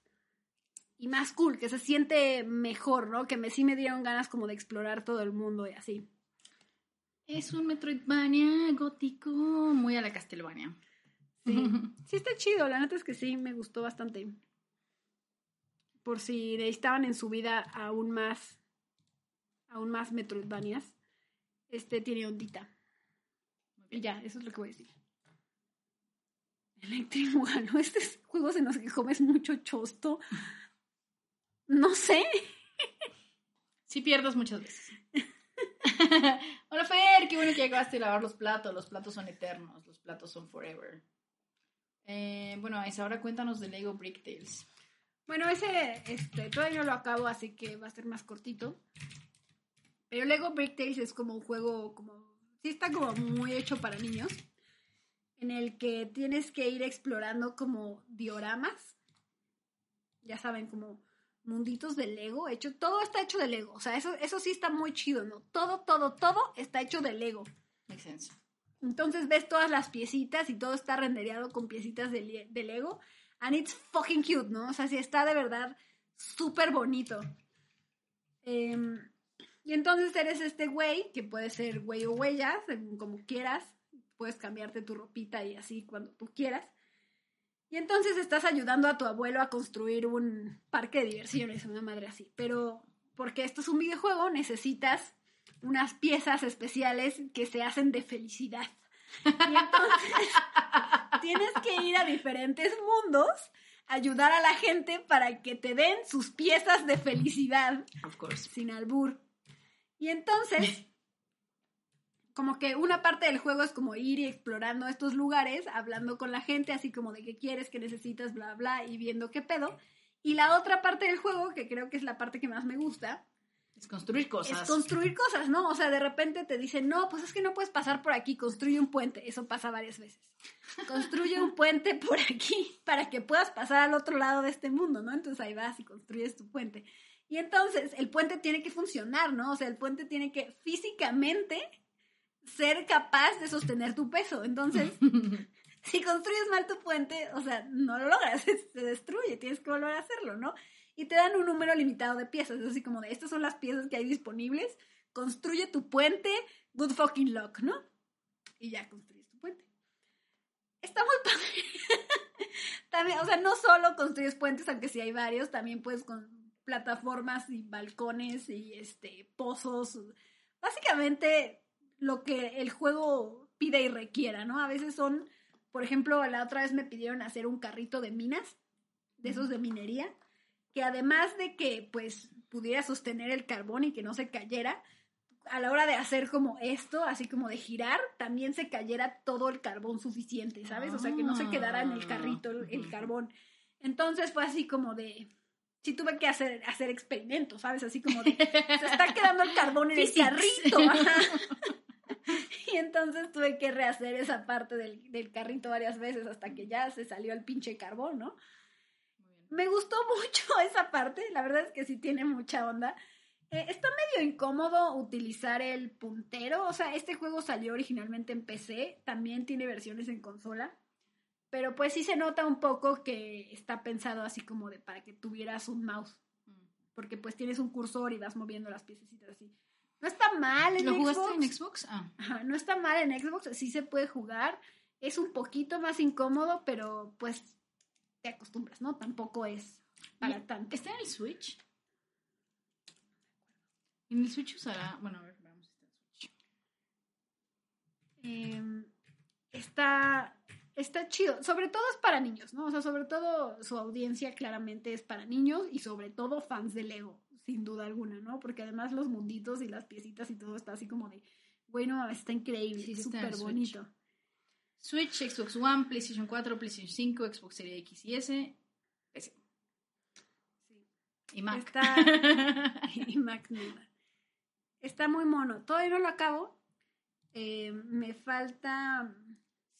y más cool, que se siente mejor, ¿no? Que me, sí me dieron ganas como de explorar todo el mundo y así. Es un Metroidvania gótico muy a la Castlevania. Sí. sí está chido, la neta es que sí, me gustó bastante. Por si necesitaban en su vida aún más, aún más Metroidvanias, este tiene ondita. Y ya, eso es lo que voy a decir. Electric Boogaloo, estos juegos en los que comes mucho chosto. No sé. Sí pierdes muchas veces. Hola Fer, qué bueno que acabaste de lavar los platos. Los platos son eternos, los platos son forever. Eh, bueno, ahora cuéntanos de Lego Brick Tales. Bueno, ese este, todavía no lo acabo, así que va a ser más cortito. Pero Lego Brick Tales es como un juego, como. Sí, está como muy hecho para niños. En el que tienes que ir explorando como dioramas. Ya saben, como munditos de Lego. Hecho, todo está hecho de Lego. O sea, eso, eso sí está muy chido, ¿no? Todo, todo, todo está hecho de Lego. Makes sense. Entonces ves todas las piecitas y todo está rendereado con piecitas de, de Lego. And it's fucking cute, ¿no? O sea, sí está de verdad súper bonito. Em, y entonces eres este güey, que puede ser güey o huella, según como quieras. Puedes cambiarte tu ropita y así cuando tú quieras. Y entonces estás ayudando a tu abuelo a construir un parque de diversiones, una madre así. Pero porque esto es un videojuego, necesitas unas piezas especiales que se hacen de felicidad. Y entonces tienes que ir a diferentes mundos, ayudar a la gente para que te den sus piezas de felicidad Of course. sin albur. Y entonces, como que una parte del juego es como ir y explorando estos lugares, hablando con la gente, así como de qué quieres, qué necesitas, bla, bla, y viendo qué pedo. Y la otra parte del juego, que creo que es la parte que más me gusta, Es construir cosas. es construir cosas, ¿no? O sea, de repente te dicen, no, pues es que no puedes pasar por aquí, construye un puente. Eso pasa varias veces. Construye un puente por aquí para que puedas pasar al otro lado de este mundo, ¿no? Entonces ahí vas y construyes tu puente. Y entonces el puente tiene que funcionar, ¿no? O sea, el puente tiene que físicamente ser capaz de sostener tu peso. Entonces, si construyes mal tu puente, o sea, no lo logras, se destruye, tienes que volver a hacerlo, ¿no? Y te dan un número limitado de piezas, es así como de, estas son las piezas que hay disponibles, construye tu puente, good fucking luck, ¿no? Y ya construyes tu puente. Está muy padre. también, o sea, no solo construyes puentes, aunque sí hay varios, también puedes con plataformas y balcones y este pozos. Básicamente lo que el juego pide y requiera, ¿no? A veces son, por ejemplo, la otra vez me pidieron hacer un carrito de minas, de esos de minería, que además de que pues pudiera sostener el carbón y que no se cayera, a la hora de hacer como esto, así como de girar, también se cayera todo el carbón suficiente, ¿sabes? O sea, que no se quedara en el carrito el, el carbón. Entonces fue así como de, sí tuve que hacer, hacer experimentos, ¿sabes? Así como de, se está quedando el carbón en el carrito. ajá. Y entonces tuve que rehacer esa parte del, del carrito varias veces hasta que ya se salió el pinche carbón, ¿no? Me gustó mucho esa parte, la verdad es que sí tiene mucha onda. Eh, está medio incómodo utilizar el puntero, o sea, este juego salió originalmente en PC, también tiene versiones en consola, pero pues sí se nota un poco que está pensado así como de para que tuvieras un mouse, porque pues tienes un cursor y vas moviendo las piececitas así. No está mal en ¿Lo Xbox. jugaste en Xbox? Ah. Ajá, no está mal en Xbox, sí se puede jugar. Es un poquito más incómodo, pero pues te acostumbras, ¿no? Tampoco es para tanto. ¿Está en el Switch? En el Switch usará. Bueno, a ver, veamos si está en Switch. Eh, está, está chido. Sobre todo es para niños, ¿no? O sea, sobre todo su audiencia claramente es para niños y sobre todo fans de Lego, sin duda alguna, ¿no? Porque además los munditos y las piecitas y todo está así como de, bueno, está increíble, Sí, sí súper Switch. Switch, Xbox One, PlayStation 4, PlayStation 5, Xbox Series X y S, PC. Sí. Y Mac. Está- y Mac nada. Está muy mono. Todavía no lo acabo. Eh, me falta.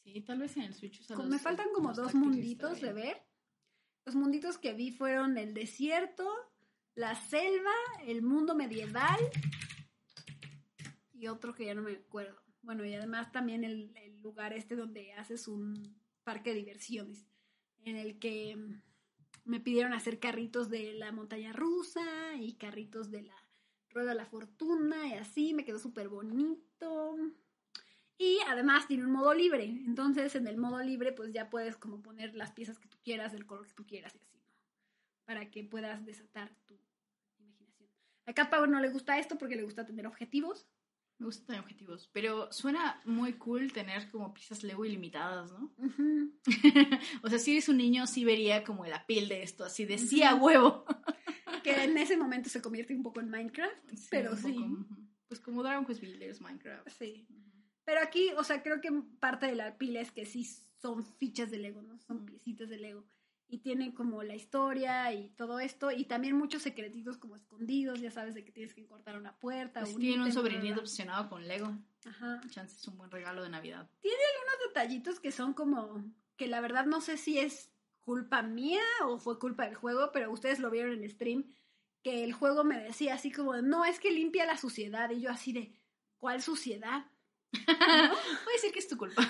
sí, tal vez en el Switch usa como- los- me faltan como dos munditos de ver. Los munditos que vi fueron el desierto, la selva, el mundo medieval y otro que ya no me acuerdo. Bueno, y además también el, lugar este donde haces un parque de diversiones, en el que mm, me pidieron hacer carritos de la montaña rusa y carritos de la rueda de la fortuna y así, me quedó súper bonito. Y además tiene un modo libre, entonces en el modo libre pues ya puedes como poner las piezas que tú quieras, del color que tú quieras y así, ¿no? Para que puedas desatar tu imaginación. A Power no le gusta esto porque le gusta tener objetivos. Me gustan tener objetivos. Pero suena muy cool tener como piezas Lego ilimitadas, ¿no? O sea, si eres un niño, sí vería como el apil de esto, así de sí a huevo. Que en ese momento se convierte un poco en Minecraft, pero sí. poco. Pues como Dragon Quest Builders, Minecraft. Sí. Pero aquí, o sea, creo que parte de la pila es que sí son fichas de Lego, ¿no? Son piecitas de Lego. Y tienen como la historia y todo esto. Y también muchos secretitos como escondidos, ya sabes, de que tienes que cortar una puerta. Pues un tiene un sobrinito obsesionado con Lego. Ajá. Chance es un buen regalo de Navidad. unos detallitos que son como que la verdad no sé si es culpa mía o fue culpa del juego, pero ustedes lo vieron en stream que el juego me decía así como, no, es que limpia la suciedad y yo así de, ¿cuál suciedad? Puede decir que es tu culpa.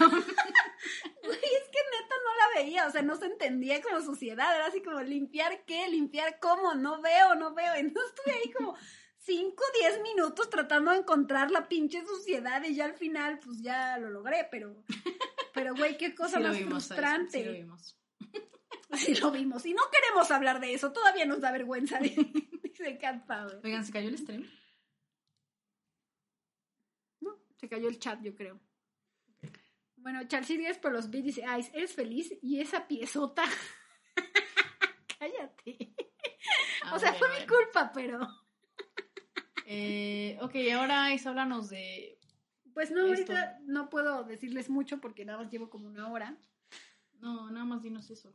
Güey, es que neta no la veía, o sea, no se entendía como suciedad, era así como, ¿limpiar qué? ¿Limpiar cómo? No veo, no veo, entonces estuve ahí como 5, 10 minutos tratando de encontrar la pinche suciedad y ya al final pues ya lo logré, pero, pero güey, qué cosa Sí más frustrante. Sí lo vimos. Sí lo vimos. Y no queremos hablar de eso. Todavía nos da vergüenza. de- Dice Cat Power. Oigan, ¿se cayó el stream? No, se cayó el chat, yo creo. Bueno, Charcy Díaz por los beats dice, ay, ¿eres feliz? Y esa piezota. Cállate. Ah, o sea, bueno, fue mi culpa, pero... Eh, ok, ahora es háblanos de... Pues no, Esto. ahorita no puedo decirles mucho porque nada más llevo como una hora. No, nada más dinos eso.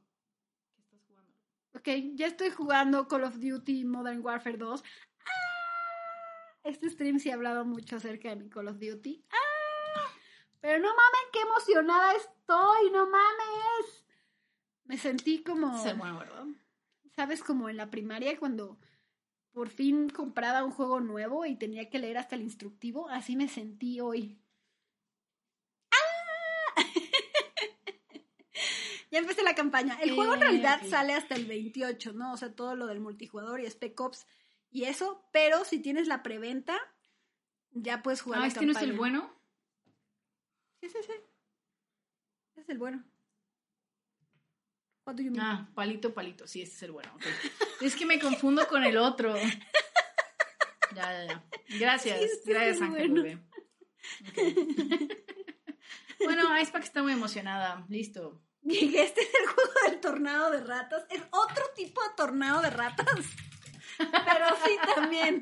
¿Qué estás jugando? Ok, ya estoy jugando Call of Duty Modern Warfare 2. ¡Ah! Este stream sí ha hablado mucho acerca de mi Call of Duty. ¡Ah! Pero no mames, qué emocionada estoy, no mames. Me sentí como, bueno, ¿verdad? ¿sabes? Como en la primaria cuando por fin compraba un juego nuevo y tenía que leer hasta el instructivo. Así me sentí hoy. ¡Ah! ya empecé la campaña. El juego en realidad sale hasta el 28, ¿no? O sea, todo lo del multijugador y Spec Ops y eso. Pero si tienes la preventa, ya puedes jugar Ah, la este no es el bueno. Sí, sí, sí. Es el bueno. What do you mean? Ah, palito, palito. Sí, este es el bueno. Es que me confundo con el otro. Ya, ya, ya. Gracias, Sí, gracias, el Ángel. bueno. bebé. Ok. Bueno, Icepack está muy emocionada. Listo. Este es el juego del tornado de ratas. Es otro tipo de tornado de ratas. Pero sí también.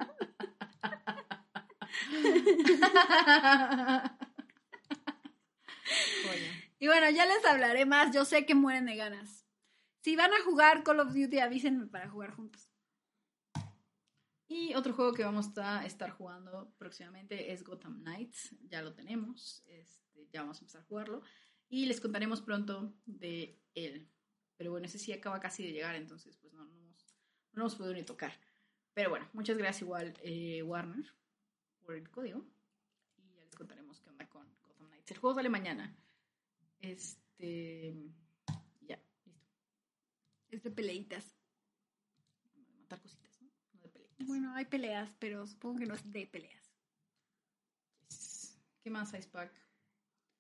Y bueno, ya les hablaré más. Yo sé que mueren de ganas. Si van a jugar Call of Duty, avísenme para jugar juntos. Y otro juego que vamos a estar jugando próximamente es Gotham Knights. Ya lo tenemos. Este, ya vamos a empezar a jugarlo. Y les contaremos pronto de él. Pero bueno, ese sí acaba casi de llegar, entonces pues no, no, no hemos podido ni tocar. Pero bueno, muchas gracias igual eh, Warner por el código. Y ya les contaremos qué onda con Gotham Knights. El juego sale mañana. Este... Ya, listo. Es de peleitas. Matar cositas, ¿no? No de peleas. Bueno, hay peleas, pero supongo que no es de peleas. ¿Qué más, Icepack?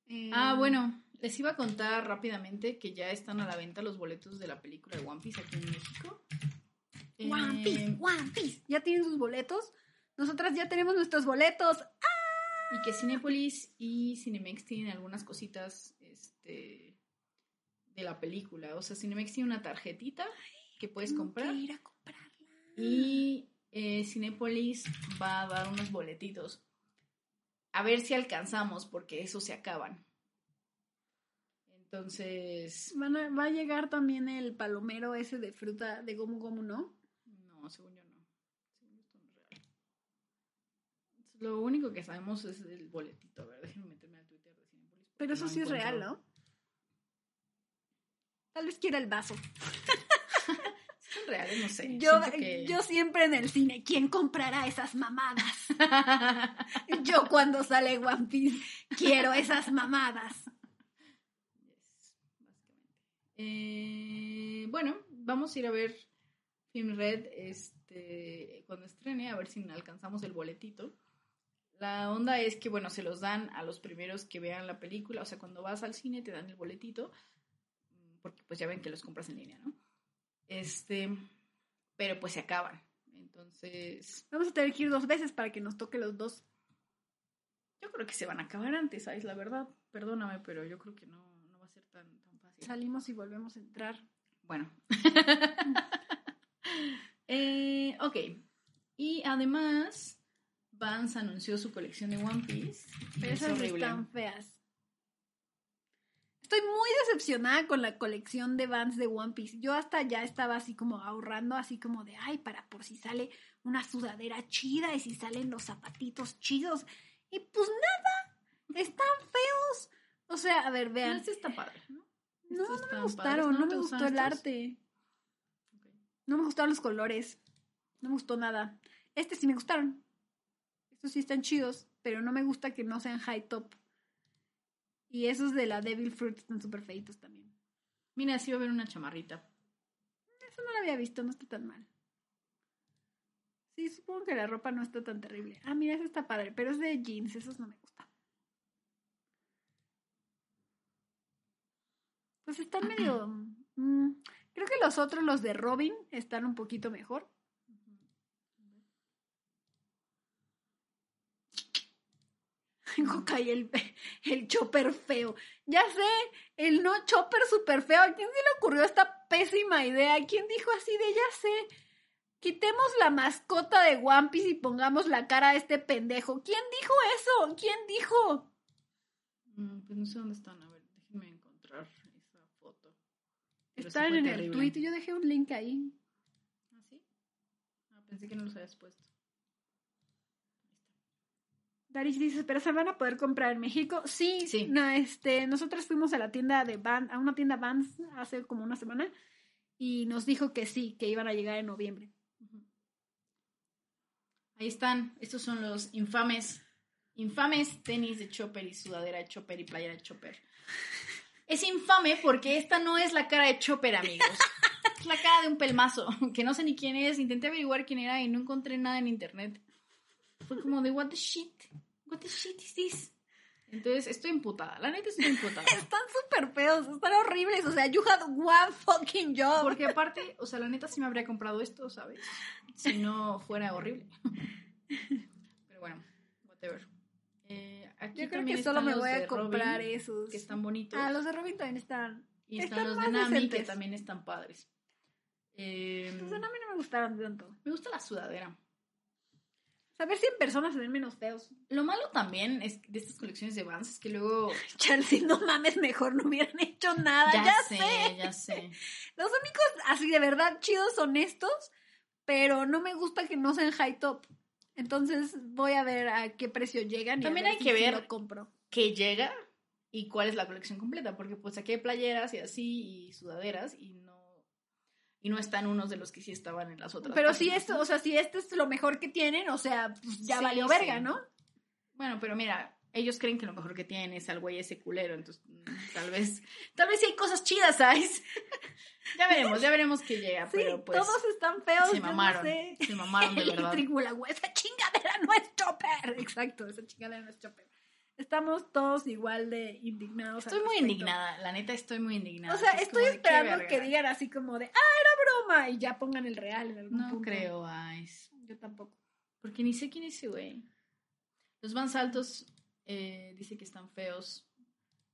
Eh, Ah, bueno, les iba a contar rápidamente que ya están a la venta los boletos de la película de One Piece aquí en México. One Piece, Eh, One Piece. ¿Ya tienen sus boletos? Nosotras ya tenemos nuestros boletos. Y que Cinepolis y Cinemex tienen algunas cositas este, de la película. O sea, Cinemex tiene una tarjetita que puedes Tengo comprar. que ir a comprarla. Y eh, Cinépolis va a dar unos boletitos. A ver si alcanzamos, porque esos se acaban. Entonces, Van a- va a llegar también el palomero ese de fruta de Gomu Gomu, ¿no? no, según yo no. Según esto no es real. Lo único que sabemos es el boletito. A ver, déjenme meterme al Twitter de Cinépolis. porque Pero eso no sí es real, ¿no? Tal vez quiera el vaso. Son reales, no sé. Yo, Siento que- yo siempre en el cine, ¿quién comprará esas mamadas? Yo cuando sale One Piece, quiero esas mamadas. Eh, bueno, vamos a ir a ver Film Red este, cuando estrene, a ver si alcanzamos el boletito. La onda es que, bueno, se los dan a los primeros que vean la película, o sea, cuando vas al cine te dan el boletito, mm, porque pues ya ven que los compras en línea, ¿no? Este, pero pues se acaban. Entonces, Vamos a tener que ir dos veces para que nos toque los dos. yo creo que se van a acabar antes, ¿sabes? La verdad, perdóname, pero yo creo que no, no va a ser tan, tan fácil. Salimos y volvemos a entrar. Bueno. Eh, ok. Y además, Vans anunció su colección de One Piece. Pero es esas horrible. están feas. Estoy muy decepcionada con la colección de Vans de One Piece. Yo hasta ya estaba así como ahorrando, así como de, ay, para por si sale una sudadera chida y si salen los zapatitos chidos. Y pues nada, están feos. O sea, a ver, vean. este está padre, ¿no? No, me gustaron, no, ¿no te me gustó el arte. No me gustaron los colores. No me gustó nada. Este sí me gustaron. Estos sí están chidos, pero no me gusta que no sean high top. Y esos de la Devil Fruit están súper feitos también. Mira, sí va a haber una chamarrita. Eso no lo había visto, no está tan mal. Sí, supongo que la ropa no está tan terrible. Ah, mira, esa está padre, pero es de jeans, esos no me gustan. Pues están medio... mm, creo que los otros, los de Robin, están un poquito mejor. Gokai, el, el chopper feo. Ya sé, el no chopper super feo. ¿A quién se le ocurrió esta pésima idea? ¿Quién dijo así de ya sé? Quitemos la mascota de One Piece y pongamos la cara a este pendejo. ¿Quién dijo eso? ¿Quién dijo? Mm, pues no sé dónde están. A ver, déjenme encontrar esa foto. Pero Están en el tweet. Yo dejé un link ahí. ¿Ah, sí? Ah, pensé que no los habías puesto. Daris dice, pero se van a poder comprar en México. Sí, Sí. No, este, nosotros fuimos a la tienda de Van, a una tienda Vans hace como una semana y nos dijo que sí, que iban a llegar en noviembre. Ahí están. Estos son los infames, infames tenis de Chopper y sudadera de Chopper y playera de Chopper. Es infame porque esta no es la cara de Chopper, amigos. Es la cara de un pelmazo, que no sé ni quién es. Intenté averiguar quién era y no encontré nada en internet. Fue como de, what the shit? What the shit is this? Entonces, estoy imputada. La neta estoy imputada. Están súper feos, están horribles. O sea, you had one fucking job. Porque aparte, o sea, la neta sí me habría comprado esto, ¿sabes? Si no fuera horrible. Pero bueno, whatever. Eh, aquí Yo creo que solo me voy a comprar Robin, esos. Que están bonitos. Ah, los de Robin también están. y están, están los de Nami, que decentes. también están padres. Eh, Los de Nami no me gustaron tanto. me gusta la sudadera. A ver si en persona se ven menos feos. Lo malo también es de estas colecciones de Vans es que luego... Chelsea, no mames, mejor no hubieran hecho nada. Ya, sé. ya sé. Los únicos, así de verdad, chidos son estos, pero no me gusta que no sean high top. Entonces voy a ver a qué precio llegan. Y a También ver hay si que ver- lo compro. que llega y cuál es la colección completa, porque pues aquí hay playeras y así y sudaderas y no y no están unos de los que sí estaban en las otras. Pero si esto, o sea, si este es lo mejor que tienen, o sea, pues ya Sí, valió sí. verga, ¿no? Bueno, pero mira, ellos creen que lo mejor que tienen es al güey ese culero, entonces mm, tal vez tal vez sí hay cosas chidas, ¿sabes? ya veremos, ya veremos qué llega, Sí, pero pues todos están feos. se yo no mamaron, sé. se mamaron de verdad. Esa chingadera no es chopper. Exacto, esa chingadera no es chopper. Estamos todos igual de indignados. Estoy muy indignada, la neta estoy muy indignada. O sea, Es estoy como de, ¿qué esperando que digan así como de, ah, era broma, y ya pongan el real en algún No punto. creo, Ice. Yo tampoco. Porque ni sé quién es ese güey. Los Vans altos eh, dice que están feos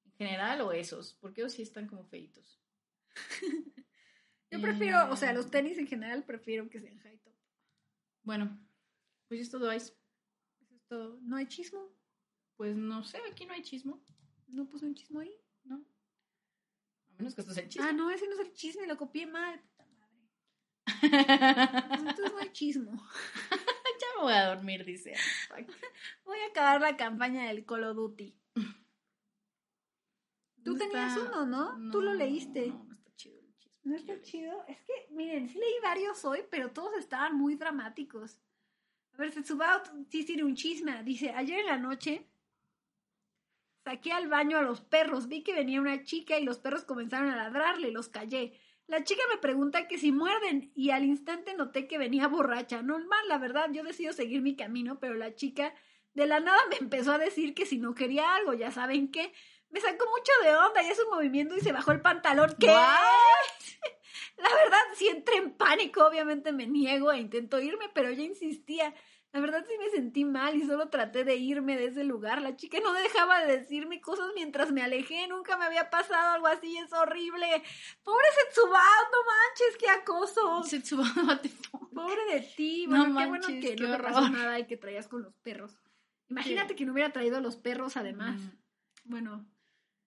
en general o esos, porque ellos sí están como feitos. Yo prefiero, o sea, Eh, los tenis en general prefiero que sean high top. Bueno, pues es todo Ice. Eso es todo. ¿No hay chismo? Pues no sé, aquí no hay chismo, ¿No puse un chismo ahí? ¿no? A menos que esto sea el chisme. Ah, no, ese no es el chisme, lo copié mal. Puta madre. Pues Entonces no hay chismo. ya me voy a dormir, dice. Voy a acabar la campaña del Call of Duty. Tú ¿Dónde tenías uno, ¿no? Tú lo leíste. No, no está chido el chisme. ¿No está chido? Es que, miren, sí leí varios hoy, pero todos estaban muy dramáticos. A ver, Setsubaut sí tiene un chisme. Dice, ayer en la noche saqué al baño a los perros. Vi que venía una chica y los perros comenzaron a ladrarle. Los callé. La chica me pregunta que si muerden y al instante noté que venía borracha. Normal, la verdad, yo decido seguir mi camino, pero la chica de la nada me empezó a decir que si no quería algo, ya saben qué. Me sacó mucho de onda y es un movimiento y se bajó el pantalón. ¿Qué? What? La verdad, sí entré en pánico, obviamente me niego e intento irme, pero ella insistía. La verdad sí me sentí mal y solo traté de irme de ese lugar. La chica no dejaba de decirme cosas mientras me alejé. Nunca me había pasado algo así, es horrible. Pobre Setsubao, no manches, qué acoso. Setsubato, what the fuck? Pobre de ti. No Bueno, qué bueno manches, que qué no te pasó nada y que traías con los perros. Imagínate que no hubiera traído a los perros además. Mm. Bueno,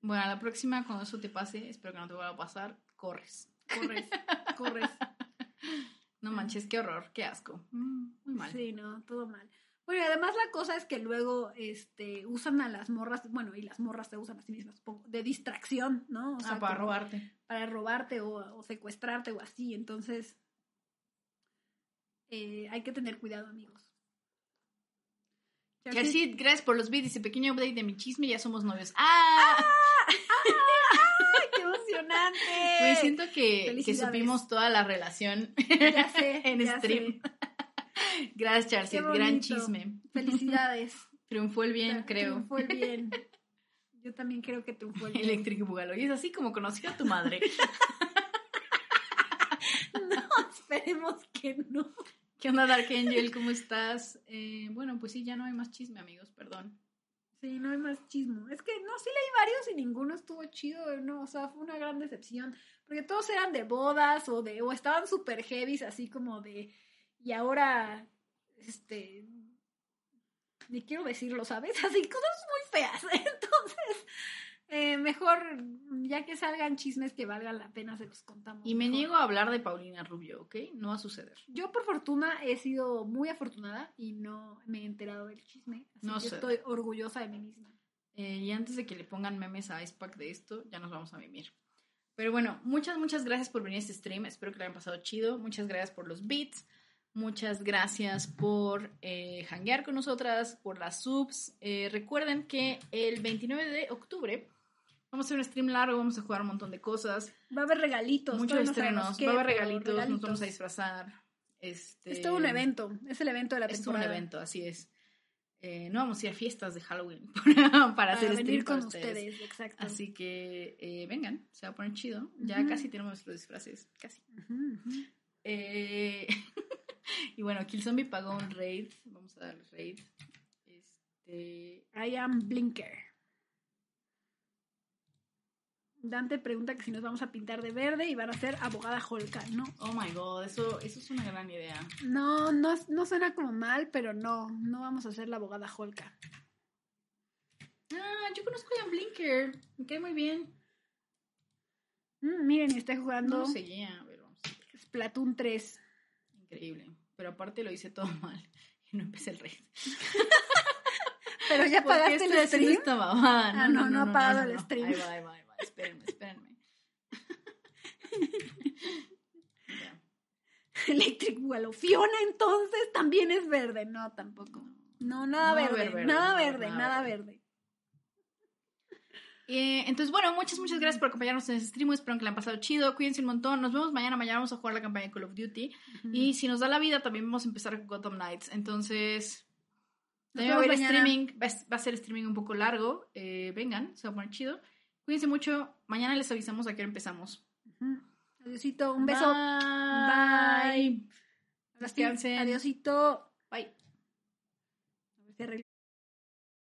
Bueno, a la próxima, cuando eso te pase, espero que no te vuelva a pasar, corres. corres, corres. No manches, qué horror, qué asco. Mm, Muy mal. Sí, no, todo mal. Bueno, y además la cosa es que luego este, usan a las morras, bueno, y las morras se usan a sí mismas, supongo, de distracción, ¿no? O ah, para como robarte. Para robarte o, o secuestrarte o así. Entonces, eh, hay que tener cuidado, amigos. Así, gracias por los beats. Dice pequeño update de mi chisme, ya somos novios. ¡Ah! ¡Ay, qué emocionante! Pues siento que, que supimos toda la relación Ya sé, en ya stream. sé. Gracias. Qué Gran chisme. Felicidades. Triunfó el bien, creo. Triunfó el bien. Yo también creo que triunfó el bien. Electric Boogaloo. Y es así como conocí a tu madre. No, esperemos que no. ¿Qué onda, Dark Angel? ¿Cómo estás? Eh, bueno, pues sí, ya no hay más chisme, amigos, perdón. Sí, no hay más chismo. Es que no, sí leí varios y ninguno estuvo chido, no, o sea, fue una gran decepción. Porque todos eran de bodas o de, o estaban super heavies, así como de, y ahora, este, ni quiero decirlo, ¿sabes? Así, cosas muy feas. Entonces, eh, mejor, ya que salgan chismes que valgan la pena, se los contamos. Y me mejor. niego a hablar de Paulina Rubio, ¿ok? No va a suceder. Yo por fortuna he sido muy afortunada y no me he enterado del chisme, así No que sé. estoy orgullosa de mí misma. Eh, y antes de que le pongan memes a Icepack de esto, ya nos vamos a mimir. Pero bueno, muchas, muchas gracias por venir a este stream. Espero que lo hayan pasado chido. Muchas gracias por los beats. Muchas gracias por eh, hanguear con nosotras, por las subs. Eh, recuerden que el 29 de octubre vamos a hacer un stream largo, vamos a jugar un montón de cosas. Va a haber regalitos. muchos no estrenos, qué, va a haber regalitos, nos vamos a disfrazar. Este, Es todo un evento, es el evento de la Es un temporada. evento, así es. Eh, no vamos a ir a fiestas de Halloween para, Para hacer venir stream con para ustedes. ustedes, exacto. Así que eh, vengan, se va a poner chido. Ya casi tenemos nuestros disfraces, casi. Eh, y bueno, Killzombie pagó un raid. Vamos a darle raid. Este, I am Blinker. Dante pregunta que si nos vamos a pintar de verde y van a ser abogada Holka, ¿no? oh my god, eso, eso es una gran idea. No, no, no suena como mal, pero no, no vamos a hacer la abogada Holka. Ah, yo conozco a Ian Blinker. Me cae muy bien. Mm, miren, está No jugando lo seguía, ver. Splatoon 3. Increíble. Pero aparte lo hice todo mal. Y no empecé el raid. Pero ya ¿Por qué pagaste el stream. esta babada? Ah, no, no ha pagado el stream. Ahí va, ahí va, ahí va. Espérenme, espérenme. Electric Wheel. Fiona entonces también es verde. No, tampoco. No, nada No verde, nada verde, nada nada verde. verde. Eh, entonces, bueno, muchas, muchas gracias por acompañarnos en este stream. Espero que le han pasado chido. Cuídense un montón. Nos vemos mañana. Mañana vamos a jugar la campaña de Call of Duty. Y si nos da la vida, también vamos a empezar con Gotham Knights. Entonces, también va a haber streaming. Va a, va a ser streaming un poco largo. Eh, vengan, se va a poner chido. Cuídense mucho. Mañana les avisamos a qué hora empezamos. Adiosito, un beso. Bye. Sí, Descansen. Adiosito.